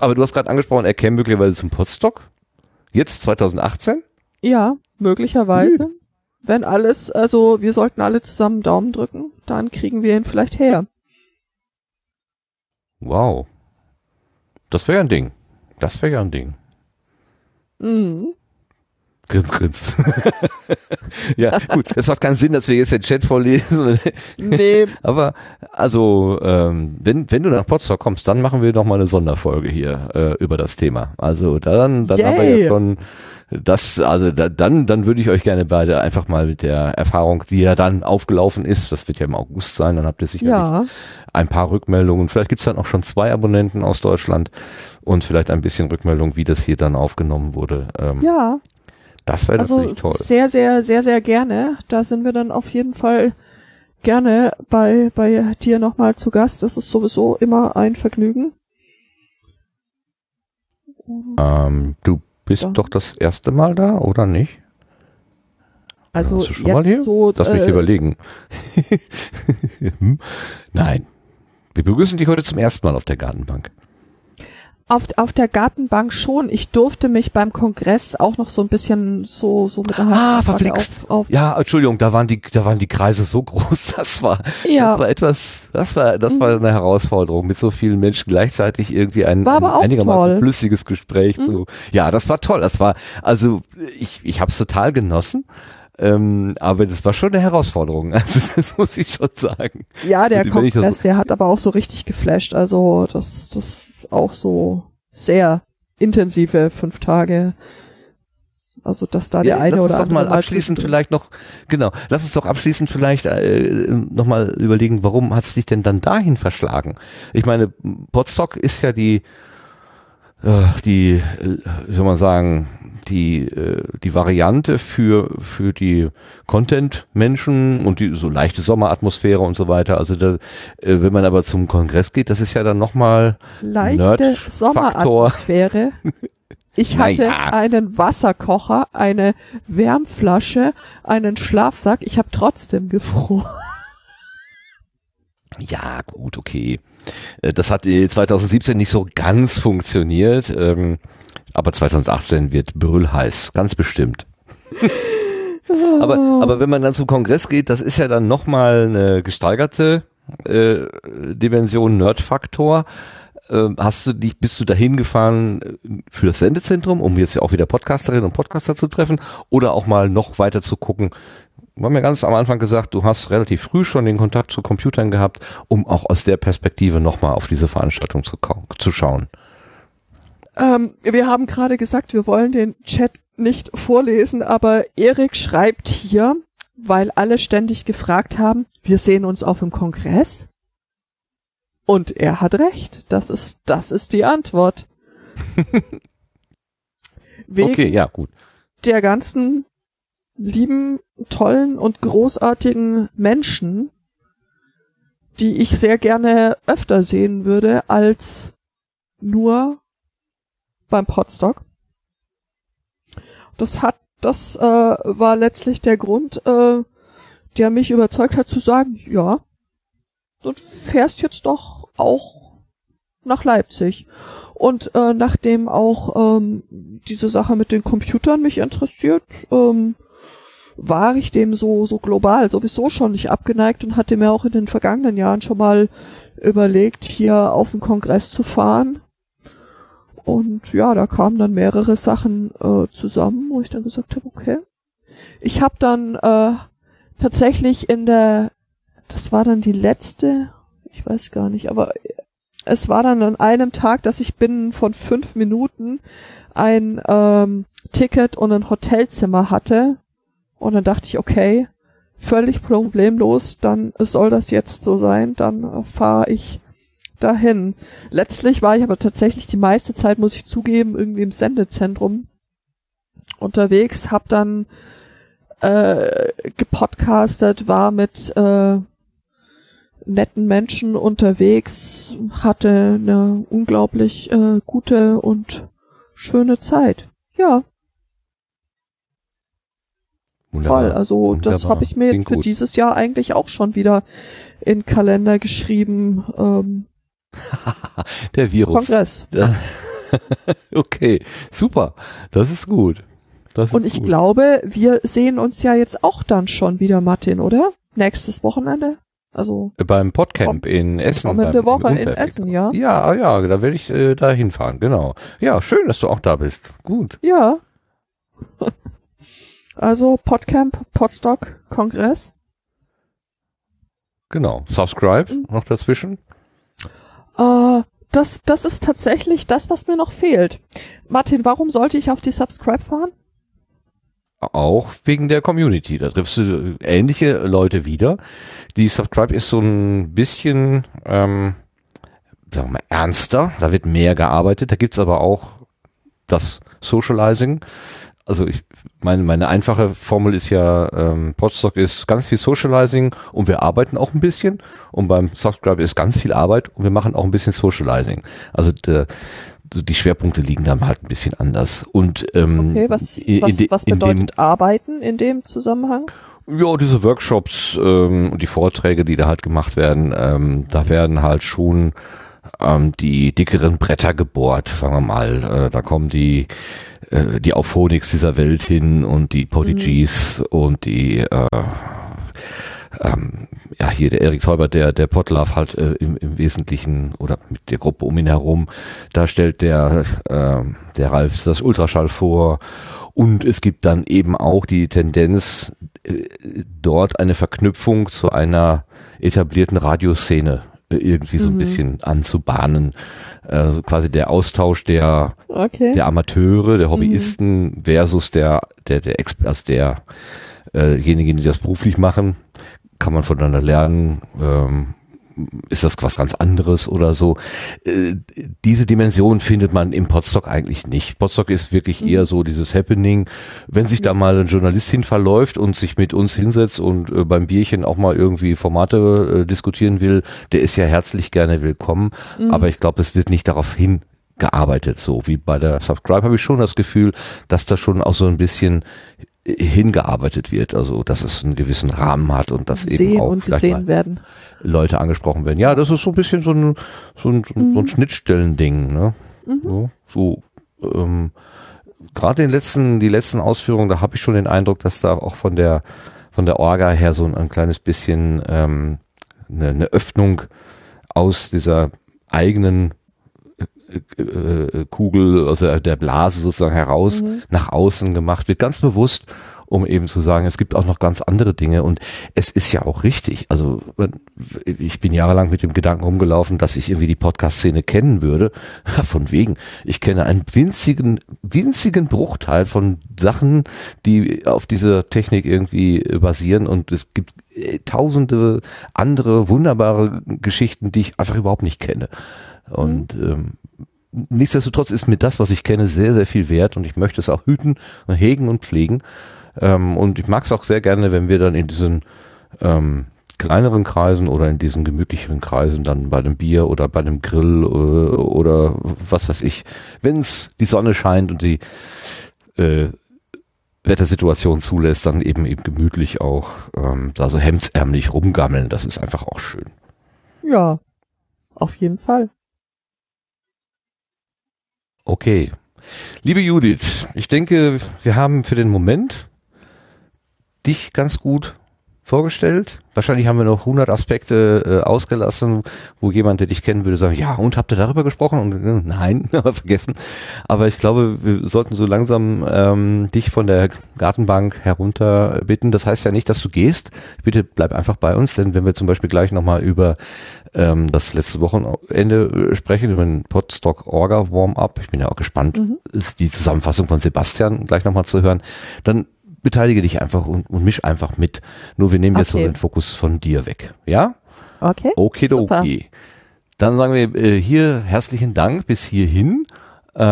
Aber du hast gerade angesprochen, er käme möglicherweise zum Potsdok. Jetzt 2018? Ja, möglicherweise. Wenn alles, also wir sollten alle zusammen Daumen drücken, dann kriegen wir ihn vielleicht her. Wow. Das wäre ja ein Ding. Das wäre ja ein Ding. Mhm. Grins, grins. ja, gut. Es macht keinen Sinn, dass wir jetzt den Chat vorlesen. Nee, Aber also, ähm, wenn, wenn du nach Potsdam kommst, dann machen wir noch mal eine Sonderfolge hier äh, über das Thema. Also dann, dann haben wir ja schon das, also da, dann, dann würde ich euch gerne beide einfach mal mit der Erfahrung, die ja dann aufgelaufen ist, das wird ja im August sein, dann habt ihr sicherlich ja. ein paar Rückmeldungen. Vielleicht gibt's dann auch schon zwei Abonnenten aus Deutschland und vielleicht ein bisschen Rückmeldung, wie das hier dann aufgenommen wurde. Ähm, Ja, Das wäre also natürlich toll. sehr, sehr, sehr, sehr gerne. Da sind wir dann auf jeden Fall gerne bei, bei dir nochmal zu Gast. Das ist sowieso immer ein Vergnügen. Ähm, du bist Ja. doch das erste Mal da, oder nicht? Also du schon mal hier? so, Lass mich äh, überlegen. Hm? Nein. Wir begrüßen dich heute zum ersten Mal auf der Gartenbank. Auf, auf der Gartenbank schon. Ich durfte mich beim Kongress auch noch so ein bisschen so, so mit der Ah, Hand verflixt. Auf, auf, Ja, Entschuldigung, da waren die, da waren die Kreise so groß. Das war, Ja. das war etwas, das war, das war eine Herausforderung, mit so vielen Menschen gleichzeitig irgendwie ein, War aber ein einigermaßen toll. Mhm. flüssiges Gespräch zu. Ja, das war toll. Das war, also ich, ich habe es total genossen. Ähm, aber das war schon eine Herausforderung. Also das muss ich schon sagen. Ja, der Kongress, der hat aber auch so richtig geflasht. Also das, das auch so sehr intensive fünf Tage. Also dass da der Ja, eine lass uns oder doch andere mal abschließend vielleicht noch, genau, lass uns doch abschließend vielleicht äh, nochmal überlegen, warum hat's dich denn dann dahin verschlagen? Ich meine, Potsdok ist ja die, äh, die, äh, wie soll man sagen, die, äh, die Variante für, für die Content-Menschen und die so leichte Sommeratmosphäre und so weiter. Also da, äh, wenn man aber zum Kongress geht, das ist ja dann nochmal leichte. Sommeratmosphäre. Ich hatte Naja. einen Wasserkocher, eine Wärmflasche, einen Schlafsack. Ich habe trotzdem gefroren. Ja, gut, okay. Äh, Das hat äh, 2017 nicht so ganz funktioniert, ähm, aber 2018 wird brüllheiß, ganz bestimmt. aber, aber wenn man dann zum Kongress geht, das ist ja dann nochmal eine gesteigerte äh, Dimension, Nerdfaktor. Ähm, hast du dich, bist du dahin gefahren äh, für das Sendezentrum, um jetzt ja auch wieder Podcasterinnen und Podcaster zu treffen oder auch mal noch weiter zu gucken? Wir haben ja ganz am Anfang gesagt, du hast relativ früh schon den Kontakt zu Computern gehabt, um auch aus der Perspektive nochmal auf diese Veranstaltung zu, zu schauen. Ähm, wir haben gerade gesagt, wir wollen den Chat nicht vorlesen, aber Erik schreibt hier, weil alle ständig gefragt haben, wir sehen uns auf dem Kongress? Und er hat recht. Das ist, das ist die Antwort. Wegen Okay, ja, gut. der ganzen lieben, tollen und großartigen Menschen, die ich sehr gerne öfter sehen würde als nur beim Podstock. Das hat, das äh, war letztlich der Grund, äh, der mich überzeugt hat zu sagen, ja, du fährst jetzt doch auch nach Leipzig. Und äh, nachdem auch ähm, diese Sache mit den Computern mich interessiert, ähm, war ich dem so, so global sowieso schon nicht abgeneigt und hatte mir auch in den vergangenen Jahren schon mal überlegt, hier auf den Kongress zu fahren. Und ja, da kamen dann mehrere Sachen äh, zusammen, wo ich dann gesagt habe, okay. Ich habe dann äh, tatsächlich in der, das war dann die letzte, ich weiß gar nicht, aber es war dann an einem Tag, dass ich binnen von fünf Minuten ein ähm, Ticket und ein Hotelzimmer hatte. Und dann dachte ich, okay, völlig problemlos, dann soll das jetzt so sein, dann äh, fahre ich dahin. Letztlich war ich aber tatsächlich die meiste Zeit, muss ich zugeben, irgendwie im Sendezentrum unterwegs, hab dann äh, gepodcastet, war mit äh, netten Menschen unterwegs, hatte eine unglaublich äh, gute und schöne Zeit. Ja, Wunderbar. toll. Also das Wunderbar. habe ich mir jetzt Klingt für gut. dieses Jahr eigentlich auch schon wieder in Kalender geschrieben. Ähm, Der Virus. Kongress. okay, super. Das ist gut. Das Und ist ich gut. glaube, wir sehen uns ja jetzt auch dann schon wieder, Martin, oder? Nächstes Wochenende? Also Beim Podcamp in Essen. kommende Woche in Essen, ja? Ja, ja, da werde ich äh, da hinfahren, genau. Ja, schön, dass du auch da bist. Gut. Ja. Also Podcamp, Podstock, Kongress. Genau. Subscribe noch dazwischen. Äh, das, das ist tatsächlich das, was mir noch fehlt. Martin, warum sollte ich auf die Subscribe fahren? Auch wegen der Community. Da triffst du ähnliche Leute wieder. Die Subscribe ist so ein bisschen, ähm, sagen wir mal, ernster. Da wird mehr gearbeitet. Da gibt's aber auch das Socializing. Also ich meine, meine einfache Formel ist ja, ähm, Podstock ist ganz viel Socializing und wir arbeiten auch ein bisschen. Und beim Subscribe ist ganz viel Arbeit und wir machen auch ein bisschen Socializing. Also der, die Schwerpunkte liegen dann halt ein bisschen anders. Und ähm, Okay, was, was, de- was in dem- bedeutet arbeiten in dem Zusammenhang? ja, diese Workshops ähm, und die Vorträge, die da halt gemacht werden, ähm, da werden halt schon ähm, die dickeren Bretter gebohrt, sagen wir mal. Äh, da kommen die äh, die Auphonics dieser Welt hin und die Prodigies und die äh, ähm, ja hier der Erik Säuber, der der Potlove halt äh, im, im Wesentlichen oder mit der Gruppe um ihn herum, da stellt der äh, der Ralf das Ultraschall vor. Und es gibt dann eben auch die Tendenz äh, dort eine Verknüpfung zu einer etablierten Radioszene irgendwie so ein Mhm. bisschen anzubahnen. Also quasi der Austausch der Okay. der Amateure, Mhm. der Hobbyisten versus der, der, der Exper also der, äh, die das beruflich machen, kann man voneinander lernen, ähm, ist das was ganz anderes oder so. Äh, diese Dimension findet man im Podstock eigentlich nicht. Podstock ist wirklich Mhm. eher so dieses Happening. Wenn sich da mal ein Journalist hin verläuft und sich mit uns hinsetzt und äh, beim Bierchen auch mal irgendwie Formate äh, diskutieren will, der ist ja herzlich gerne willkommen. Mhm. Aber ich glaube, es wird nicht darauf hingearbeitet, so wie bei der Subscribe habe ich schon das Gefühl, dass da schon auch so ein bisschen hingearbeitet wird, also dass es einen gewissen Rahmen hat und dass eben Sehen auch und vielleicht. Leute angesprochen werden. Ja, das ist so ein bisschen so ein, so ein, so ein, ein Schnittstellending, ne? Mhm. So, so ähm, gerade den letzten, die letzten Ausführungen, da habe ich schon den Eindruck, dass da auch von der von der Orga her so ein, ein kleines bisschen ähm, eine, eine Öffnung aus dieser eigenen Kugel, also der Blase sozusagen heraus Mhm. nach außen gemacht wird, ganz bewusst um eben zu sagen, es gibt auch noch ganz andere Dinge und es ist ja auch richtig. Also ich bin jahrelang mit dem Gedanken rumgelaufen, dass ich irgendwie die Podcast-Szene kennen würde. Von wegen. Ich kenne einen winzigen, winzigen Bruchteil von Sachen, die auf dieser Technik irgendwie basieren und es gibt äh, tausende andere wunderbare Geschichten, die ich einfach überhaupt nicht kenne. Und ähm, nichtsdestotrotz ist mir das, was ich kenne, sehr, sehr viel wert und ich möchte es auch hüten, hegen und pflegen. Ähm, und ich mag es auch sehr gerne, wenn wir dann in diesen ähm, kleineren Kreisen oder in diesen gemütlicheren Kreisen dann bei dem Bier oder bei dem Grill äh, oder was weiß ich, wenn es die Sonne scheint und die äh, Wettersituation zulässt, dann eben eben gemütlich auch ähm, da so hemdsärmlich rumgammeln. Das ist einfach auch schön. Ja, auf jeden Fall. Okay. Liebe Judith, ich denke, wir haben für den Moment dich ganz gut vorgestellt. Wahrscheinlich haben wir noch 100 Aspekte äh, ausgelassen, wo jemand, der dich kennen würde, sagen, ja, und habt ihr darüber gesprochen? Und äh, nein, vergessen. Aber ich glaube, wir sollten so langsam ähm, dich von der Gartenbank herunter bitten. Das heißt ja nicht, dass du gehst. Bitte bleib einfach bei uns, denn wenn wir zum Beispiel gleich nochmal über ähm, das letzte Wochenende äh, sprechen, über den Podstock Orga Warm-Up, ich bin ja auch gespannt, Mhm. die Zusammenfassung von Sebastian gleich nochmal zu hören, dann beteilige dich einfach und, und misch einfach mit. Nur wir nehmen jetzt so Okay. den Fokus von dir weg. Ja? Okay. Okay, okay. Dann sagen wir äh, hier herzlichen Dank bis hierhin. Äh,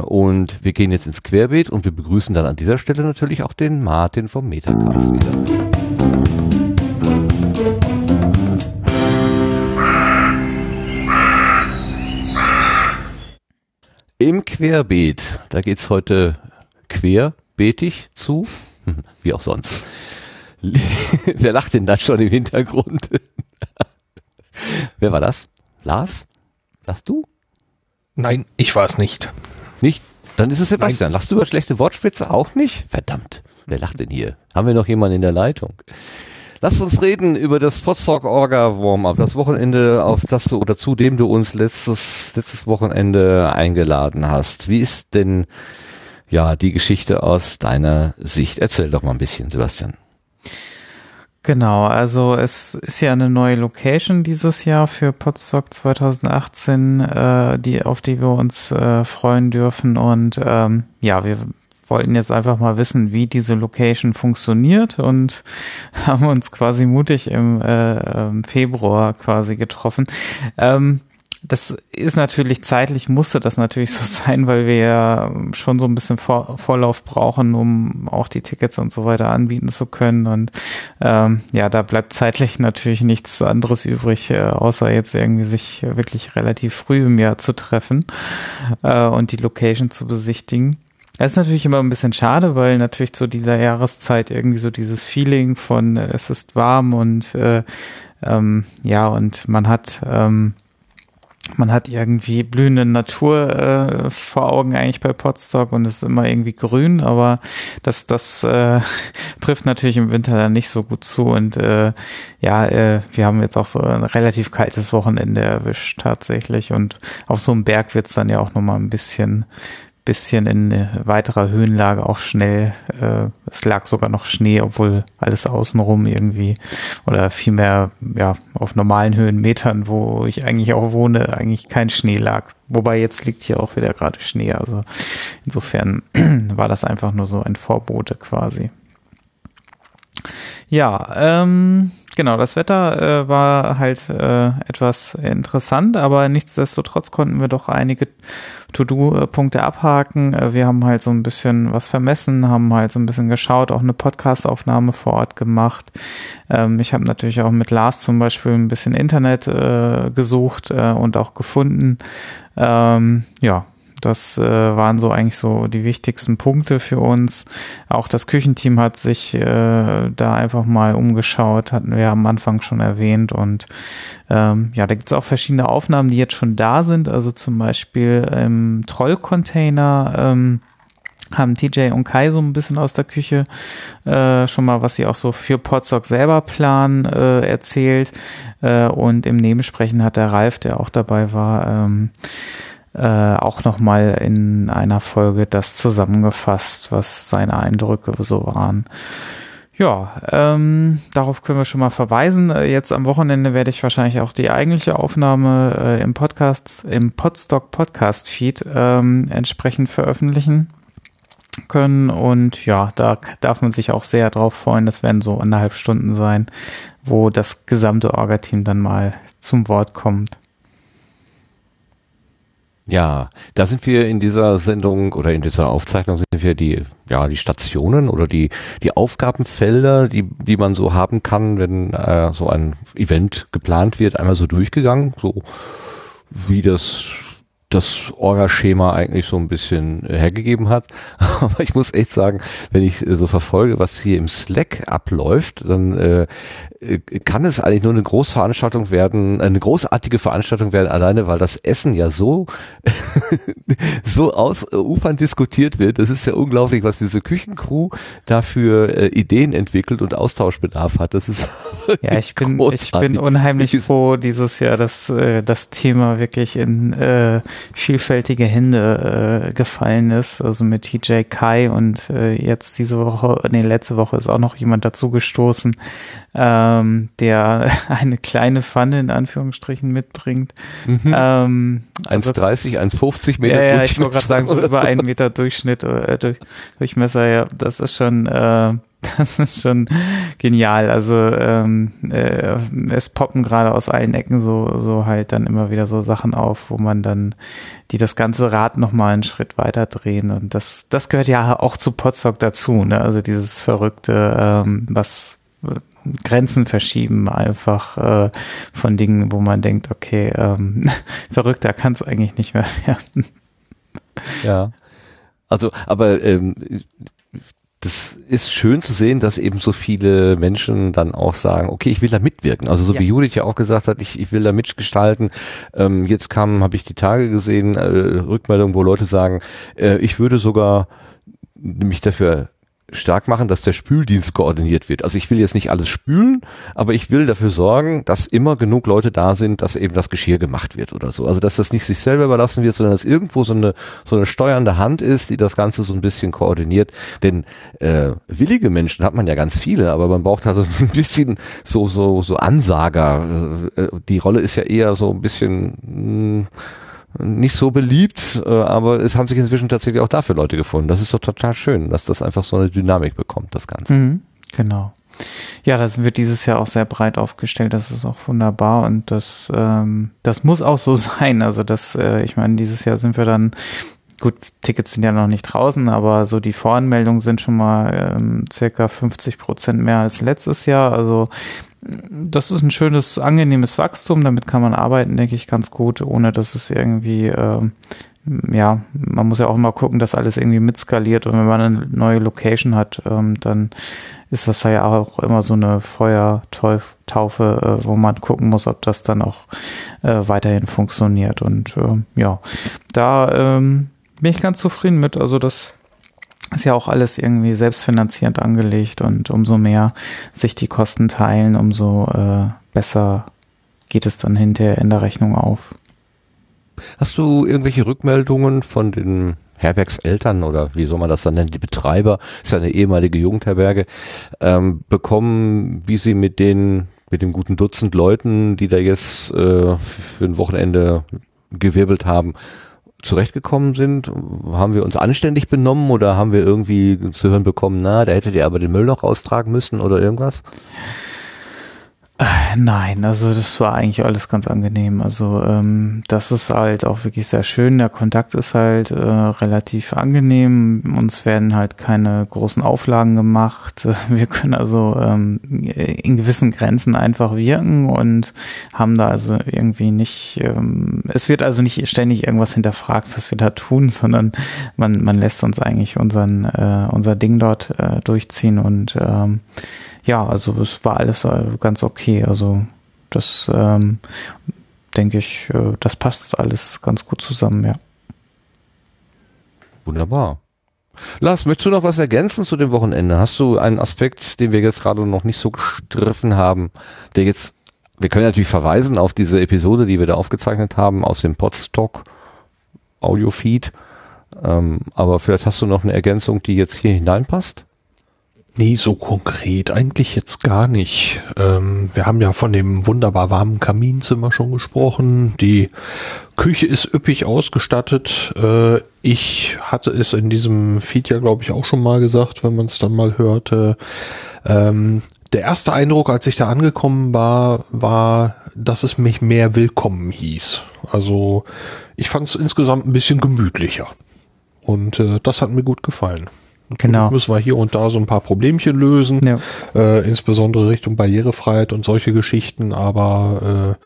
und wir gehen jetzt ins Querbeet und wir begrüßen dann an dieser Stelle natürlich auch den Martin vom Metacast wieder. Im Querbeet, da geht's heute querbeetig zu, wie auch sonst. Wer lacht denn da schon im Hintergrund? Wer war das? Lars? Lachst du? Nein, ich war es nicht. Nicht? Dann ist es Sebastian. Lachst du über schlechte Wortspitze auch nicht? Verdammt. Wer lacht denn hier? Haben wir noch jemanden in der Leitung? Lasst uns reden über das Potsdok Orga Warm-Up, das Wochenende, auf das du oder zu dem du uns letztes, letztes Wochenende eingeladen hast. Wie ist denn, ja, die Geschichte aus deiner Sicht? Erzähl doch mal ein bisschen, Sebastian. Genau, also es ist ja eine neue Location dieses Jahr für Podstock 2018, äh, die, auf die wir uns äh, freuen dürfen. Und ähm, ja, wir wollten jetzt einfach mal wissen, wie diese Location funktioniert und haben uns quasi mutig im äh, im Februar quasi getroffen. Ähm, das ist natürlich zeitlich, musste das natürlich so sein, weil wir ja schon so ein bisschen Vor Vorlauf brauchen, um auch die Tickets und so weiter anbieten zu können. Und ähm, ja, da bleibt zeitlich natürlich nichts anderes übrig, äh, außer jetzt irgendwie sich wirklich relativ früh im Jahr zu treffen äh, und die Location zu besichtigen. Das ist natürlich immer ein bisschen schade, weil natürlich zu dieser Jahreszeit irgendwie so dieses Feeling von äh, es ist warm und äh, ähm, ja, und man hat ähm, man hat irgendwie blühende Natur äh, vor Augen eigentlich bei Potsdok und ist immer irgendwie grün, aber das, das äh, trifft natürlich im Winter dann nicht so gut zu und äh, ja, äh, wir haben jetzt auch so ein relativ kaltes Wochenende erwischt tatsächlich und auf so einem Berg wird's dann ja auch nochmal ein bisschen bisschen in äh, weiterer Höhenlage auch schnell. Äh, es lag sogar noch Schnee, obwohl alles außenrum irgendwie oder vielmehr ja auf normalen Höhenmetern, wo ich eigentlich auch wohne, eigentlich kein Schnee lag. Wobei jetzt liegt hier auch wieder gerade Schnee. Also insofern war das einfach nur so ein Vorbote quasi. Ja, ähm, genau, das Wetter äh, war halt äh, etwas interessant, aber nichtsdestotrotz konnten wir doch einige To-Do-Punkte abhaken. Äh, Wir haben halt so ein bisschen was vermessen, haben halt so ein bisschen geschaut, auch eine Podcast-Aufnahme vor Ort gemacht. Ähm, ich habe natürlich auch mit Lars zum Beispiel ein bisschen Internet äh, gesucht äh, und auch gefunden. Ähm, ja, das äh, waren so eigentlich so die wichtigsten Punkte für uns. Auch das Küchenteam hat sich äh, da einfach mal umgeschaut, hatten wir am Anfang schon erwähnt. Und ähm, ja, da gibt es auch verschiedene Aufnahmen, die jetzt schon da sind. Also zum Beispiel im Trollcontainer. Ähm, haben TJ und Kai so ein bisschen aus der Küche äh, schon mal, was sie auch so für Podstock selber planen, äh, erzählt. Äh, und im Nebensprechen hat der Ralf, der auch dabei war, ähm, äh, auch nochmal in einer Folge das zusammengefasst, was seine Eindrücke so waren. Ja, ähm, darauf können wir schon mal verweisen. Äh, jetzt am Wochenende werde ich wahrscheinlich auch die eigentliche Aufnahme äh, im Podcast, im Podstock Podcast Feed ähm, entsprechend veröffentlichen können. Und ja, da darf man sich auch sehr drauf freuen. Das werden so anderthalb Stunden sein, wo das gesamte Orga-Team dann mal zum Wort kommt. Ja, da sind wir in dieser Sendung oder in dieser Aufzeichnung sind wir die, ja, die Stationen oder die, die Aufgabenfelder, die, die man so haben kann, wenn äh, so ein Event geplant wird, einmal so durchgegangen, so wie das das Orga-Schema eigentlich so ein bisschen äh, hergegeben hat. Aber ich muss echt sagen, wenn ich äh, so verfolge, was hier im Slack abläuft, dann äh, äh, kann es eigentlich nur eine Großveranstaltung werden, eine großartige Veranstaltung werden, alleine weil das Essen ja so, so ausufern diskutiert wird. Das ist ja unglaublich, was diese Küchencrew dafür äh, Ideen entwickelt und Austauschbedarf hat. Das ist ja, ich bin, ich bin unheimlich froh dieses Jahr, dass äh, das Thema wirklich in äh, vielfältige Hände äh, gefallen ist. Also mit TJ Kai und äh, jetzt diese Woche, nee, letzte Woche ist auch noch jemand dazugestoßen, ähm, der eine kleine Pfanne in Anführungsstrichen mitbringt. Mhm. Ähm, 1,30, also, 1,50 Meter ja, ja, ich wollte gerade sagen, so über einen Meter Durchschnitt äh, durch, Durchmesser, ja, das ist schon äh, das ist schon genial. Also ähm, äh, es poppen gerade aus allen Ecken so, so halt dann immer wieder so Sachen auf, wo man dann, die das ganze Rad nochmal einen Schritt weiter drehen. Und das, das gehört ja auch zu Potsdok dazu, ne? Also dieses Verrückte, ähm, was äh, Grenzen verschieben einfach äh, von Dingen, wo man denkt, okay, ähm, verrückter kann es eigentlich nicht mehr werden. Ja. Also, aber ähm, das ist schön zu sehen, dass eben so viele Menschen dann auch sagen, okay, ich will da mitwirken. Also so ja. wie Judith ja auch gesagt hat, ich, ich will da mitgestalten. Ähm, jetzt kam, habe ich die Tage gesehen, äh, Rückmeldungen, wo Leute sagen, äh, ich würde sogar mich dafür stark machen, dass der Spüldienst koordiniert wird. Also ich will jetzt nicht alles spülen, aber ich will dafür sorgen, dass immer genug Leute da sind, dass eben das Geschirr gemacht wird oder so. Also dass das nicht sich selber überlassen wird, sondern dass irgendwo so eine so eine steuernde Hand ist, die das Ganze so ein bisschen koordiniert. Denn äh, willige Menschen hat man ja ganz viele, aber man braucht also ein bisschen so so so Ansager. Äh, die Rolle ist ja eher so ein bisschen mh, nicht so beliebt, äh, aber es haben sich inzwischen tatsächlich auch dafür Leute gefunden. Das ist doch total schön, dass das einfach so eine Dynamik bekommt, das Ganze. Mhm, genau. Ja, das wird dieses Jahr auch sehr breit aufgestellt. Das ist auch wunderbar und das, ähm, das muss auch so sein. Also das, äh, ich meine, dieses Jahr sind wir dann gut, Tickets sind ja noch nicht draußen, aber so die Voranmeldungen sind schon mal ähm, circa 50 Prozent mehr als letztes Jahr. Also das ist ein schönes, angenehmes Wachstum. Damit kann man arbeiten, denke ich, ganz gut, ohne dass es irgendwie, äh, ja, man muss ja auch immer gucken, dass alles irgendwie mitskaliert. Und wenn man eine neue Location hat, ähm, dann ist das ja auch immer so eine Feuertaufe, äh, wo man gucken muss, ob das dann auch äh, weiterhin funktioniert. Und äh, ja, da ähm, bin ich ganz zufrieden mit. Also das ist ja auch alles irgendwie selbstfinanzierend angelegt und umso mehr sich die Kosten teilen, umso äh, besser geht es dann hinterher in der Rechnung auf. Hast du irgendwelche Rückmeldungen von den Herbergseltern oder wie soll man das dann nennen, die Betreiber, ist ja eine ehemalige Jugendherberge, ähm, bekommen, wie sie mit den, mit dem guten Dutzend Leuten, die da jetzt äh, für ein Wochenende gewirbelt haben, zurechtgekommen sind? Haben wir uns anständig benommen oder haben wir irgendwie zu hören bekommen, na, da hättet ihr aber den Müll noch austragen müssen oder irgendwas? Nein, also das war eigentlich alles ganz angenehm. Also ähm, das ist halt auch wirklich sehr schön. Der Kontakt ist halt äh, relativ angenehm. Uns werden halt keine großen Auflagen gemacht. Wir können also ähm, in gewissen Grenzen einfach wirken und haben da also irgendwie nicht, ähm, es wird also nicht ständig irgendwas hinterfragt, was wir da tun, sondern man, man lässt uns eigentlich unseren, äh, unser Ding dort äh, durchziehen und ähm, ja, also es war alles äh, ganz okay. Also das ähm, denke ich, äh, das passt alles ganz gut zusammen, ja. Wunderbar. Lars, möchtest du noch was ergänzen zu dem Wochenende? Hast du einen Aspekt, den wir jetzt gerade noch nicht so gestriffen haben, der jetzt, wir können natürlich verweisen auf diese Episode, die wir da aufgezeichnet haben aus dem Podstock Audio-Feed. Ähm, aber vielleicht hast du noch eine Ergänzung, die jetzt hier hineinpasst? Nee, so konkret eigentlich jetzt gar nicht. Ähm, wir haben ja von dem wunderbar warmen Kaminzimmer schon gesprochen. Die Küche ist üppig ausgestattet. Äh, ich hatte es in diesem Feed ja, glaube ich, auch schon mal gesagt, wenn man es dann mal hörte. Ähm, der erste Eindruck, als ich da angekommen war, war, dass es mich mehr willkommen hieß. Also ich fand es insgesamt ein bisschen gemütlicher. Und äh, das hat mir gut gefallen. Genau. Müssen wir hier und da so ein paar Problemchen lösen, Ja. äh, insbesondere Richtung Barrierefreiheit und solche Geschichten, aber äh,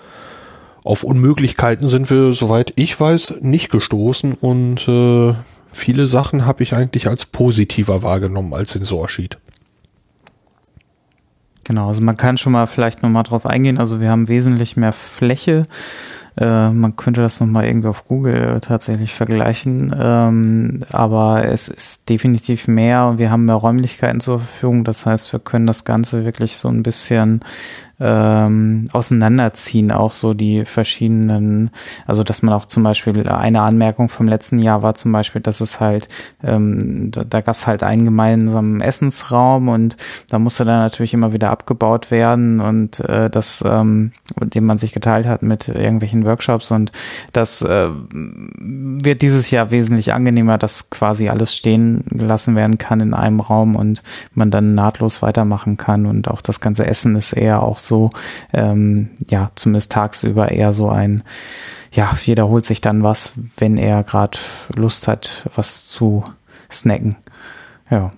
auf Unmöglichkeiten sind wir, soweit ich weiß, nicht gestoßen und äh, viele Sachen habe ich eigentlich als positiver wahrgenommen als in Sorschied. Genau, also man kann schon mal vielleicht nochmal drauf eingehen. Also wir haben wesentlich mehr Fläche. Äh, man könnte das nochmal irgendwie auf Google tatsächlich vergleichen. Ähm, aber es ist definitiv mehr und wir haben mehr Räumlichkeiten zur Verfügung. Das heißt, wir können das Ganze wirklich so ein bisschen ähm, auseinanderziehen, auch so die verschiedenen, also dass man auch zum Beispiel eine Anmerkung vom letzten Jahr war zum Beispiel, dass es halt, ähm, da, da gab es halt einen gemeinsamen Essensraum und da musste dann natürlich immer wieder abgebaut werden und äh, das, ähm, den man sich geteilt hat mit irgendwelchen Workshops und das äh, wird dieses Jahr wesentlich angenehmer, dass quasi alles stehen gelassen werden kann in einem Raum und man dann nahtlos weitermachen kann und auch das ganze Essen ist eher auch ähm, ja, zumindest tagsüber eher so ein, ja, jeder holt sich dann was, wenn er gerade Lust hat, was zu snacken. Ja.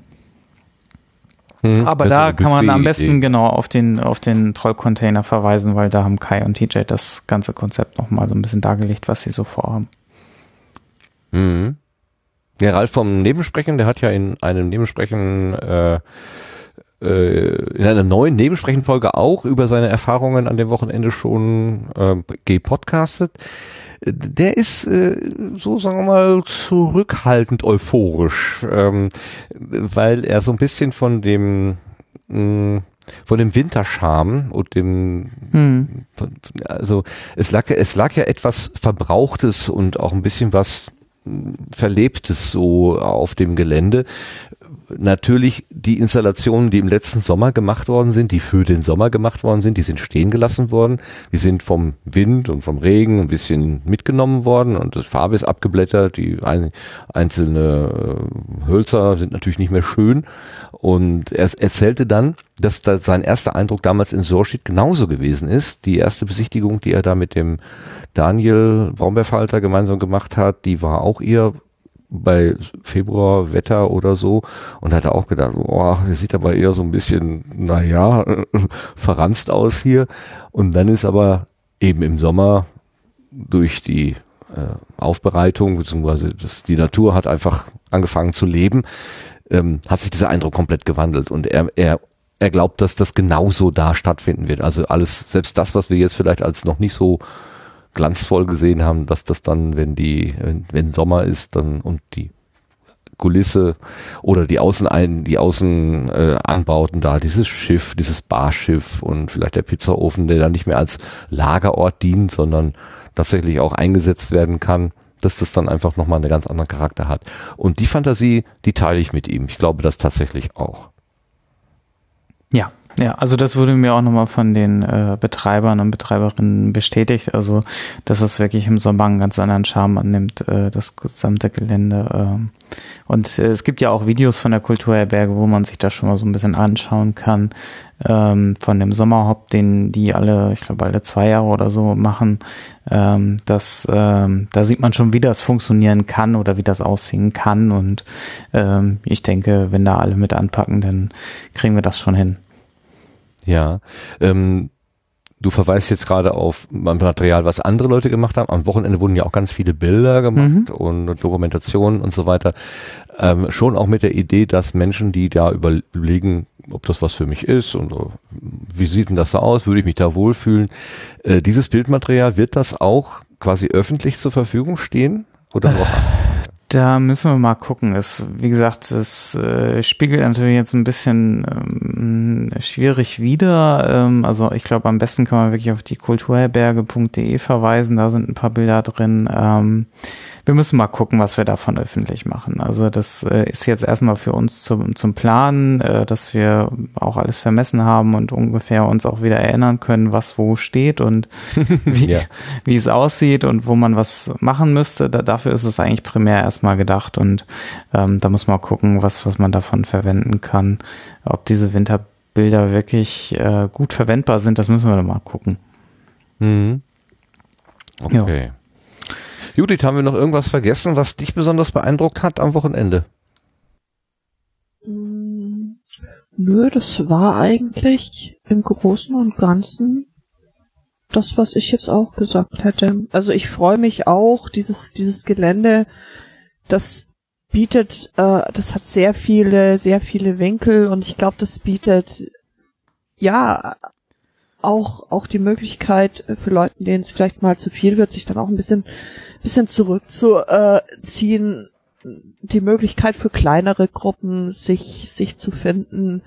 Hm, Aber da kann man am besten genau auf den, auf den Troll-Container verweisen, weil da haben Kai und TJ das ganze Konzept nochmal so ein bisschen dargelegt, was sie so vorhaben. Mhm. Ja, Ralf vom Nebensprechen, der hat ja in einem Nebensprechen, äh, in einer neuen Nebensprechenfolge auch über seine Erfahrungen an dem Wochenende schon äh, gepodcastet. Äh, Der ist äh, so, sagen wir mal, zurückhaltend euphorisch, ähm, weil er so ein bisschen von dem mh, von dem Winterscham und dem Hm. von- also es lag ja, es lag ja etwas Verbrauchtes und auch ein bisschen was mh, Verlebtes so auf dem Gelände. Natürlich die Installationen, die im letzten Sommer gemacht worden sind, die für den Sommer gemacht worden sind, die sind stehen gelassen worden. Die sind vom Wind und vom Regen ein bisschen mitgenommen worden und das Farbe ist abgeblättert. Die ein, einzelne äh, Hölzer sind natürlich nicht mehr schön. Und er erzählte dann, dass da sein erster Eindruck damals in Sorschied genauso gewesen ist. Die erste Besichtigung, die er da mit dem Daniel Braunbärfalter gemeinsam gemacht hat, die war auch eher bei Februar Wetter oder so und hat er auch gedacht, oh, das sieht aber eher so ein bisschen, naja, verranzt aus hier. Und dann ist aber eben im Sommer durch die äh, Aufbereitung, beziehungsweise das, die Natur hat einfach angefangen zu leben, ähm, hat sich dieser Eindruck komplett gewandelt und er, er, er glaubt, dass das genauso da stattfinden wird. Also alles, selbst das, was wir jetzt vielleicht als noch nicht so glanzvoll gesehen haben, dass das dann, wenn die, wenn, wenn Sommer ist, dann und die Kulisse oder die Außenein, die Außenanbauten äh, da, dieses Schiff, dieses Barschiff und vielleicht der Pizzaofen, der dann nicht mehr als Lagerort dient, sondern tatsächlich auch eingesetzt werden kann, dass das dann einfach nochmal einen ganz anderen Charakter hat. Und die Fantasie, die teile ich mit ihm. Ich glaube das tatsächlich auch. Ja, ja, also das wurde mir auch nochmal von den äh, Betreibern und Betreiberinnen bestätigt, also dass es wirklich im Sommer einen ganz anderen Charme annimmt, äh, das gesamte Gelände. ähm. und äh, es gibt ja auch Videos von der Kulturherberge, wo man sich das schon mal so ein bisschen anschauen kann, ähm, von dem Sommerhop, den die alle, ich glaube alle zwei Jahre oder so machen. Ähm, das, ähm, da sieht man schon, wie das funktionieren kann oder wie das aussehen kann und ähm, ich denke, wenn da alle mit anpacken, dann kriegen wir das schon hin. Ja, ähm, du verweist jetzt gerade auf Material, was andere Leute gemacht haben. Am Wochenende wurden ja auch ganz viele Bilder gemacht und Dokumentationen und so weiter. Ähm, schon auch mit der Idee, dass Menschen, die da überlegen, ob das was für mich ist und wie sieht denn das so aus, würde ich mich da wohlfühlen. Äh, dieses Bildmaterial, wird das auch quasi öffentlich zur Verfügung stehen? Oder noch? Da müssen wir mal gucken. Es, wie gesagt, es äh, spiegelt natürlich jetzt ein bisschen ähm, schwierig wider. Ähm, also ich glaube, am besten kann man wirklich auf die kulturherberge.de verweisen. Da sind ein paar Bilder drin. Ähm, wir müssen mal gucken, was wir davon öffentlich machen. Also das äh, ist jetzt erstmal für uns zum, zum Planen, äh, dass wir auch alles vermessen haben und ungefähr uns auch wieder erinnern können, was wo steht und wie, Ja. wie es aussieht und wo man was machen müsste. Da, dafür ist es eigentlich primär erstmal gedacht und ähm, da muss man gucken, was, was man davon verwenden kann. Ob diese Winterbilder wirklich äh, gut verwendbar sind, das müssen wir mal gucken. Mhm. Okay. Judith, haben wir noch irgendwas vergessen, was dich besonders beeindruckt hat am Wochenende? Mm, Nö, das war eigentlich im Großen und Ganzen das, was ich jetzt auch gesagt hätte. Also ich freue mich auch, dieses, dieses Gelände, das bietet, äh, das hat sehr viele, sehr viele Winkel und ich glaube, das bietet ja auch, auch die Möglichkeit für Leute, denen es vielleicht mal zu viel wird, sich dann auch ein bisschen, bisschen zurückzuziehen, die Möglichkeit für kleinere Gruppen, sich, sich zu finden,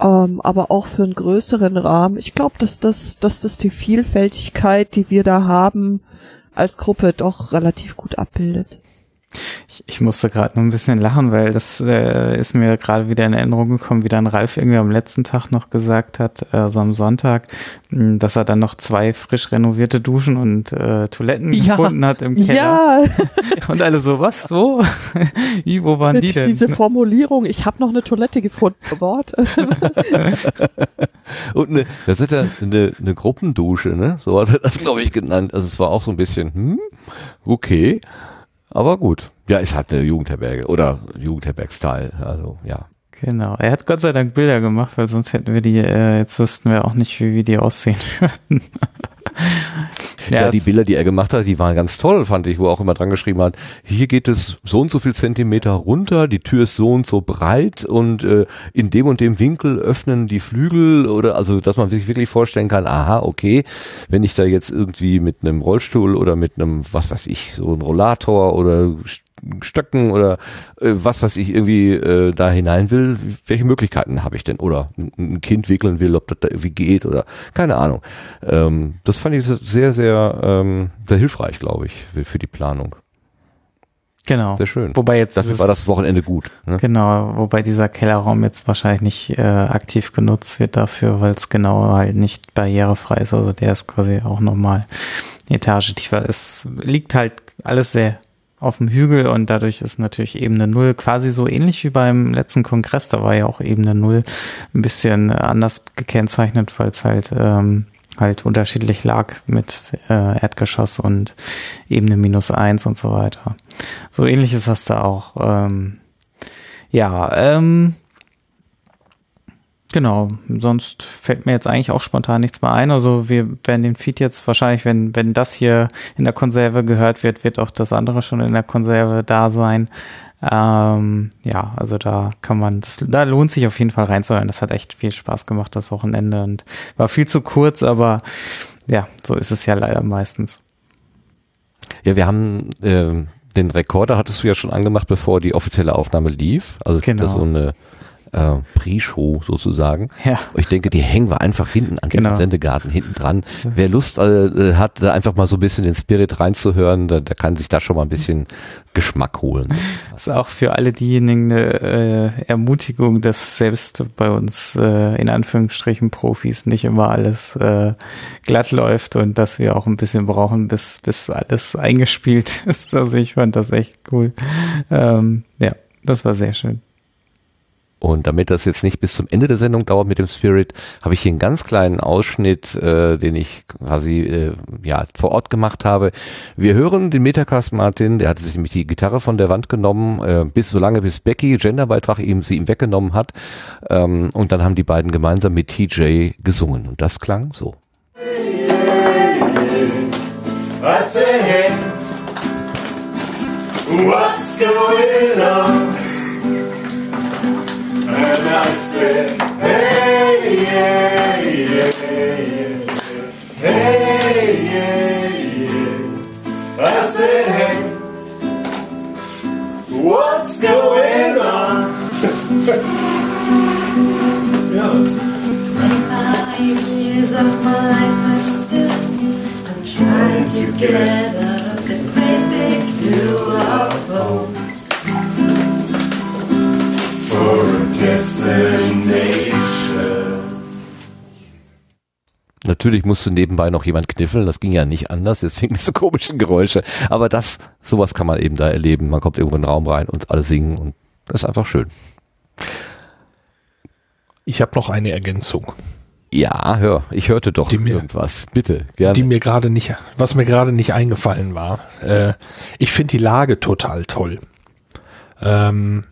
ähm, aber auch für einen größeren Rahmen. Ich glaube, dass das, dass das die Vielfältigkeit, die wir da haben, als Gruppe doch relativ gut abbildet. Ich, ich musste gerade nur ein bisschen lachen, weil das äh, ist mir gerade wieder in Erinnerung gekommen, wie dann Ralf irgendwie am letzten Tag noch gesagt hat, äh, so am Sonntag, mh, dass er dann noch zwei frisch renovierte Duschen und äh, Toiletten Ja. gefunden hat im Keller. Ja, Und alle so, was, wo? wie, wo waren mit die denn? diese Formulierung, ich habe noch eine Toilette gefunden, Wort. Und eine, das ist ja eine, eine Gruppendusche, ne? So hat er das, glaube ich, genannt. Also es war auch so ein bisschen, hm, okay. Aber gut. Ja, es hat eine Jugendherberge oder Jugendherberg-Style. Also, ja. Genau. Er hat Gott sei Dank Bilder gemacht, weil sonst hätten wir die, äh, jetzt wüssten wir auch nicht, wie, wie die aussehen würden. Ja, die Bilder, die er gemacht hat, die waren ganz toll, fand ich, wo er auch immer dran geschrieben hat, hier geht es so und so viel Zentimeter runter, die Tür ist so und so breit und äh, in dem und dem Winkel öffnen die Flügel oder also, dass man sich wirklich vorstellen kann, aha, okay, wenn ich da jetzt irgendwie mit einem Rollstuhl oder mit einem, was weiß ich, so ein Rollator oder Stöcken oder äh, was weiß ich irgendwie äh, da hinein will, welche Möglichkeiten habe ich denn? Oder ein, Kind wickeln will, ob das da irgendwie geht oder keine Ahnung. Ähm, das fand ich sehr, sehr, ähm, sehr hilfreich, glaube ich, für, die Planung. Genau. Sehr schön. Wobei jetzt ist- war das Wochenende gut. Ne? Genau, wobei dieser Kellerraum jetzt wahrscheinlich nicht äh, aktiv genutzt wird dafür, weil es genau halt nicht barrierefrei ist. Also der ist quasi auch nochmal eine Etage tiefer. Es liegt halt alles sehr auf dem Hügel und dadurch ist natürlich Ebene Null quasi so ähnlich wie beim letzten Kongress. Da war ja auch Ebene Null ein bisschen anders gekennzeichnet, weil es halt ähm, halt unterschiedlich lag mit äh, Erdgeschoss und Ebene minus eins und so weiter. So ähnlich ist das da auch. Ähm, ja, ähm, genau. Sonst fällt mir jetzt eigentlich auch spontan nichts mehr ein. Also wir werden den Feed jetzt wahrscheinlich, wenn, wenn das hier in der Konserve gehört wird, wird auch das andere schon in der Konserve da sein. Ähm, ja, also da kann man, das, da lohnt sich auf jeden Fall reinzuhören. Das hat echt viel Spaß gemacht, das Wochenende und war viel zu kurz, aber ja, so ist es ja leider meistens. Ja, wir haben ähm, den Rekorder hattest du ja schon angemacht, bevor die offizielle Aufnahme lief. Also es gibt Genau. so eine äh, Pre-Show sozusagen. Ja. Ich denke, die hängen wir einfach hinten an Genau. diesem Sendegarten hinten dran. Wer Lust äh, hat, da einfach mal so ein bisschen den Spirit reinzuhören, der, der kann sich da schon mal ein bisschen Geschmack holen. Das ist auch für alle diejenigen eine äh, Ermutigung, dass selbst bei uns äh, in Anführungsstrichen Profis nicht immer alles äh, glatt läuft und dass wir auch ein bisschen brauchen, bis, bis alles eingespielt ist. Also ich fand das echt cool. Ähm, ja, das war sehr schön. Und damit das jetzt nicht bis zum Ende der Sendung dauert mit dem Spirit, habe ich hier einen ganz kleinen Ausschnitt, äh, den ich quasi äh, ja vor Ort gemacht habe. Wir hören den Metacast Martin, der hatte sich nämlich die Gitarre von der Wand genommen, äh, bis so lange bis Becky Genderbeitrag ihm sie ihm weggenommen hat. Ähm, und dann haben die beiden gemeinsam mit TJ gesungen und das klang so. What's going on? And I said, hey, yeah, yeah, yeah, hey, yeah, yeah. I said, hey, What's going on? ja. 25 years of my life, but still I'm trying to get the great big hill of hope. Natürlich musste nebenbei noch jemand kniffeln, das ging ja nicht anders, deswegen diese komischen Geräusche. Aber das, sowas kann man eben da erleben. Man kommt irgendwo in den Raum rein und alle singen und das ist einfach schön. Ich habe noch eine Ergänzung, Ja, hör, ich hörte doch Die mir- irgendwas. Bitte, gerne. die mir gerade nicht, was mir gerade nicht eingefallen war. Äh, ich finde die Lage total toll. Ähm,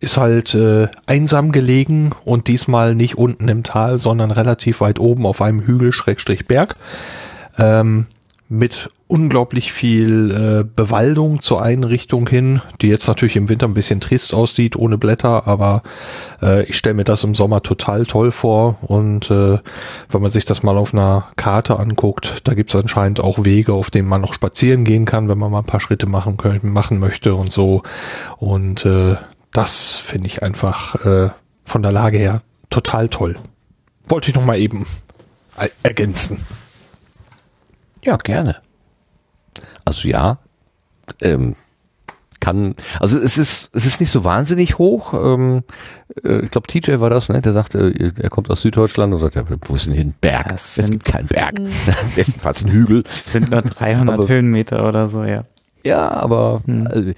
ist halt äh, einsam gelegen und diesmal nicht unten im Tal, sondern relativ weit oben auf einem Hügel Schrägstrich Berg. Ähm, mit unglaublich viel äh, Bewaldung zur einen Richtung hin, die jetzt natürlich im Winter ein bisschen trist aussieht, ohne Blätter, aber äh, ich stelle mir das im Sommer total toll vor und äh, wenn man sich das mal auf einer Karte anguckt, da gibt es anscheinend auch Wege, auf denen man noch spazieren gehen kann, wenn man mal ein paar Schritte machen, können, machen möchte und so und äh, das finde ich einfach äh, von der Lage her total toll. Wollte ich noch mal eben er- ergänzen. Ja, gerne. Also ja, ähm, kann, also es ist, es ist nicht so wahnsinnig hoch. Ähm, äh, ich glaube, TJ war das, ne? Der sagte, äh, er kommt aus Süddeutschland und sagt, ja, wo ist denn hier ein Berg? Das es gibt keinen Berg. Bestenfalls ein Hügel. Sind nur 300 Aber- Höhenmeter oder so, ja. Ja, aber Hm. also,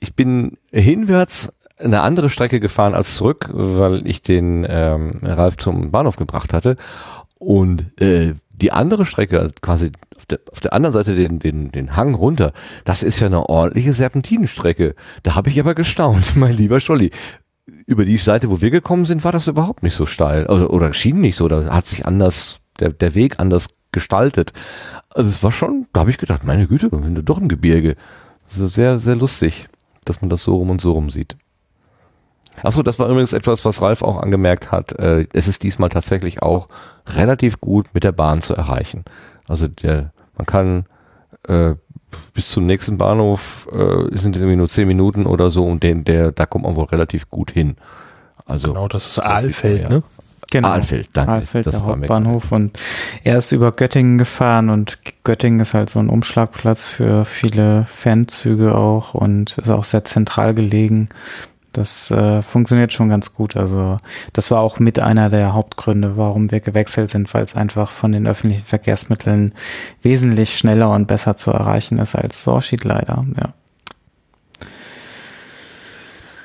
ich bin hinwärts eine andere Strecke gefahren als zurück, weil ich den ähm, Ralf zum Bahnhof gebracht hatte. Und äh, die andere Strecke, quasi auf der, auf der anderen Seite den, den, den Hang runter, das ist ja eine ordentliche Serpentinenstrecke. Da habe ich aber gestaunt, mein lieber Scholli. Über die Seite, wo wir gekommen sind, war das überhaupt nicht so steil. Also, oder schien nicht so. Da hat sich anders, der, der Weg anders gestaltet. Also es war schon, da habe ich gedacht, meine Güte, doch im Gebirge. Das ist sehr, sehr lustig, dass man das so rum und so rum sieht. Achso, das war übrigens etwas, was Ralf auch angemerkt hat. Äh, es ist diesmal tatsächlich auch relativ gut mit der Bahn zu erreichen. Also der, man kann äh, bis zum nächsten Bahnhof äh, sind es irgendwie nur zehn Minuten oder so und den, der, da kommt man wohl relativ gut hin. Also Genau, das ist Aalfeld, ne? Genau. Aalfeld, danke. Aalfeld, Das der war Hauptbahnhof. Und er ist über Göttingen gefahren und Göttingen ist halt so ein Umschlagplatz für viele Fernzüge auch und ist auch sehr zentral gelegen. Das äh, funktioniert schon ganz gut. Also das war auch mit einer der Hauptgründe, warum wir gewechselt sind, weil es einfach von den öffentlichen Verkehrsmitteln wesentlich schneller und besser zu erreichen ist als Sorschied leider. Ja.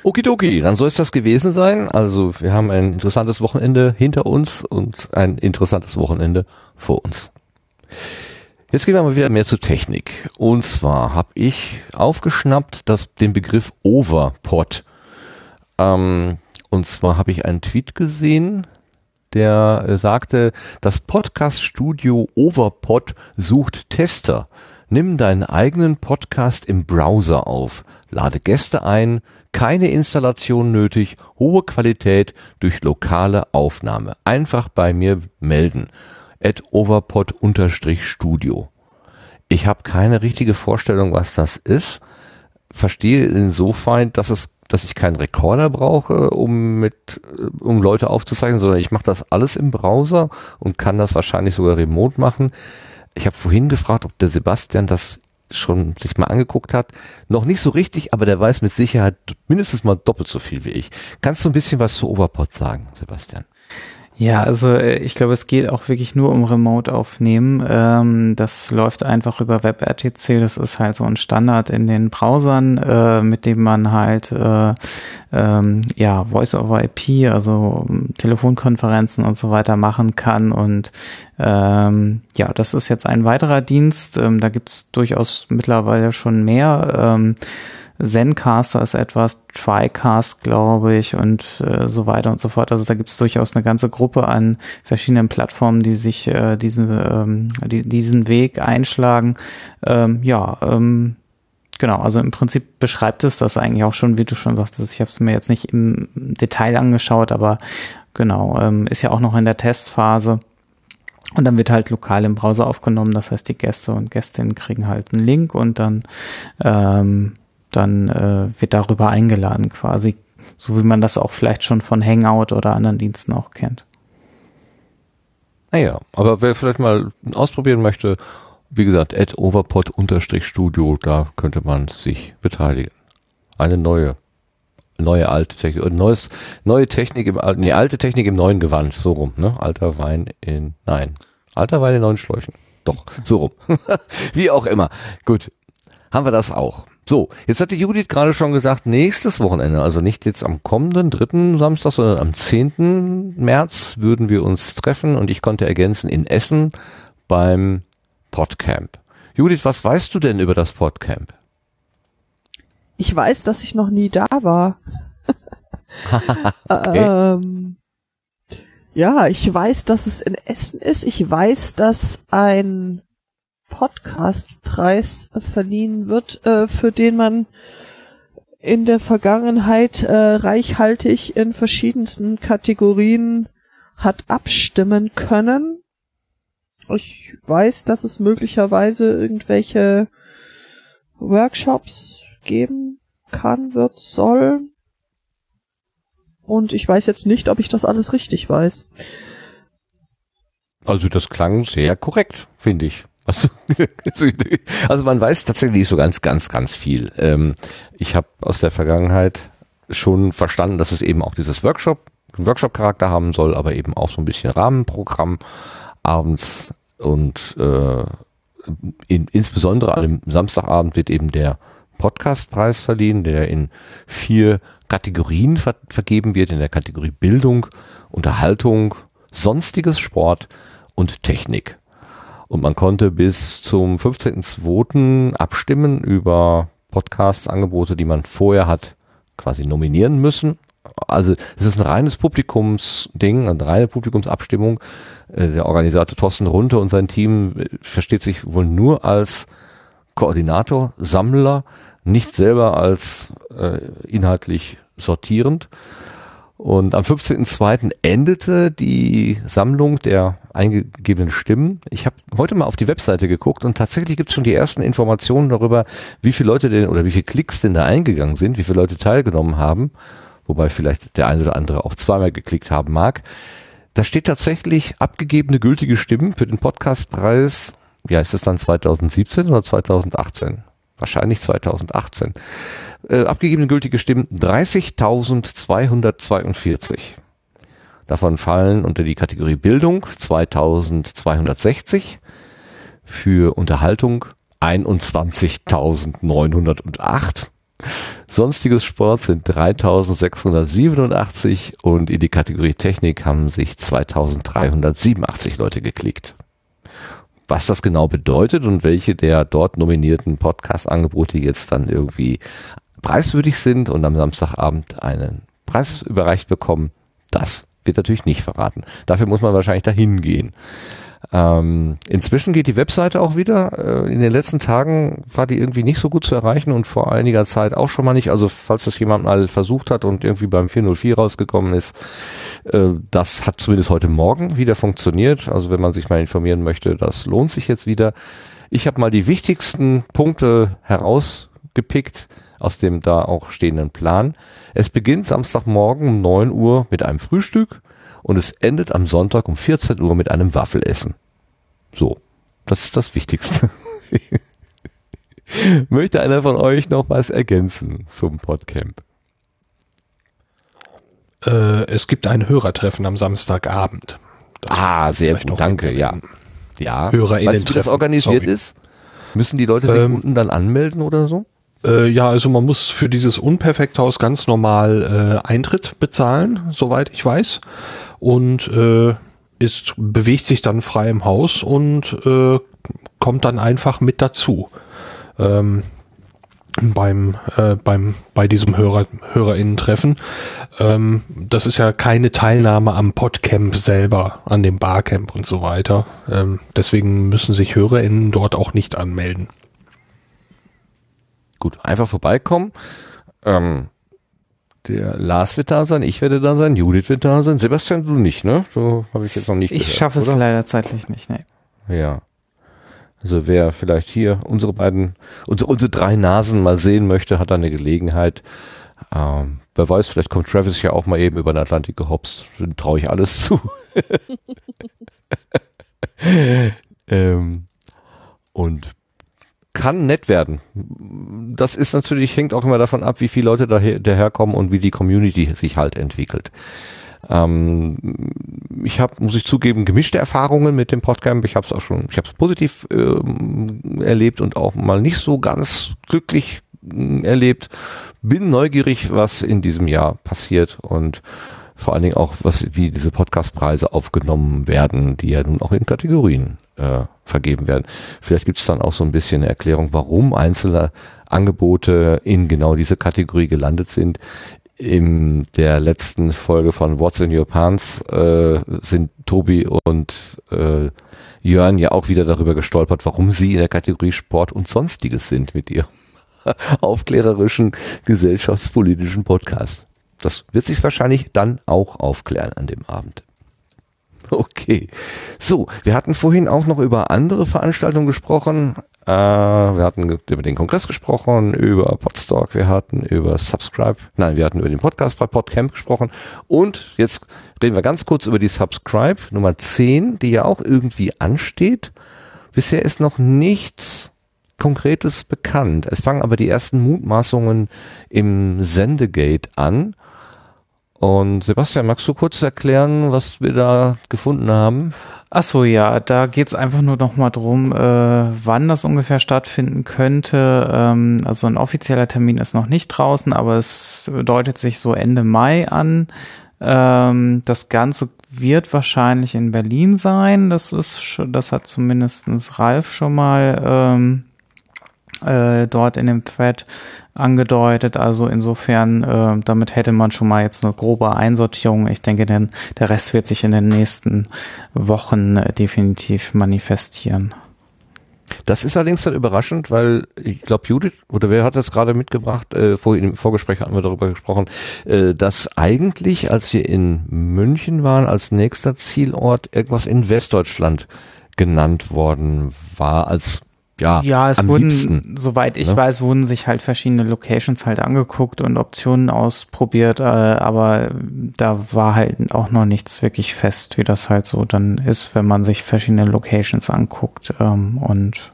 Okidoki, dann soll es das gewesen sein. Also wir haben ein interessantes Wochenende hinter uns und ein interessantes Wochenende vor uns. Jetzt gehen wir mal wieder mehr zur Technik. Und zwar habe ich aufgeschnappt das, den Begriff Overpod. Ähm, und zwar habe ich einen Tweet gesehen, der äh, sagte, das Podcast-Studio Overpod sucht Tester. Nimm deinen eigenen Podcast im Browser auf, lade Gäste ein, keine Installation nötig, hohe Qualität durch lokale Aufnahme. Einfach bei mir melden. At overpod-studio. Ich habe keine richtige Vorstellung, was das ist. Verstehe insofern, dass es dass ich keinen Rekorder brauche, um mit um Leute aufzuzeichnen, sondern ich mache das alles im Browser und kann das wahrscheinlich sogar remote machen. Ich habe vorhin gefragt, ob der Sebastian das schon sich mal angeguckt hat. Noch nicht so richtig, aber der weiß mit Sicherheit mindestens mal doppelt so viel wie ich. Kannst du ein bisschen was zu Overpod sagen, Sebastian? Ja, also äh, ich glaube, es geht auch wirklich nur um Remote aufnehmen. Ähm, das läuft einfach über WebRTC. Das ist halt so ein Standard in den Browsern, äh, mit dem man halt äh, ähm, ja Voice over IP, also ähm, Telefonkonferenzen und so weiter machen kann. Und ähm, ja, das ist jetzt ein weiterer Dienst. Ähm, da gibt's durchaus mittlerweile schon mehr. Zencaster ist etwas, TriCast, glaube ich, und äh, so weiter und so fort. Also da gibt es durchaus eine ganze Gruppe an verschiedenen Plattformen, die sich äh, diesen, ähm, die, diesen Weg einschlagen. Ähm, ja, ähm, genau, also im Prinzip beschreibt es das eigentlich auch schon, wie du schon sagtest. Ich habe es mir jetzt nicht im Detail angeschaut, aber genau, ähm, ist ja auch noch in der Testphase. Und dann wird halt lokal im Browser aufgenommen. Das heißt, die Gäste und Gästinnen kriegen halt einen Link und dann ähm, dann äh, wird darüber eingeladen quasi, so wie man das auch vielleicht schon von Hangout oder anderen Diensten auch kennt. Naja, aber wer vielleicht mal ausprobieren möchte, wie gesagt, at overpod-studio, da könnte man sich beteiligen. Eine neue, neue alte Technik, neues, neue Technik im alten, nee, alte Technik im neuen Gewand, so rum, ne? Alter Wein in, nein, alter Wein in neuen Schläuchen. Doch, so rum. wie auch immer. Gut, haben wir das auch. So, jetzt hatte Judith gerade schon gesagt, nächstes Wochenende, also nicht jetzt am kommenden dritten Samstag, sondern am 10. März würden wir uns treffen und ich konnte ergänzen in Essen beim Podcamp. Judith, was weißt du denn über das Podcamp? Ich weiß, dass ich noch nie da war. Okay. ähm, ja, ich weiß, dass es in Essen ist. Ich weiß, dass ein Podcastpreis verliehen wird, äh, für den man in der Vergangenheit äh, reichhaltig in verschiedensten Kategorien hat abstimmen können. Ich weiß, dass es möglicherweise irgendwelche Workshops geben kann, wird, soll. Und ich weiß jetzt nicht, ob ich das alles richtig weiß. Also das klang sehr korrekt, finde ich. Also, also man weiß tatsächlich nicht so ganz, ganz, ganz viel. Ähm, ich habe aus der Vergangenheit schon verstanden, dass es eben auch dieses Workshop, Workshop-Charakter haben soll, aber eben auch so ein bisschen Rahmenprogramm abends und äh, in, insbesondere an dem Samstagabend wird eben der Podcastpreis verliehen, der in vier Kategorien ver vergeben wird, in der Kategorie Bildung, Unterhaltung, sonstiges Sport und Technik. Und man konnte bis zum 15.02. abstimmen über Podcast-Angebote, die man vorher hat quasi nominieren müssen. Also es ist ein reines Publikumsding, eine reine Publikumsabstimmung. Äh, Der Organisator Thorsten Runte und sein Team äh, versteht sich wohl nur als Koordinator, Sammler, nicht selber als äh, inhaltlich sortierend. Und am 15.02. endete die Sammlung der eingegebenen Stimmen. Ich habe heute mal auf die Webseite geguckt und tatsächlich gibt es schon die ersten Informationen darüber, wie viele Leute denn oder wie viele Klicks denn da eingegangen sind, wie viele Leute teilgenommen haben, wobei vielleicht der eine oder andere auch zweimal geklickt haben mag. Da steht tatsächlich abgegebene gültige Stimmen für den Podcastpreis, wie heißt es dann 2017 oder 2018? Wahrscheinlich 2018 äh, abgegebene gültige Stimmen 30.242. Davon fallen unter die Kategorie Bildung 2260, für Unterhaltung 21.908, sonstiges Sport sind 3687 und in die Kategorie Technik haben sich 2387 Leute geklickt. Was das genau bedeutet und welche der dort nominierten Podcast-Angebote jetzt dann irgendwie preiswürdig sind und am Samstagabend einen Preis überreicht bekommen, das wird natürlich nicht verraten. Dafür muss man wahrscheinlich dahin gehen. Ähm, inzwischen geht die Webseite auch wieder. Äh, in den letzten Tagen war die irgendwie nicht so gut zu erreichen und vor einiger Zeit auch schon mal nicht. Also falls das jemand mal versucht hat und irgendwie beim 404 rausgekommen ist, äh, das hat zumindest heute Morgen wieder funktioniert. Also wenn man sich mal informieren möchte, das lohnt sich jetzt wieder. Ich habe mal die wichtigsten Punkte herausgepickt aus dem da auch stehenden Plan. Es beginnt Samstagmorgen um 9 Uhr mit einem Frühstück und es endet am Sonntag um 14 Uhr mit einem Waffelessen. So, das ist das Wichtigste. Möchte einer von euch noch was ergänzen zum Podcamp? Äh, es gibt ein Hörertreffen am Samstagabend. Das Ah, sehr gut, danke, ja. Ja. HörerInnen weißt du, wie das organisiert sorry. ist? Müssen die Leute sich Ähm, unten dann anmelden oder so? Äh, ja, also man muss für dieses Unperfekthaus ganz normal äh, Eintritt bezahlen, soweit ich weiß. Und äh, ist, bewegt sich dann frei im Haus und äh, kommt dann einfach mit dazu. Ähm, beim, äh, beim, bei diesem Hörer, HörerInnen-Treffen. Ähm, das ist ja keine Teilnahme am Podcamp selber, an dem Barcamp und so weiter. Ähm, deswegen müssen sich HörerInnen dort auch nicht anmelden. Gut, einfach vorbeikommen. Ähm, der Lars wird da sein, ich werde da sein, Judith wird da sein, Sebastian, du nicht, ne? So habe ich jetzt noch nicht Ich gehört, schaffe es oder? leider zeitlich nicht, nee. Ja. Also wer vielleicht hier unsere beiden, unsere, unsere drei Nasen mal sehen möchte, hat da eine Gelegenheit. Ähm, wer weiß, vielleicht kommt Travis ja auch mal eben über den Atlantik gehopst. Dann traue ich alles zu. ähm, und kann nett werden. Das ist natürlich, hängt auch immer davon ab, wie viele Leute daher, daherkommen und wie die Community sich halt entwickelt. Ähm, ich habe, muss ich zugeben, gemischte Erfahrungen mit dem Podcamp. Ich habe es auch schon, ich habe es positiv ähm, erlebt und auch mal nicht so ganz glücklich äh, erlebt. Bin neugierig, was in diesem Jahr passiert und vor allen Dingen auch, was wie diese Podcastpreise aufgenommen werden, die ja nun auch in Kategorien äh, vergeben werden. Vielleicht gibt es dann auch so ein bisschen eine Erklärung, warum einzelne Angebote in genau diese Kategorie gelandet sind. In der letzten Folge von What's in Your Pants äh, sind Tobi und äh, Jörn ja auch wieder darüber gestolpert, warum sie in der Kategorie Sport und Sonstiges sind mit ihrem aufklärerischen gesellschaftspolitischen Podcast. Das wird sich wahrscheinlich dann auch aufklären an dem Abend. Okay. So, wir hatten vorhin auch noch über andere Veranstaltungen gesprochen. Äh, wir hatten über den Kongress gesprochen, über Podstock, wir hatten über Subscribe, nein, wir hatten über den Podcast bei Podcamp gesprochen. Und jetzt reden wir ganz kurz über die Subscribe Nummer 10, die ja auch irgendwie ansteht. Bisher ist noch nichts Konkretes bekannt. Es fangen aber die ersten Mutmaßungen im Sendegate an. Und Sebastian, magst du kurz erklären, was wir da gefunden haben? Ach so, ja, da geht's einfach nur noch mal drum, äh, wann das ungefähr stattfinden könnte. Ähm, also ein offizieller Termin ist noch nicht draußen, aber es deutet sich so Ende Mai an. Ähm, das Ganze wird wahrscheinlich in Berlin sein. Das ist, das hat zumindestens Ralf schon mal ähm, äh, dort in dem Thread angedeutet. Also insofern, äh, damit hätte man schon mal jetzt eine grobe Einsortierung. Ich denke, denn der Rest wird sich in den nächsten Wochen äh, definitiv manifestieren. Das ist allerdings dann überraschend, weil ich glaube Judith oder wer hat das gerade mitgebracht? Äh, vorhin im Vorgespräch hatten wir darüber gesprochen, äh, dass eigentlich, als wir in München waren, als nächster Zielort irgendwas in Westdeutschland genannt worden war als ja, Ja, es wurden, liebsten. soweit ich ne? weiß, wurden sich halt verschiedene Locations halt angeguckt und Optionen ausprobiert, äh, aber da war halt auch noch nichts wirklich fest, wie das halt so dann ist, wenn man sich verschiedene Locations anguckt. Ähm, und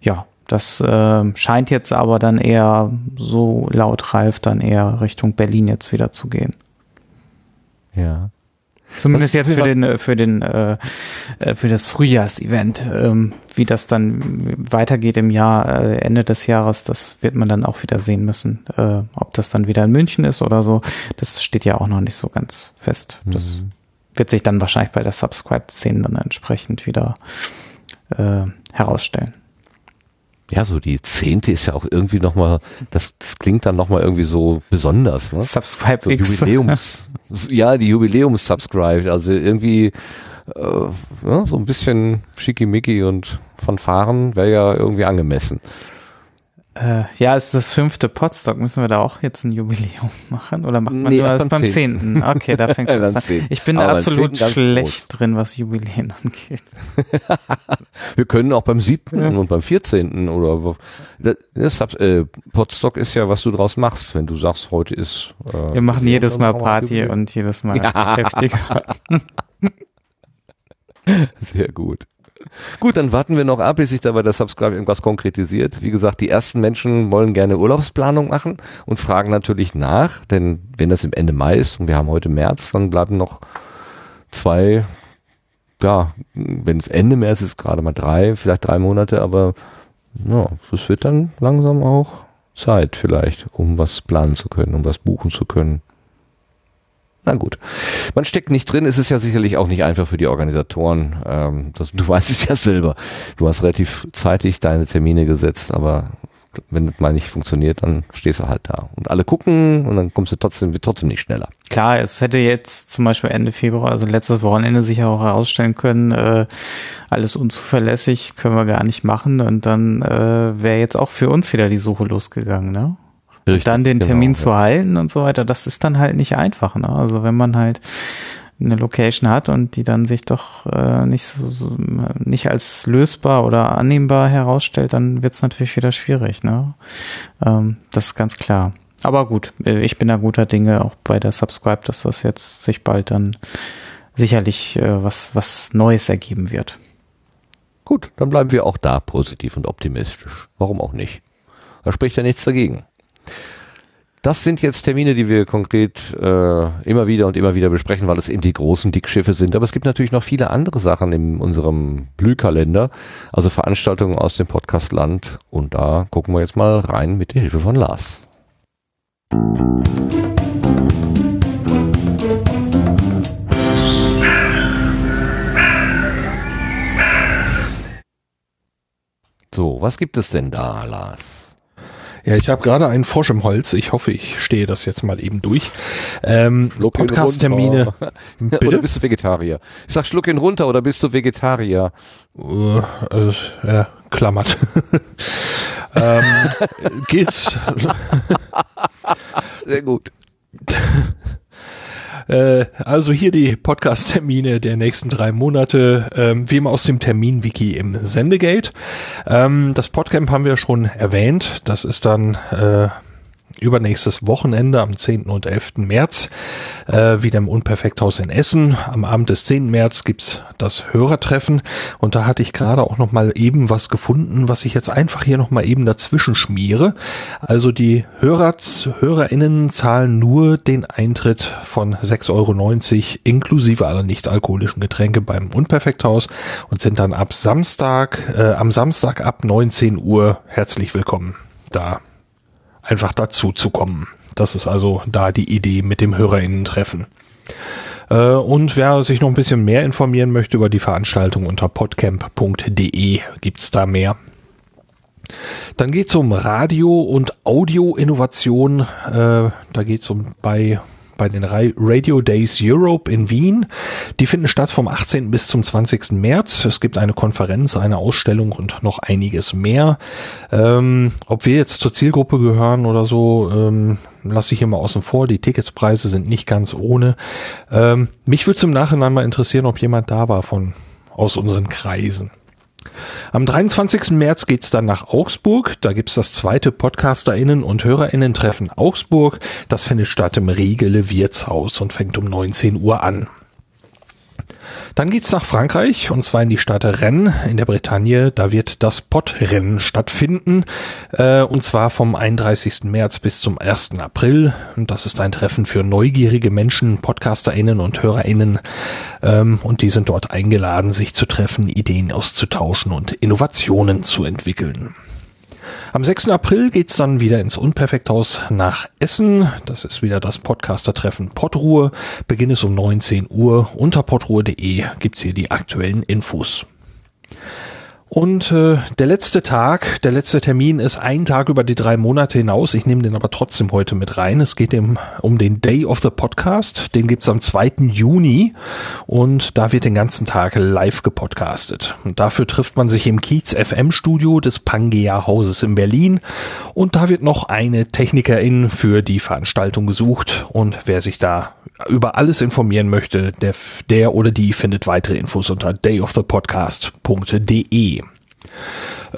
ja, das ähm, scheint jetzt aber dann eher so laut Ralf dann eher Richtung Berlin jetzt wieder zu gehen. Ja. Zumindest jetzt für den, äh, für den, äh, äh, für das Frühjahrsevent. Ähm, wie das dann weitergeht im Jahr, äh, Ende des Jahres, das wird man dann auch wieder sehen müssen. Äh, ob das dann wieder in München ist oder so, das steht ja auch noch nicht so ganz fest. Das wird sich dann wahrscheinlich bei der Subscribe-Szene dann entsprechend wieder äh, herausstellen. Ja, so die zehnte ist ja auch irgendwie nochmal, das, das klingt dann nochmal irgendwie so besonders, ne? Subscribe so X. Jubiläums, ja, die Jubiläums-Subscribe, also irgendwie äh, ja, so ein bisschen schickimicki und Fanfaren wäre ja irgendwie angemessen. Äh, ja, ist das fünfte Podstock. Müssen wir da auch jetzt ein Jubiläum machen? Oder macht man Nee, nur das beim Zehnten. Okay, da fängt Ja, beim an. Ich bin Aber absolut schlecht drin, was Jubiläen angeht. Wir können auch beim siebten und beim vierzehnten oder das, äh, Podstock ist ja, was du draus machst, wenn du sagst, heute ist. Äh, Wir machen jedes Mal Party Jubiläum. und jedes Mal Ja. heftiger. Sehr gut. Gut, dann warten wir noch ab, bis sich da bei der Subscribe irgendwas konkretisiert. Wie gesagt, die ersten Menschen wollen gerne Urlaubsplanung machen und fragen natürlich nach, denn wenn das im Ende Mai ist und wir haben heute März, dann bleiben noch zwei, ja, wenn es Ende März ist, gerade mal drei, vielleicht drei Monate, aber ja, es wird dann langsam auch Zeit vielleicht, um was planen zu können, um was buchen zu können. Na gut. Man steckt nicht drin, es ist ja sicherlich auch nicht einfach für die Organisatoren. Ähm, das, du weißt es ja selber. Du hast relativ zeitig deine Termine gesetzt, aber wenn das mal nicht funktioniert, dann stehst du halt da. Und alle gucken und dann kommst du trotzdem, wird trotzdem nicht schneller. Klar, es hätte jetzt zum Beispiel Ende Februar, also letztes Wochenende, sich auch herausstellen können, äh, alles unzuverlässig, können wir gar nicht machen. Und dann äh, wäre jetzt auch für uns wieder die Suche losgegangen, ne? Richtig, dann den genau, Termin ja. zu halten und so weiter, das ist dann halt nicht einfach. Ne? Also wenn man halt eine Location hat und die dann sich doch äh, nicht so, so nicht als lösbar oder annehmbar herausstellt, dann wird es natürlich wieder schwierig. Ne? Ähm, das ist ganz klar. Aber gut, äh, ich bin da guter Dinge auch bei der Subscribe, dass das jetzt sich bald dann sicherlich äh, was was Neues ergeben wird. Gut, dann bleiben wir auch da positiv und optimistisch. Warum auch nicht? Da spricht ja nichts dagegen. Das sind jetzt Termine, die wir konkret äh, immer wieder und immer wieder besprechen, weil es eben die großen Dickschiffe sind. Aber es gibt natürlich noch viele andere Sachen in unserem Blühkalender, also Veranstaltungen aus dem Podcastland. Und da gucken wir jetzt mal rein mit der Hilfe von Lars. So, was gibt es denn da, Lars? Ja, ich habe gerade einen Frosch im Holz. Ich hoffe, ich stehe das jetzt mal eben durch. Ähm, Podcast-Termine. Oder bist du Vegetarier? Ich sag, schluck ihn runter oder bist du Vegetarier? Äh, äh, ja, klammert. ähm, geht's? Sehr gut. Äh, also hier die Podcast-Termine der nächsten drei Monate, ähm, wie immer aus dem Termin-Wiki im Sendegate. Ähm, das Podcamp haben wir schon erwähnt. Das ist dann äh, übernächstes Wochenende am 10. und 11. März äh, wieder im Unperfekthaus in Essen. Am Abend des 10. März gibt's das Hörertreffen und da hatte ich gerade auch noch mal eben was gefunden, was ich jetzt einfach hier noch mal eben dazwischen schmiere. Also die Hörer, HörerInnen zahlen nur den Eintritt von 6,90 Euro inklusive aller nicht-alkoholischen Getränke beim Unperfekthaus und sind dann ab Samstag, äh, am Samstag ab 19 Uhr herzlich willkommen da einfach dazu zu kommen. Das ist also da die Idee mit dem HörerInnen-Treffen. Äh, Und wer sich noch ein bisschen mehr informieren möchte über die Veranstaltung unter podcamp.de gibt's da mehr. Dann geht's um Radio- und Audio-Innovation. Äh, da geht's um bei bei den Ra- Radio Days Europe in Wien. Die finden statt vom 18. bis zum 20. März. Es gibt eine Konferenz, eine Ausstellung und noch einiges mehr. Ähm, ob wir jetzt zur Zielgruppe gehören oder so, ähm, lasse ich hier mal außen vor. Die Ticketspreise sind nicht ganz ohne. Ähm, mich würde es im Nachhinein mal interessieren, ob jemand da war von aus unseren Kreisen. Am 23. März geht's dann nach Augsburg. Da gibt's das zweite PodcasterInnen und HörerInnen-Treffen Augsburg. Das findet statt im Riegele Wirtshaus und fängt um 19 Uhr an. Dann geht's nach Frankreich und zwar in die Stadt Rennes in der Bretagne. Da wird das Podrennen stattfinden äh, und zwar vom 31. März bis zum 1. April. Und das ist ein Treffen für neugierige Menschen, PodcasterInnen und HörerInnen. Ähm, und die sind dort eingeladen, sich zu treffen, Ideen auszutauschen und Innovationen zu entwickeln. Am 6. April geht's dann wieder ins Unperfekthaus nach Essen. Das ist wieder das Podcaster-Treffen Podruhe. Beginn ist um 19 Uhr. Unter podruhe.de gibt's hier die aktuellen Infos. Und äh, der letzte Tag, der letzte Termin ist ein Tag über die drei Monate hinaus. Ich nehme den aber trotzdem heute mit rein. Es geht um, um den Day of the Podcast. Den gibt's am 2. Juni und da wird den ganzen Tag live gepodcastet. Und dafür trifft man sich im Kiez FM Studio des Pangea Hauses in Berlin und da wird noch eine Technikerin für die Veranstaltung gesucht und wer sich da über alles informieren möchte, der, der oder die findet weitere Infos unter dayofthepodcast.de.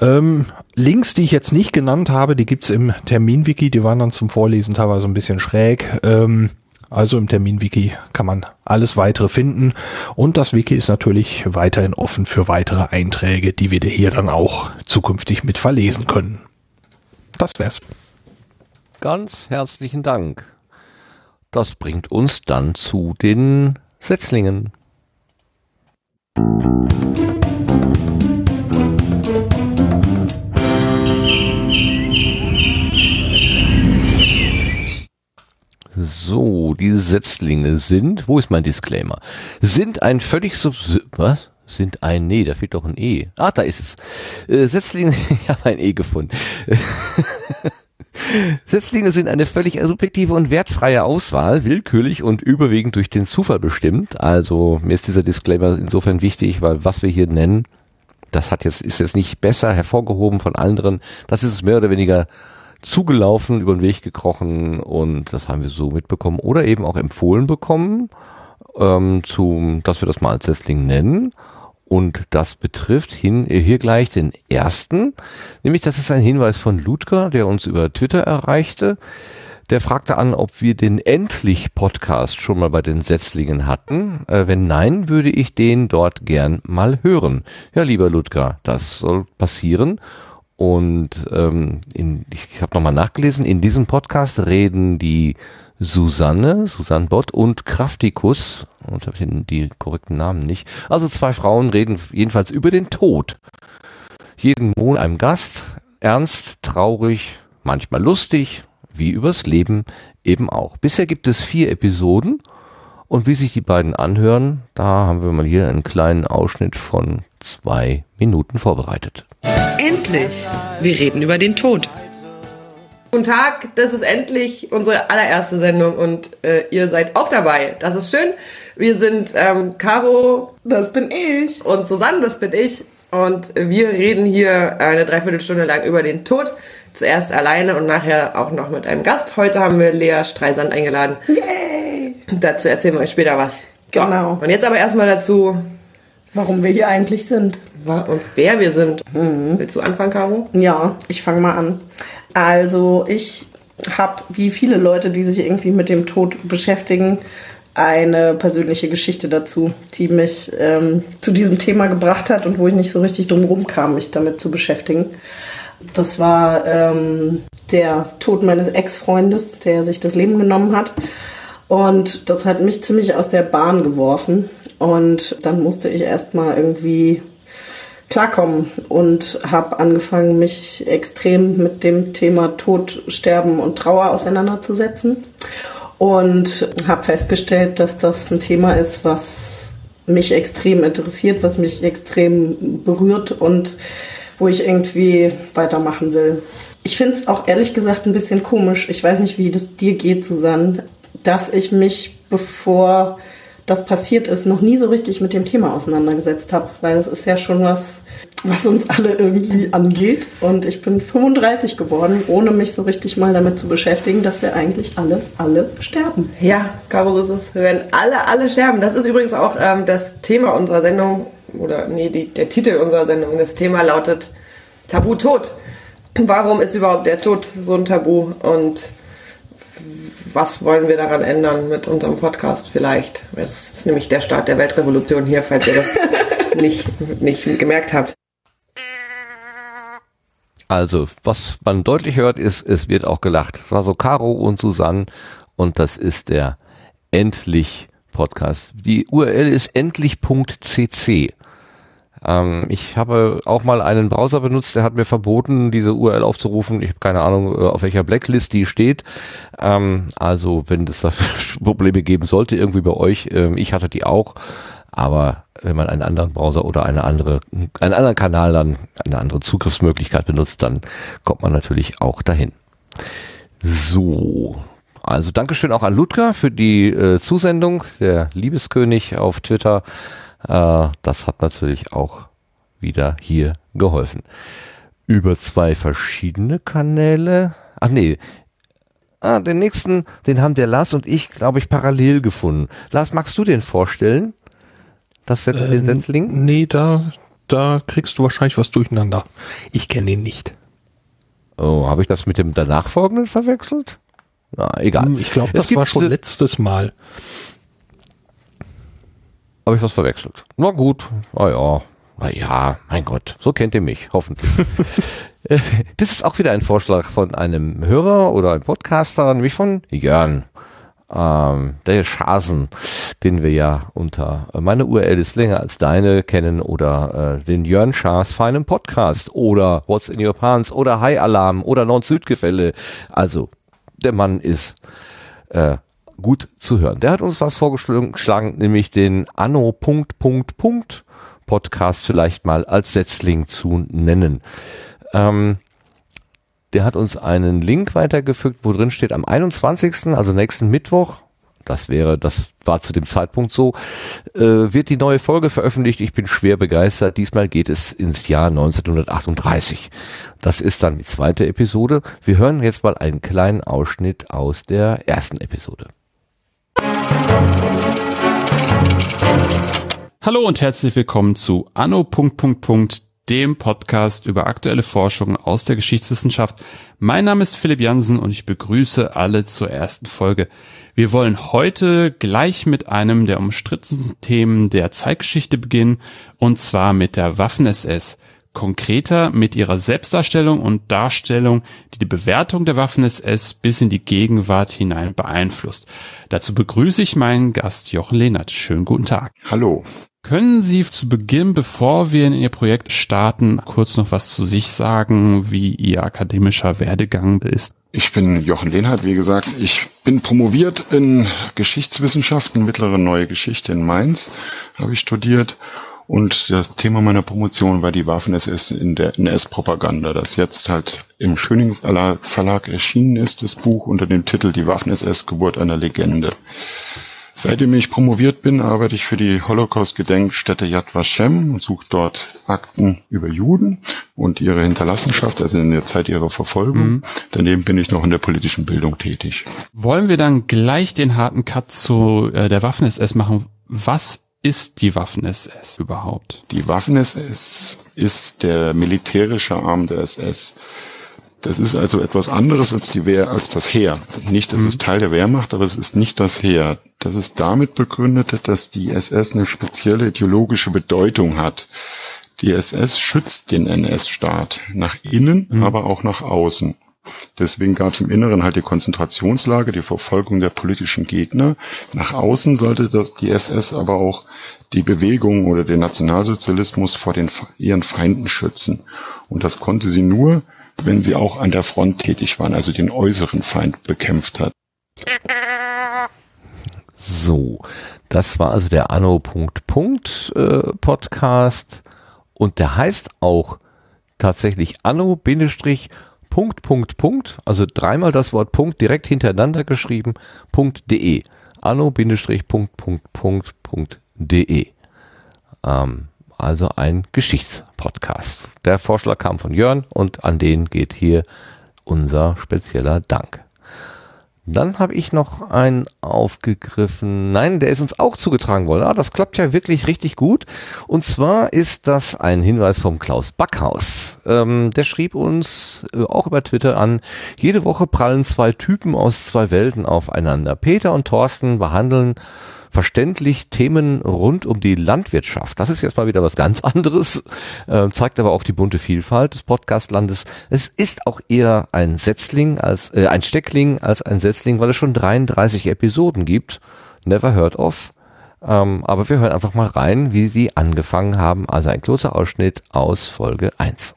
Ähm, Links, die ich jetzt nicht genannt habe, die gibt's im Terminwiki, die waren dann zum Vorlesen teilweise ein bisschen schräg. Ähm, also im Terminwiki kann man alles weitere finden und das Wiki ist natürlich weiterhin offen für weitere Einträge, die wir hier dann auch zukünftig mit verlesen können. Das wär's. Ganz herzlichen Dank. Das bringt uns dann zu den Setzlingen. So, diese Setzlinge sind, wo ist mein Disclaimer? Sind ein völlig sub, was? Sind ein, nee, da fehlt doch ein E. Ah, da ist es. Äh, Setzlinge, ich habe ein E gefunden. Setzlinge sind eine völlig subjektive und wertfreie Auswahl, willkürlich und überwiegend durch den Zufall bestimmt. Also mir ist dieser Disclaimer insofern wichtig, weil was wir hier nennen, das hat jetzt, ist jetzt nicht besser hervorgehoben von anderen. Das ist es mehr oder weniger zugelaufen, über den Weg gekrochen und das haben wir so mitbekommen oder eben auch empfohlen bekommen. ähm, zum, dass wir das mal als Setzling nennen. Und das betrifft hin, äh, hier gleich den ersten. Nämlich, das ist ein Hinweis von Ludger, der uns über Twitter erreichte. Der fragte an, ob wir den Endlich-Podcast schon mal bei den Setzlingen hatten. Äh, wenn nein, würde ich den dort gern mal hören. Ja, lieber Ludger, das soll passieren. Und ähm, in, ich habe nochmal nachgelesen, in diesem Podcast reden die Susanne, Susanne Bott und Kraftikus, und habe ich die korrekten Namen nicht. Also zwei Frauen reden jedenfalls über den Tod. Jeden Monat einem Gast, ernst, traurig, manchmal lustig, wie übers Leben eben auch. Bisher gibt es vier Episoden und wie sich die beiden anhören, da haben wir mal hier einen kleinen Ausschnitt von zwei Minuten vorbereitet. Endlich! Wir reden über den Tod. Guten Tag, das ist endlich unsere allererste Sendung und äh, ihr seid auch dabei. Das ist schön. Wir sind ähm, Caro, das bin ich, und Susanne, das bin ich. Und wir reden hier eine Dreiviertelstunde lang über den Tod. Zuerst alleine und nachher auch noch mit einem Gast. Heute haben wir Lea Streisand eingeladen. Yay! Dazu erzählen wir euch später was. So, Genau. Und jetzt aber erstmal dazu, Warum wir hier eigentlich sind. und wer wir sind. Willst du anfangen, Caro? Ja, ich fange mal an. Also ich habe, wie viele Leute, die sich irgendwie mit dem Tod beschäftigen, eine persönliche Geschichte dazu, die mich ähm, zu diesem Thema gebracht hat und wo ich nicht so richtig drum rumkam, mich damit zu beschäftigen. Das war ähm, der Tod meines Ex-Freundes, der sich das Leben genommen hat. Und das hat mich ziemlich aus der Bahn geworfen. Und dann musste ich erstmal irgendwie klarkommen und habe angefangen, mich extrem mit dem Thema Tod, Sterben und Trauer auseinanderzusetzen und habe festgestellt, dass das ein Thema ist, was mich extrem interessiert, was mich extrem berührt und wo ich irgendwie weitermachen will. Ich finde es auch ehrlich gesagt ein bisschen komisch. Ich weiß nicht, wie das dir geht, Susanne, dass ich mich, bevor das passiert ist, noch nie so richtig mit dem Thema auseinandergesetzt habe, weil das ist ja schon was, was uns alle irgendwie angeht. Und ich bin 35 geworden, ohne mich so richtig mal damit zu beschäftigen, dass wir eigentlich alle, alle sterben. Ja, Caro, ist es. Wir werden alle, alle sterben. Das ist übrigens auch ähm, das Thema unserer Sendung, oder nee, die, der Titel unserer Sendung. Das Thema lautet Tabu Tod. Warum ist überhaupt der Tod so ein Tabu? Und was wollen wir daran ändern mit unserem Podcast vielleicht? Es ist nämlich der Start der Weltrevolution hier, falls ihr das nicht, nicht gemerkt habt. Also, was man deutlich hört, ist, es wird auch gelacht. Das war so Caro und Susanne und das ist der Endlich Podcast. Die URL ist endlich.cc. Ähm, ich habe auch mal einen Browser benutzt, der hat mir verboten, diese URL aufzurufen. Ich habe keine Ahnung, äh, auf welcher Blacklist die steht. Ähm, also, wenn es da Probleme geben sollte, irgendwie bei euch, ähm, ich hatte die auch. Aber wenn man einen anderen Browser oder eine andere, einen anderen Kanal dann, eine andere Zugriffsmöglichkeit benutzt, dann kommt man natürlich auch dahin. So. Also Dankeschön auch an Ludger für die äh, Zusendung, der Liebeskönig auf Twitter. Äh, das hat natürlich auch wieder hier geholfen. Über zwei verschiedene Kanäle. Ach nee. Ah, den nächsten, den haben der Lars und ich, glaube ich, parallel gefunden. Lars, magst du den vorstellen? Das Set, den Ähm, Setzling? Nee, da, da kriegst du wahrscheinlich was durcheinander. Ich kenne ihn nicht. Oh, habe ich das mit dem danach folgenden verwechselt? Na, egal. Hm, Ich glaube, das war schon letztes Mal. Habe ich was verwechselt? Na gut, na ja, na ja, mein Gott, so kennt ihr mich, hoffentlich. Das ist auch wieder ein Vorschlag von einem Hörer oder einem Podcaster, nämlich von Jörn. Ähm, der Schasen, den wir ja unter äh, meine URL ist länger als deine kennen oder äh, den Jörn Schaas feinen Podcast oder What's in Your Pants oder High Alarm oder Nord-Süd-Gefälle. Also, der Mann ist äh, gut zu hören. Der hat uns was vorgeschlagen, nämlich den Anno Punkt Punkt Punkt Podcast vielleicht mal als Setzling zu nennen. Ähm, der hat uns einen Link weitergefügt, wo drin steht, am 21., also nächsten Mittwoch, das wäre, das war zu dem Zeitpunkt so, äh, wird die neue Folge veröffentlicht. Ich bin schwer begeistert. Diesmal geht es ins Jahr 1938. Das ist dann die zweite Episode. Wir hören jetzt mal einen kleinen Ausschnitt aus der ersten Episode. Hallo und herzlich willkommen zu Anno. dem Podcast über aktuelle Forschung aus der Geschichtswissenschaft. Mein Name ist Philipp Jansen und ich begrüße alle zur ersten Folge. Wir wollen heute gleich mit einem der umstrittensten Themen der Zeitgeschichte beginnen und zwar mit der Waffen-SS. Konkreter mit ihrer Selbstdarstellung und Darstellung, die die Bewertung der Waffen-SS bis in die Gegenwart hinein beeinflusst. Dazu begrüße ich meinen Gast Jochen Lehnert. Schönen guten Tag. Hallo. Können Sie zu Beginn, bevor wir in Ihr Projekt starten, kurz noch was zu sich sagen, wie Ihr akademischer Werdegang ist? Ich bin Jochen Lehnhardt, wie gesagt. Ich bin promoviert in Geschichtswissenschaften, mittlere neue Geschichte in Mainz, habe ich studiert. Und das Thema meiner Promotion war die Waffen-SS in der NS-Propaganda, das jetzt halt im Schöning Verlag erschienen ist, das Buch unter dem Titel Die Waffen-SS, Geburt einer Legende. Seitdem ich promoviert bin, arbeite ich für die Holocaust-Gedenkstätte Yad Vashem und suche dort Akten über Juden und ihre Hinterlassenschaft, also in der Zeit ihrer Verfolgung. Mhm. Daneben bin ich noch in der politischen Bildung tätig. Wollen wir dann gleich den harten Cut zu äh, der Waffen-SS machen? Was ist die Waffen-SS überhaupt? Die Waffen-SS ist der militärische Arm der SS. Das ist also etwas anderes als die Wehr, als das Heer. Nicht, es ist Teil der Wehrmacht, aber es ist nicht das Heer. Das ist damit begründet, dass die SS eine spezielle ideologische Bedeutung hat. Die SS schützt den NS-Staat nach innen, aber auch nach außen. Deswegen gab es im Inneren halt die Konzentrationslage, die Verfolgung der politischen Gegner. Nach außen sollte das die SS aber auch die Bewegung oder den Nationalsozialismus vor den ihren Feinden schützen. Und das konnte sie nur, wenn sie auch an der Front tätig waren, also den äußeren Feind bekämpft hat. So, das war also der Anno Punkt äh, und der heißt auch tatsächlich Anno Bindestrich Punkt Punkt Punkt, also dreimal das Wort Punkt direkt hintereinander geschrieben .de Anno Bindestrich Punkt Punkt de ähm, also ein Geschichtspodcast. Der Vorschlag kam von Jörn und an den geht hier unser spezieller Dank. Dann habe ich noch einen aufgegriffen. Nein, der ist uns auch zugetragen worden. Ah, das klappt ja wirklich richtig gut. Und zwar ist das ein Hinweis vom Klaus Backhaus. Ähm, der schrieb uns äh, auch über Twitter an, jede Woche prallen zwei Typen aus zwei Welten aufeinander. Peter und Thorsten behandeln verständlich Themen rund um die Landwirtschaft. Das ist jetzt mal wieder was ganz anderes, äh, zeigt aber auch die bunte Vielfalt des Podcastlandes. Es ist auch eher ein Setzling als äh, ein Steckling als ein Setzling, weil es schon 33 Episoden gibt. Never heard of. Ähm, aber wir hören einfach mal rein, wie die angefangen haben. Also ein kurzer Ausschnitt aus Folge 1.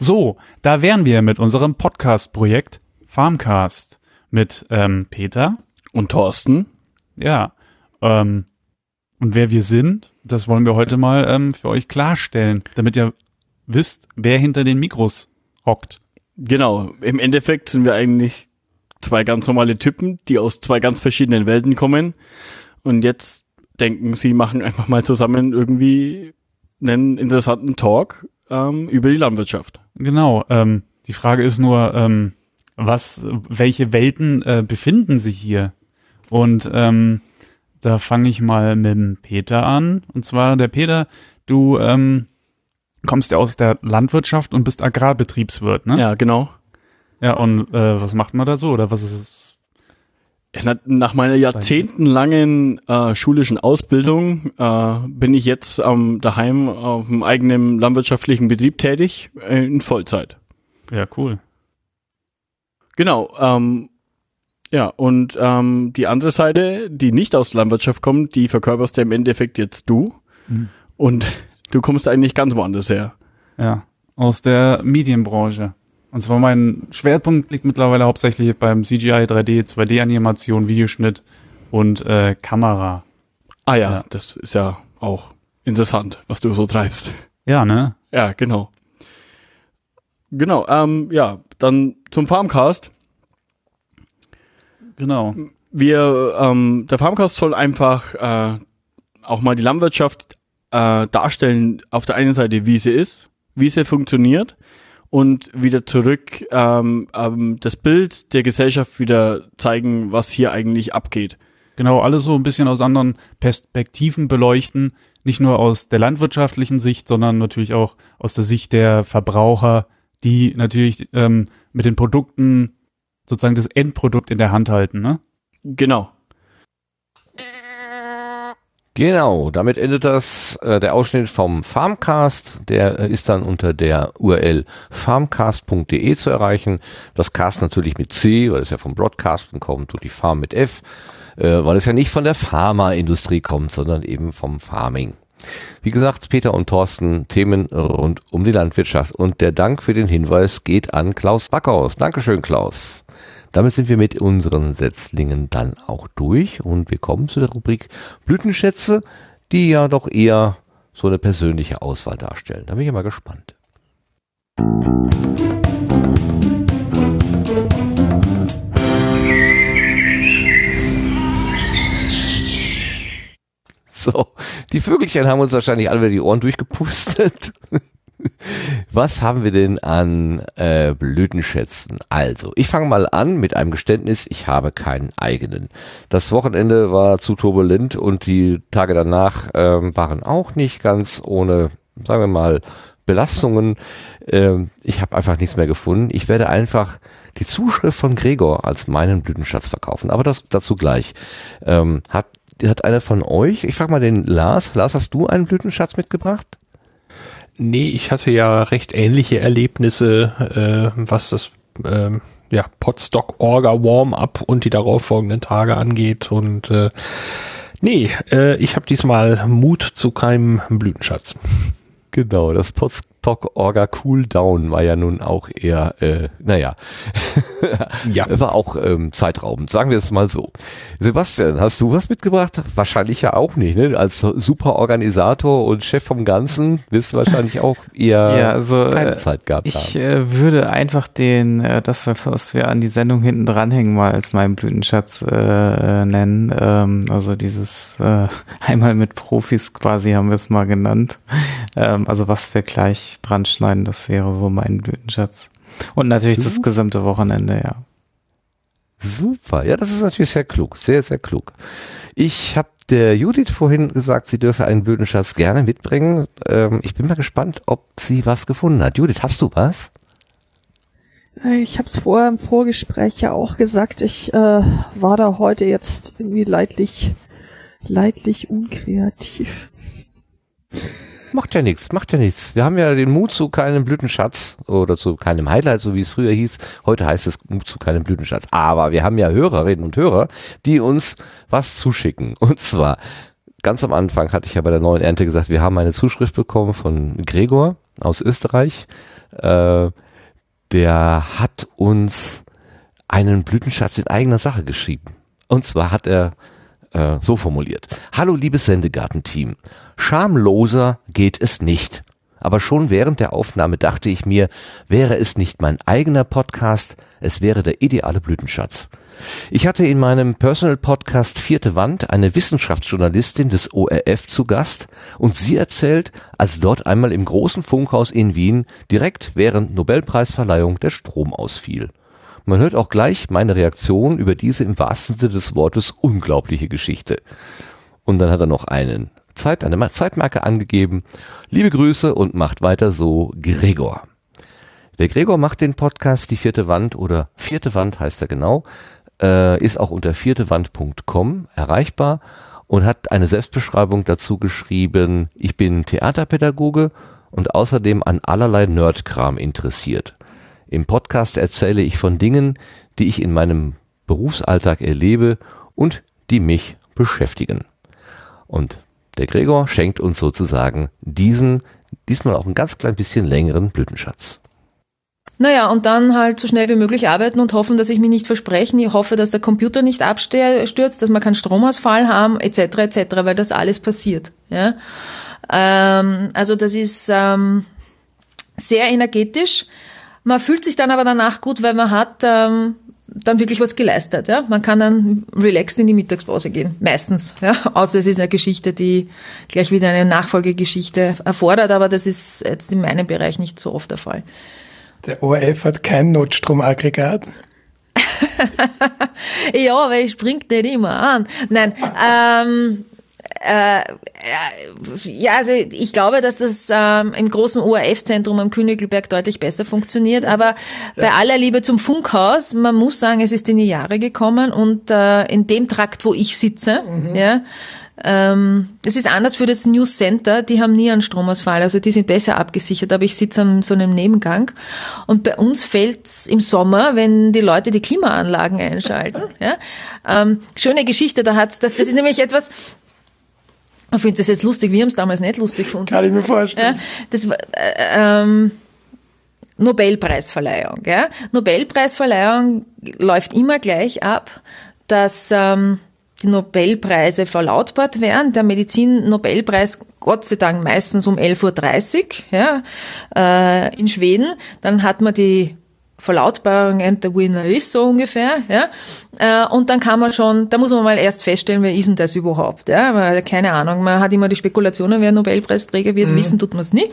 So, da wären wir mit unserem Podcast-Projekt Farmcast mit ähm, Peter und Thorsten. Ja. Ähm, und wer wir sind, das wollen wir heute mal ähm, für euch klarstellen, damit ihr wisst, wer hinter den Mikros hockt. Genau, im Endeffekt sind wir eigentlich zwei ganz normale Typen, die aus zwei ganz verschiedenen Welten kommen und jetzt denken, sie machen einfach mal zusammen irgendwie einen interessanten Talk ähm, über die Landwirtschaft. Genau. Ähm, die Frage ist nur, ähm, was, welche Welten äh, befinden sich hier? Und ähm, da fange ich mal mit dem Peter an. Und zwar der Peter, du ähm, kommst ja aus der Landwirtschaft und bist Agrarbetriebswirt, ne? Ja, genau. Ja, und äh, was macht man da so? Oder was ist es? Na, Nach meiner jahrzehntelangen äh, schulischen Ausbildung äh, bin ich jetzt ähm, daheim auf einem eigenen landwirtschaftlichen Betrieb tätig äh, in Vollzeit. Ja, cool. Genau. Ähm, ja, und ähm, die andere Seite, die nicht aus Landwirtschaft kommt, die verkörperst ja im Endeffekt jetzt du. Mhm. Und du kommst eigentlich ganz woanders her. Ja, aus der Medienbranche. Und zwar mein Schwerpunkt liegt mittlerweile hauptsächlich beim CGI, 3D, 2D-Animation, Videoschnitt und äh, Kamera. Ah ja, ja, das ist ja auch interessant, was du so treibst. Ja, ne? Ja, genau. Genau, ähm, ja, dann zum Farmcast. Genau. Wir, ähm, der Farmcast soll einfach äh, auch mal die Landwirtschaft äh, darstellen, auf der einen Seite, wie sie ist, wie sie funktioniert und wieder zurück ähm, ähm, das Bild der Gesellschaft wieder zeigen, was hier eigentlich abgeht. Genau, alles so ein bisschen aus anderen Perspektiven beleuchten. Nicht nur aus der landwirtschaftlichen Sicht, sondern natürlich auch aus der Sicht der Verbraucher, die natürlich ähm, mit den Produkten sozusagen das Endprodukt in der Hand halten, ne? Genau. Genau, damit endet das äh, der Ausschnitt vom Farmcast. Der äh, ist dann unter der URL farmcast.de zu erreichen. Das Cast natürlich mit C, weil es ja vom Broadcasten kommt und die Farm mit F, äh, weil es ja nicht von der Pharmaindustrie kommt, sondern eben vom Farming. Wie gesagt, Peter und Thorsten, Themen rund um die Landwirtschaft. Und der Dank für den Hinweis geht an Klaus Backhaus. Dankeschön, Klaus. Damit sind wir mit unseren Setzlingen dann auch durch und wir kommen zu der Rubrik Blütenschätze, die ja doch eher so eine persönliche Auswahl darstellen. Da bin ich mal gespannt. So, die Vögelchen haben uns wahrscheinlich alle die Ohren durchgepustet. Was haben wir denn an äh, Blütenschätzen? Also, ich fange mal an mit einem Geständnis, ich habe keinen eigenen. Das Wochenende war zu turbulent und die Tage danach ähm, waren auch nicht ganz ohne, sagen wir mal, Belastungen. Ähm, ich habe einfach nichts mehr gefunden. Ich werde einfach die Zuschrift von Gregor als meinen Blütenschatz verkaufen, aber das dazu gleich. Ähm, hat, hat einer von euch, ich frage mal den Lars, Lars, hast du einen Blütenschatz mitgebracht? Nee, ich hatte ja recht ähnliche Erlebnisse, äh, was das ähm, ja, Podstock Orga Warm-up und die darauffolgenden Tage angeht. Und äh, nee, äh, ich habe diesmal Mut zu keinem Blütenschatz. Genau, das Podstock Orga Cooldown war ja nun auch eher, äh, naja, ja. war auch ähm, zeitraubend, sagen wir es mal so. Sebastian, hast du was mitgebracht? Wahrscheinlich ja auch nicht, ne? Als super Organisator und Chef vom Ganzen wirst du wahrscheinlich auch eher ja, also, keine äh, Zeit gehabt Ich haben. äh, würde einfach den, äh, das, was wir an die Sendung hinten dranhängen, mal als meinen Blütenschatz äh, äh, nennen. Ähm, also dieses äh, einmal mit Profis quasi haben wir es mal genannt. Ähm, also was wir gleich dran schneiden, das wäre so mein Blütenschatz. Und natürlich das gesamte Wochenende, ja. Super, ja, das ist natürlich sehr klug, sehr, sehr klug. Ich habe der Judith vorhin gesagt, sie dürfe einen Blütenschatz gerne mitbringen. Ähm, ich bin mal gespannt, ob sie was gefunden hat. Judith, hast du was? Äh, Ich habe es vorher im Vorgespräch ja auch gesagt, ich äh, war da heute jetzt irgendwie leidlich, leidlich unkreativ. Macht ja nichts, macht ja nichts. Wir haben ja den Mut zu keinem Blütenschatz oder zu keinem Highlight, so wie es früher hieß. Heute heißt es Mut zu keinem Blütenschatz. Aber wir haben ja Hörerinnen und Hörer, die uns was zuschicken. Und zwar, ganz am Anfang hatte ich ja bei der neuen Ernte gesagt, wir haben eine Zuschrift bekommen von Gregor aus Österreich. Äh, der hat uns einen Blütenschatz in eigener Sache geschrieben. Und zwar hat er äh, so formuliert. Hallo liebes Sendegarten-Team. Schamloser geht es nicht. Aber schon während der Aufnahme dachte ich mir, wäre es nicht mein eigener Podcast, es wäre der ideale Blütenschatz. Ich hatte in meinem Personal Podcast Vierte Wand eine Wissenschaftsjournalistin des ORF zu Gast und sie erzählt, als dort einmal im großen Funkhaus in Wien direkt während Nobelpreisverleihung der Strom ausfiel. Man hört auch gleich meine Reaktion über diese im wahrsten Sinne des Wortes unglaubliche Geschichte. Und dann hat er noch einen Zeit, eine Zeitmarke angegeben. Liebe Grüße und macht weiter so, Gregor. Der Gregor macht den Podcast Die vierte Wand oder Vierte Wand heißt er genau, äh, ist auch unter viertewand.com erreichbar und hat eine Selbstbeschreibung dazu geschrieben, ich bin Theaterpädagoge und außerdem an allerlei Nerdkram interessiert. Im Podcast erzähle ich von Dingen, die ich in meinem Berufsalltag erlebe und die mich beschäftigen. Und der Gregor schenkt uns sozusagen diesen, diesmal auch ein ganz klein bisschen längeren Blütenschatz. Naja, und dann halt so schnell wie möglich arbeiten und hoffen, dass ich mich nicht versprechen. Ich hoffe, dass der Computer nicht abstürzt, dass wir keinen Stromausfall haben, etc., etc., weil das alles passiert. Ja? Ähm, also das ist ähm, sehr energetisch. Man fühlt sich dann aber danach gut, weil man hat ähm, dann wirklich was geleistet. Ja? Man kann dann relaxed in die Mittagspause gehen, meistens. Ja? Außer es ist eine Geschichte, die gleich wieder eine Nachfolgegeschichte erfordert, aber das ist jetzt in meinem Bereich nicht so oft der Fall. Der ORF hat kein Notstromaggregat. ja, aber es springt nicht immer an. Nein, ähm, äh, äh, ja, also ich glaube, dass das ähm, im großen ORF-Zentrum am Königelberg deutlich besser funktioniert. Aber bei aller Liebe zum Funkhaus, man muss sagen, es ist in die Jahre gekommen und äh, in dem Trakt, wo ich sitze, ja, ähm, es ist anders für das News Center, die haben nie einen Stromausfall, also die sind besser abgesichert, aber ich sitze an so einem Nebengang und bei uns fällt's im Sommer, wenn die Leute die Klimaanlagen einschalten. Ja? Ähm, schöne Geschichte, da hat's, das, das ist nämlich etwas, ich finde das jetzt lustig, wir haben es damals nicht lustig gefunden. Kann ich mir vorstellen. Ja, das war, äh, ähm, Nobelpreisverleihung. Ja? Nobelpreisverleihung läuft immer gleich ab, dass ähm, die Nobelpreise verlautbart werden. Der Medizin-Nobelpreis, Gott sei Dank, meistens um 11.30 Uhr ja, äh, in Schweden. Dann hat man die Verlautbarung and the winner is so ungefähr, ja. Äh, und dann kann man schon, da muss man mal erst feststellen, wer ist denn das überhaupt, ja. Weil, keine Ahnung, man hat immer die Spekulationen, wer Nobelpreisträger wird, Mhm. wissen tut man es nie.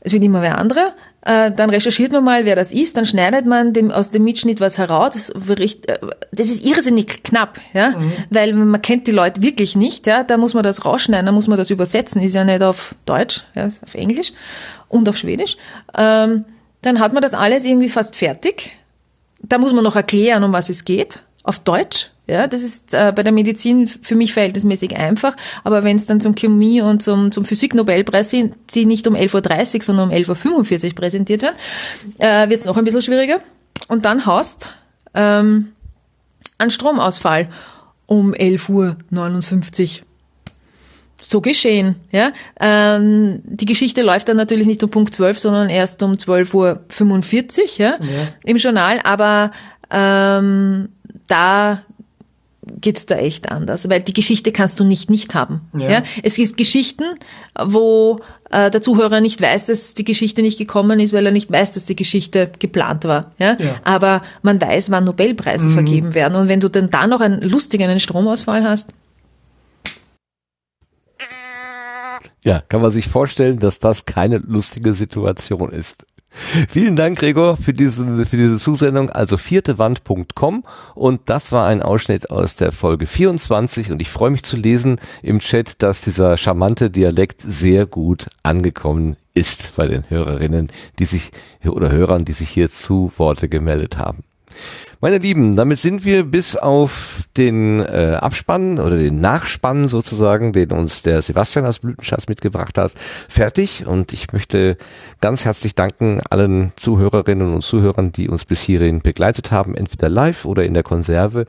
Es wird immer wer andere. Äh, Dann recherchiert man mal, wer das ist, dann schneidet man dem, aus dem Mitschnitt was heraus. Das, äh, das ist irrsinnig knapp, ja, weil man kennt die Leute wirklich nicht, ja. Da muss man das rausschneiden, da muss man das übersetzen, ist ja nicht auf Deutsch, ja, ist auf Englisch und auf Schwedisch. Ähm, dann hat man das alles irgendwie fast fertig. Da muss man noch erklären, um was es geht, auf Deutsch. Ja, das ist äh, bei der Medizin für mich verhältnismäßig einfach, aber wenn es dann zum Chemie und zum, zum Physik-Nobelpreis sind, die nicht um 11.30 Uhr, sondern um 11.45 Uhr präsentiert werden, äh, wird es noch ein bisschen schwieriger. Und dann hast ähm, einen Stromausfall um 11.59 Uhr so geschehen. Ja? Ähm, die Geschichte läuft dann natürlich nicht um Punkt 12, sondern erst um 12.45 Uhr ja? Ja. im Journal, aber ähm, da geht's da echt anders, weil die Geschichte kannst du nicht nicht haben. Ja. Ja. Es gibt Geschichten, wo äh, der Zuhörer nicht weiß, dass die Geschichte nicht gekommen ist, weil er nicht weiß, dass die Geschichte geplant war. Ja. Ja. Aber man weiß, wann Nobelpreise Mhm. vergeben werden. Und wenn du dann da noch einen lustigen einen Stromausfall hast, Ja, kann man sich vorstellen, dass das keine lustige Situation ist. Vielen Dank, Gregor, für diese, für diese Zusendung. Also viertewand.com und das war ein Ausschnitt aus der Folge 24 und ich freue mich zu lesen im Chat, dass dieser charmante Dialekt sehr gut angekommen ist bei den Hörerinnen, die sich oder Hörern, die sich hier zu Worte gemeldet haben. Meine Lieben, damit sind wir bis auf den äh, Abspann oder den Nachspann sozusagen, den uns der Sebastian aus Blütenschatz mitgebracht hat, fertig. Und ich möchte ganz herzlich danken allen Zuhörerinnen und Zuhörern, die uns bis hierhin begleitet haben, entweder live oder in der Konserve.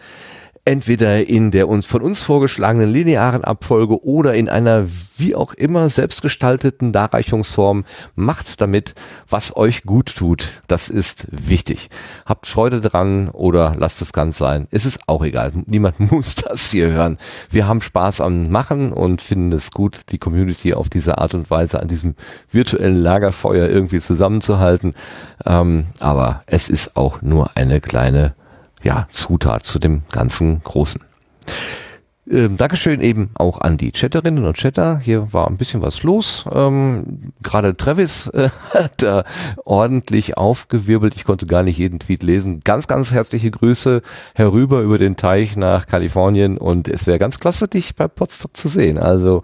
Entweder in der uns von uns vorgeschlagenen linearen Abfolge oder in einer wie auch immer selbstgestalteten Darreichungsform. Macht damit, was euch gut tut. Das ist wichtig. Habt Freude dran oder lasst es ganz sein. Es ist auch egal. Niemand muss das hier hören. Wir haben Spaß am Machen und finden es gut, die Community auf diese Art und Weise an diesem virtuellen Lagerfeuer irgendwie zusammenzuhalten. Ähm, aber es ist auch nur eine kleine ja, Zutat zu dem ganzen Großen. Ähm, Dankeschön eben auch an die Chatterinnen und Chatter. Hier war ein bisschen was los. Ähm, Gerade Travis äh, hat da ordentlich aufgewirbelt. Ich konnte gar nicht jeden Tweet lesen. Ganz, ganz herzliche Grüße herüber über den Teich nach Kalifornien und es wäre ganz klasse, dich bei Potsdok zu sehen. Also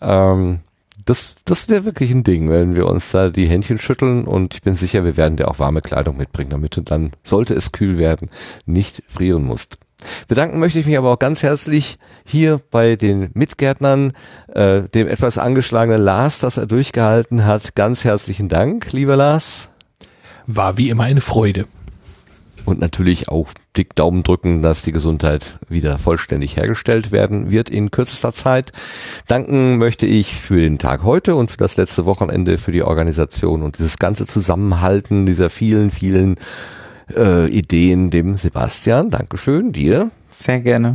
ähm, das, das wäre wirklich ein Ding, wenn wir uns da die Händchen schütteln und ich bin sicher, wir werden dir auch warme Kleidung mitbringen, damit du dann, sollte es kühl werden, nicht frieren musst. Bedanken möchte ich mich aber auch ganz herzlich hier bei den Mitgärtnern, äh, dem etwas angeschlagenen Lars, dass er durchgehalten hat. Ganz herzlichen Dank, lieber Lars. War wie immer eine Freude. Und natürlich auch dick Daumen drücken, dass die Gesundheit wieder vollständig hergestellt werden wird in kürzester Zeit. Danken möchte ich für den Tag heute und für das letzte Wochenende für die Organisation und dieses ganze Zusammenhalten dieser vielen, vielen äh, Ideen dem Sebastian. Dankeschön, dir. Sehr gerne.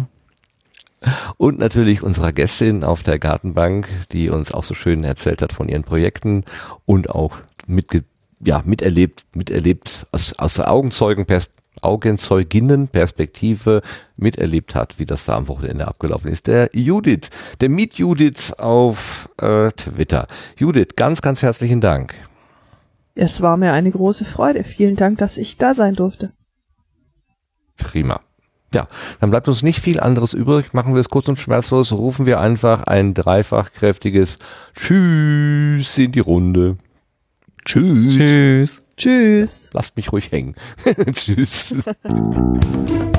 Und natürlich unserer Gästin auf der Gartenbank, die uns auch so schön erzählt hat von ihren Projekten und auch mitge ja, miterlebt, miterlebt aus, aus der Augenzeugenpers Augenzeuginnenperspektive miterlebt hat, wie das da am Wochenende abgelaufen ist. Der Judith, der Meet Judith auf äh, Twitter. Judith, ganz, ganz herzlichen Dank. Es war mir eine große Freude. Vielen Dank, dass ich da sein durfte. Prima. Ja, dann bleibt uns nicht viel anderes übrig. Machen wir es kurz und schmerzlos. Rufen wir einfach ein dreifach kräftiges Tschüss in die Runde. Tschüss. Tschüss. Tschüss. Lasst mich ruhig hängen. Tschüss.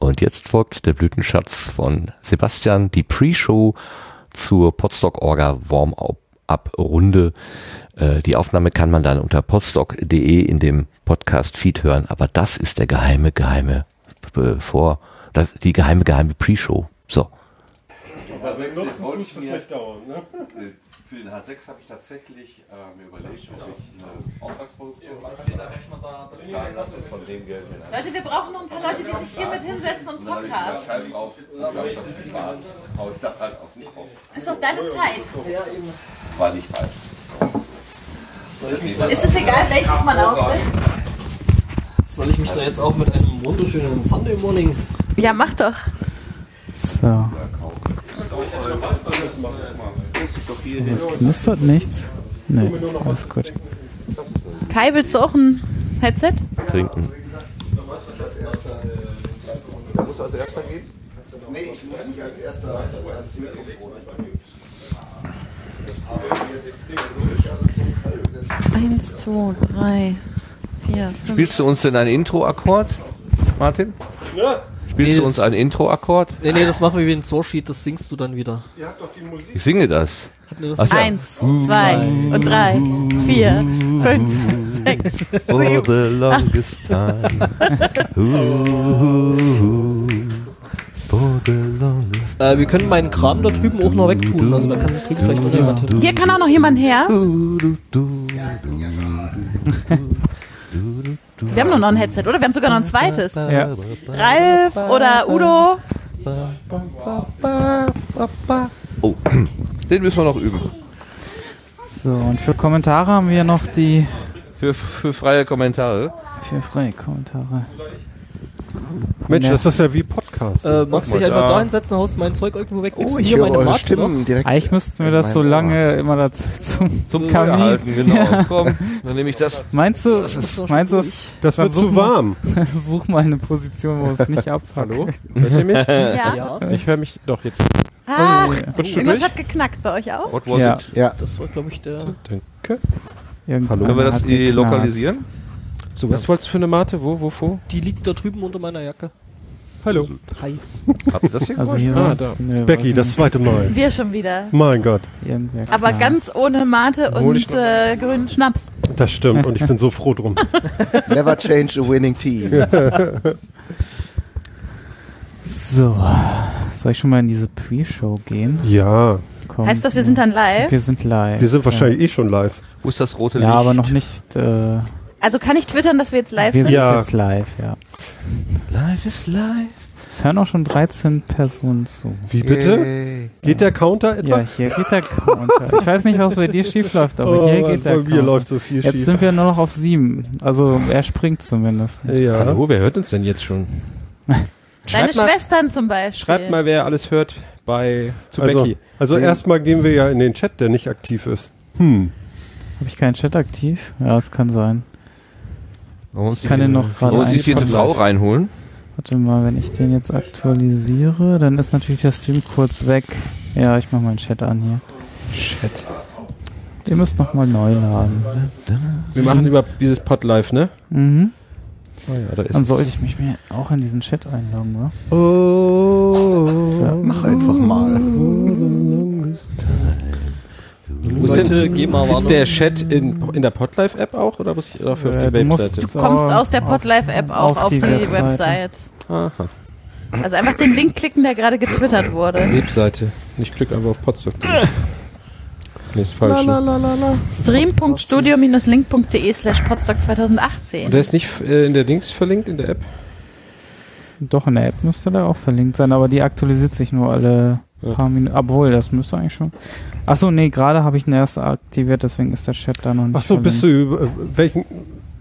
Und jetzt folgt der Blütenschatz von Sebastian, die Pre-Show zur Podstock Orga Warm-Up-Runde. Äh, Die Aufnahme kann man dann unter podstock.de in dem Podcast-Feed hören, aber das ist der geheime, geheime, bevor, das, die geheime, geheime Pre-Show. So. Ne? Für den H6 habe ich tatsächlich äh, mir überlegt, ob ich eine Auftragsproduktion mache. Da Rechner da, zahlen lasse und von dem Geld dann- Leute, wir brauchen noch ein paar Leute, die sich hier mit hinsetzen und Podcast. Scheiß drauf, ich glaub, das ist Spaß. Hau ich das halt auf den Kopf. Ist doch deine Zeit. War nicht falsch. Ist es egal, welches man aufsetzt? Soll ich mich da jetzt auch mit einem wunderschönen Sunday Morning? Ja, mach doch. So. Es knistert nichts. Nee, alles gut. Kai, willst du auch ein Headset? Trinken. Da muss als erster gehen? Nee, ich muss nicht als erster Mikrofon. Eins, zwei, drei, vier, fünf. Spielst du uns denn ein Intro-Akkord, Martin? Ja. Spielst du uns ein Intro-Akkord? Nee, nee, das machen wir wie ein Source-Sheet, das singst du dann wieder. Ihr habt doch die Musik. Ich singe das. Ja. Eins, zwei und drei, vier, fünf, sechs, For sieben, the longest time. Ooh, for the longest Äh, wir können meinen Kram da drüben auch noch wegtun, also da kann kriegt vielleicht noch jemand hin. Hier kann auch noch jemand her. Wir haben nur noch ein Headset, oder? Wir haben sogar noch ein zweites. Ja. Ralf oder Udo. Oh, den müssen wir noch üben. So, und für Kommentare haben wir noch die. Für, für freie Kommentare. Für freie Kommentare. Mensch, Ja. das ist ja wie Podcast. Äh, magst du dich mal einfach da. da hinsetzen, haust mein Zeug irgendwo weg, gibst Oh, mir ich hier höre meine eure Mate Stimmen direkt. Eigentlich müssten wir das so lange immer dazu, zum, zum Kamin. erhalten, genau. Komm, dann nehme ich das. Meinst du, meinst du, das, Das wird zu mal- warm. Such mal eine Position, wo es nicht abfuckt. Hallo? Hört ihr mich? Ja. Ich höre mich doch jetzt. Ah, irgendwas durch? hat geknackt bei euch auch. What was Ja. it? Ja. Das war, glaube ich, der... Danke. Irgendwann Können wir das lokalisieren? So, was wolltest du für eine Mate? Wo, wo, wo? Die liegt da drüben unter meiner Jacke. Hallo. Hi. Habt ihr das hier Also gemacht? hier. Ah, da. Nö, Becky, das zweite Mal. Wir schon wieder. Mein Gott, Aber ganz ohne Mate und äh, grünen Schnaps. das stimmt und ich bin so froh drum. Never change a winning team. So. Soll ich schon mal in diese Pre-Show gehen? Ja, Komm. Heißt das, wir sind dann live? Wir sind live. wir sind wahrscheinlich eh schon live. Wo ist das rote Ja, Licht? ja aber noch nicht. Äh, Also kann ich twittern, dass wir jetzt live wir sind? sind Ja. jetzt live, ja. Live is live. Es hören auch schon 13 Personen zu. Wie bitte? Yay. Geht der Counter etwa? Ja, hier geht der Counter. Ich weiß nicht, was bei dir schief läuft, aber Oh, hier geht der bei mir Counter. läuft so viel Jetzt schief. sind wir nur noch auf sieben. Also er springt zumindest. Ja. Hallo, wer hört uns denn jetzt schon? Deine Schreibt mal, Schwestern zum Beispiel. schreibt mal, wer alles hört bei zu Also, Becky. also erstmal gehen wir ja in den Chat, der nicht aktiv ist. Hm. Habe ich keinen Chat aktiv? Ja, es kann sein. Ich kann den noch gerade die vierte. Frau reinholen? Warte mal, wenn ich den jetzt aktualisiere, dann ist natürlich der Stream kurz weg. Ja, ich mache meinen Chat an hier. Chat. Ihr müsst nochmal neu laden. Wir machen über dieses Pod live, ne? Mhm. Oh ja, da ist Dann es. sollte ich mich mir auch in diesen Chat einloggen, wa? Oh, So. Mach einfach mal. Leute, ist der Chat in, in der Podlife-App auch oder muss ich dafür auf die du musst- Webseite? Du kommst aus der Podlife-App auch auf, die, Website. Aha. Also einfach den Link klicken, der gerade getwittert wurde. Webseite. Ich klicke einfach auf podstock.de. Nee, ist falsch. Ne? Stream.studio-link.de slash podstock Und der 2018. ist nicht äh, in der Dings verlinkt, in der App? Doch, in der App müsste der auch verlinkt sein, aber die aktualisiert sich nur alle Ja. Paar Minuten. Obwohl, das müsste eigentlich schon. Achso, nee, gerade habe ich ihn erst aktiviert, deswegen ist der Chat da noch nicht. Ach so, bist du über, äh, welchen,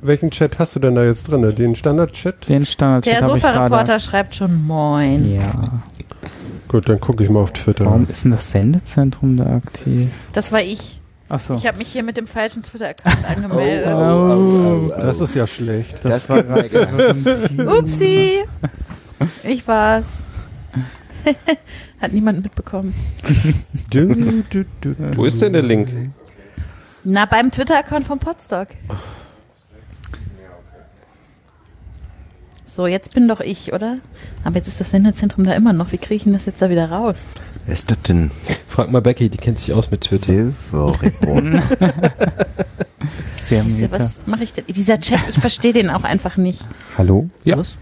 welchen Chat hast du denn da jetzt drin? Den Standard-Chat? Den Standard-Chat Der. Sofa-Reporter schreibt schon Moin. Ja. Gut, dann gucke ich mal auf Twitter. Warum ist denn das Sendezentrum da aktiv? Das war ich. Ach so. Ich habe mich hier mit dem falschen Twitter-Account angemeldet. Oh, das ist ja schlecht. Das, war gerade. Upsi. Ich war's. Hat niemand mitbekommen. Du, du, du, Wo ist denn der Link? Na, beim Twitter-Account von Podstock. So, jetzt bin doch ich, oder? Aber jetzt ist das Sendezentrum da immer noch. Wie kriege ich denn das jetzt da wieder raus? Wer ist das denn? Frag mal Becky, die kennt sich aus mit Twitter. Scheiße, was mache ich denn? Dieser Chat, ich verstehe den auch einfach nicht. Hallo? Ja. Was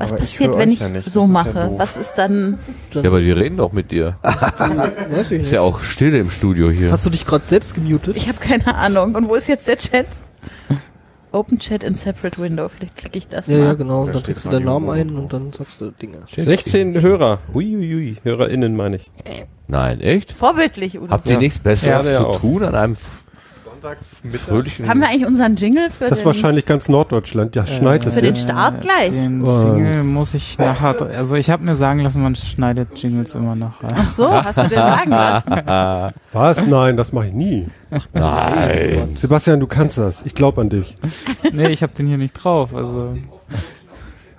Aber ich passiert, höre wenn ich ja nicht, so ja mache? doof. Was ist dann? Ja, aber die reden doch mit dir. Weiß ich Ist ja auch still im Studio hier. Hast du dich gerade selbst gemutet? Ich habe keine Ahnung. Und wo ist jetzt der Chat? Open Chat in Separate Window. Vielleicht klicke ich das Ja, mal. ja, genau. Und dann trägst du deinen Namen ein und dann sagst du Dinge. 16 Hörer. Uiuiui. HörerInnen meine ich. Nein, echt? Vorbildlich, Udo. Habt ihr Ja. nichts Besseres Ja, zu auch. tun an einem fröhlichen... Haben wir eigentlich unseren Jingle für Das ist wahrscheinlich ganz Norddeutschland. Ja, schneit es für den. Start gleich? Den Jingle muss ich nachher. Also ich habe mir sagen lassen, man schneidet Jingles immer nachher. Ach so, hast du dir sagen lassen? Was? Nein, das mache ich nie. Nein. Sebastian, du kannst das. Ich glaube an dich. nee, ich habe den hier nicht drauf. Also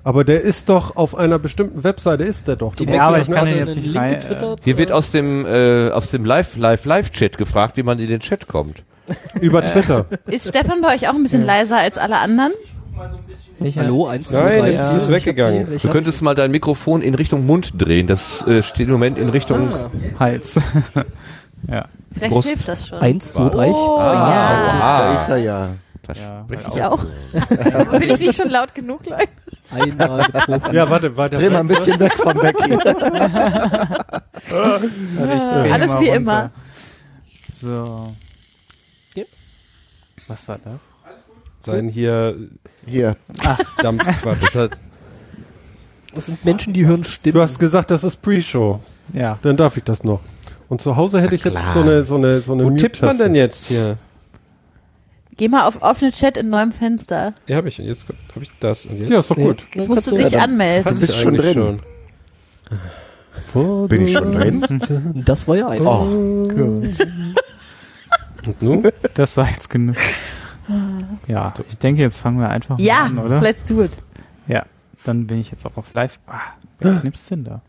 Aber der ist doch auf einer bestimmten Webseite, ist der doch. Du Ja, aber doch ich kann einen- den jetzt nicht rein. Äh, Dir wird aus dem, äh, aus dem Live, Live, Live-Chat gefragt, wie man in den Chat kommt. Über Twitter. Ist Stefan bei euch auch ein bisschen leiser als alle anderen? Hallo, 1, 2, Nein, 3. es ist weggegangen. Du könntest mal dein Mikrofon in Richtung Mund drehen. Das äh, steht im Moment in Richtung Ah. Hals. ja. Vielleicht Brust. hilft das schon. 1, 2, 3. Oh, Ah, ja. Da ist er ja. Das Ja, spreche Ich auch. Bin ich nicht schon laut genug, Leute? Einmal getroffen. Ja, warte, warte. Dreh mal ein bisschen weg von Becky. Warte, ich dreh Alles wie runter. immer. So. Ja. Was war das? Sein hier Hier. Dampfquatsch. Das Das sind Menschen, die hören Stimmen. Du hast gesagt, das ist Pre-Show. Ja. Dann darf ich das noch. Und zu Hause hätte ich jetzt so eine, so eine, so eine Wo tippt man denn jetzt hier? Geh mal auf offene Chat in neuem Fenster. Ja, habe ich. Jetzt habe ich das. Und jetzt? Ja, ist doch gut. Jetzt musst du dich anmelden. Hatte bist ich schon drin. schon. Bin ich schon drin? Das war ja einfach. Oh. Gut. Und nun? Das war jetzt genug. Ja, ich denke, jetzt fangen wir einfach mal Ja, an, oder? let's do it. Ja, dann bin ich jetzt auch auf live. Ah, wer nimmt's denn da?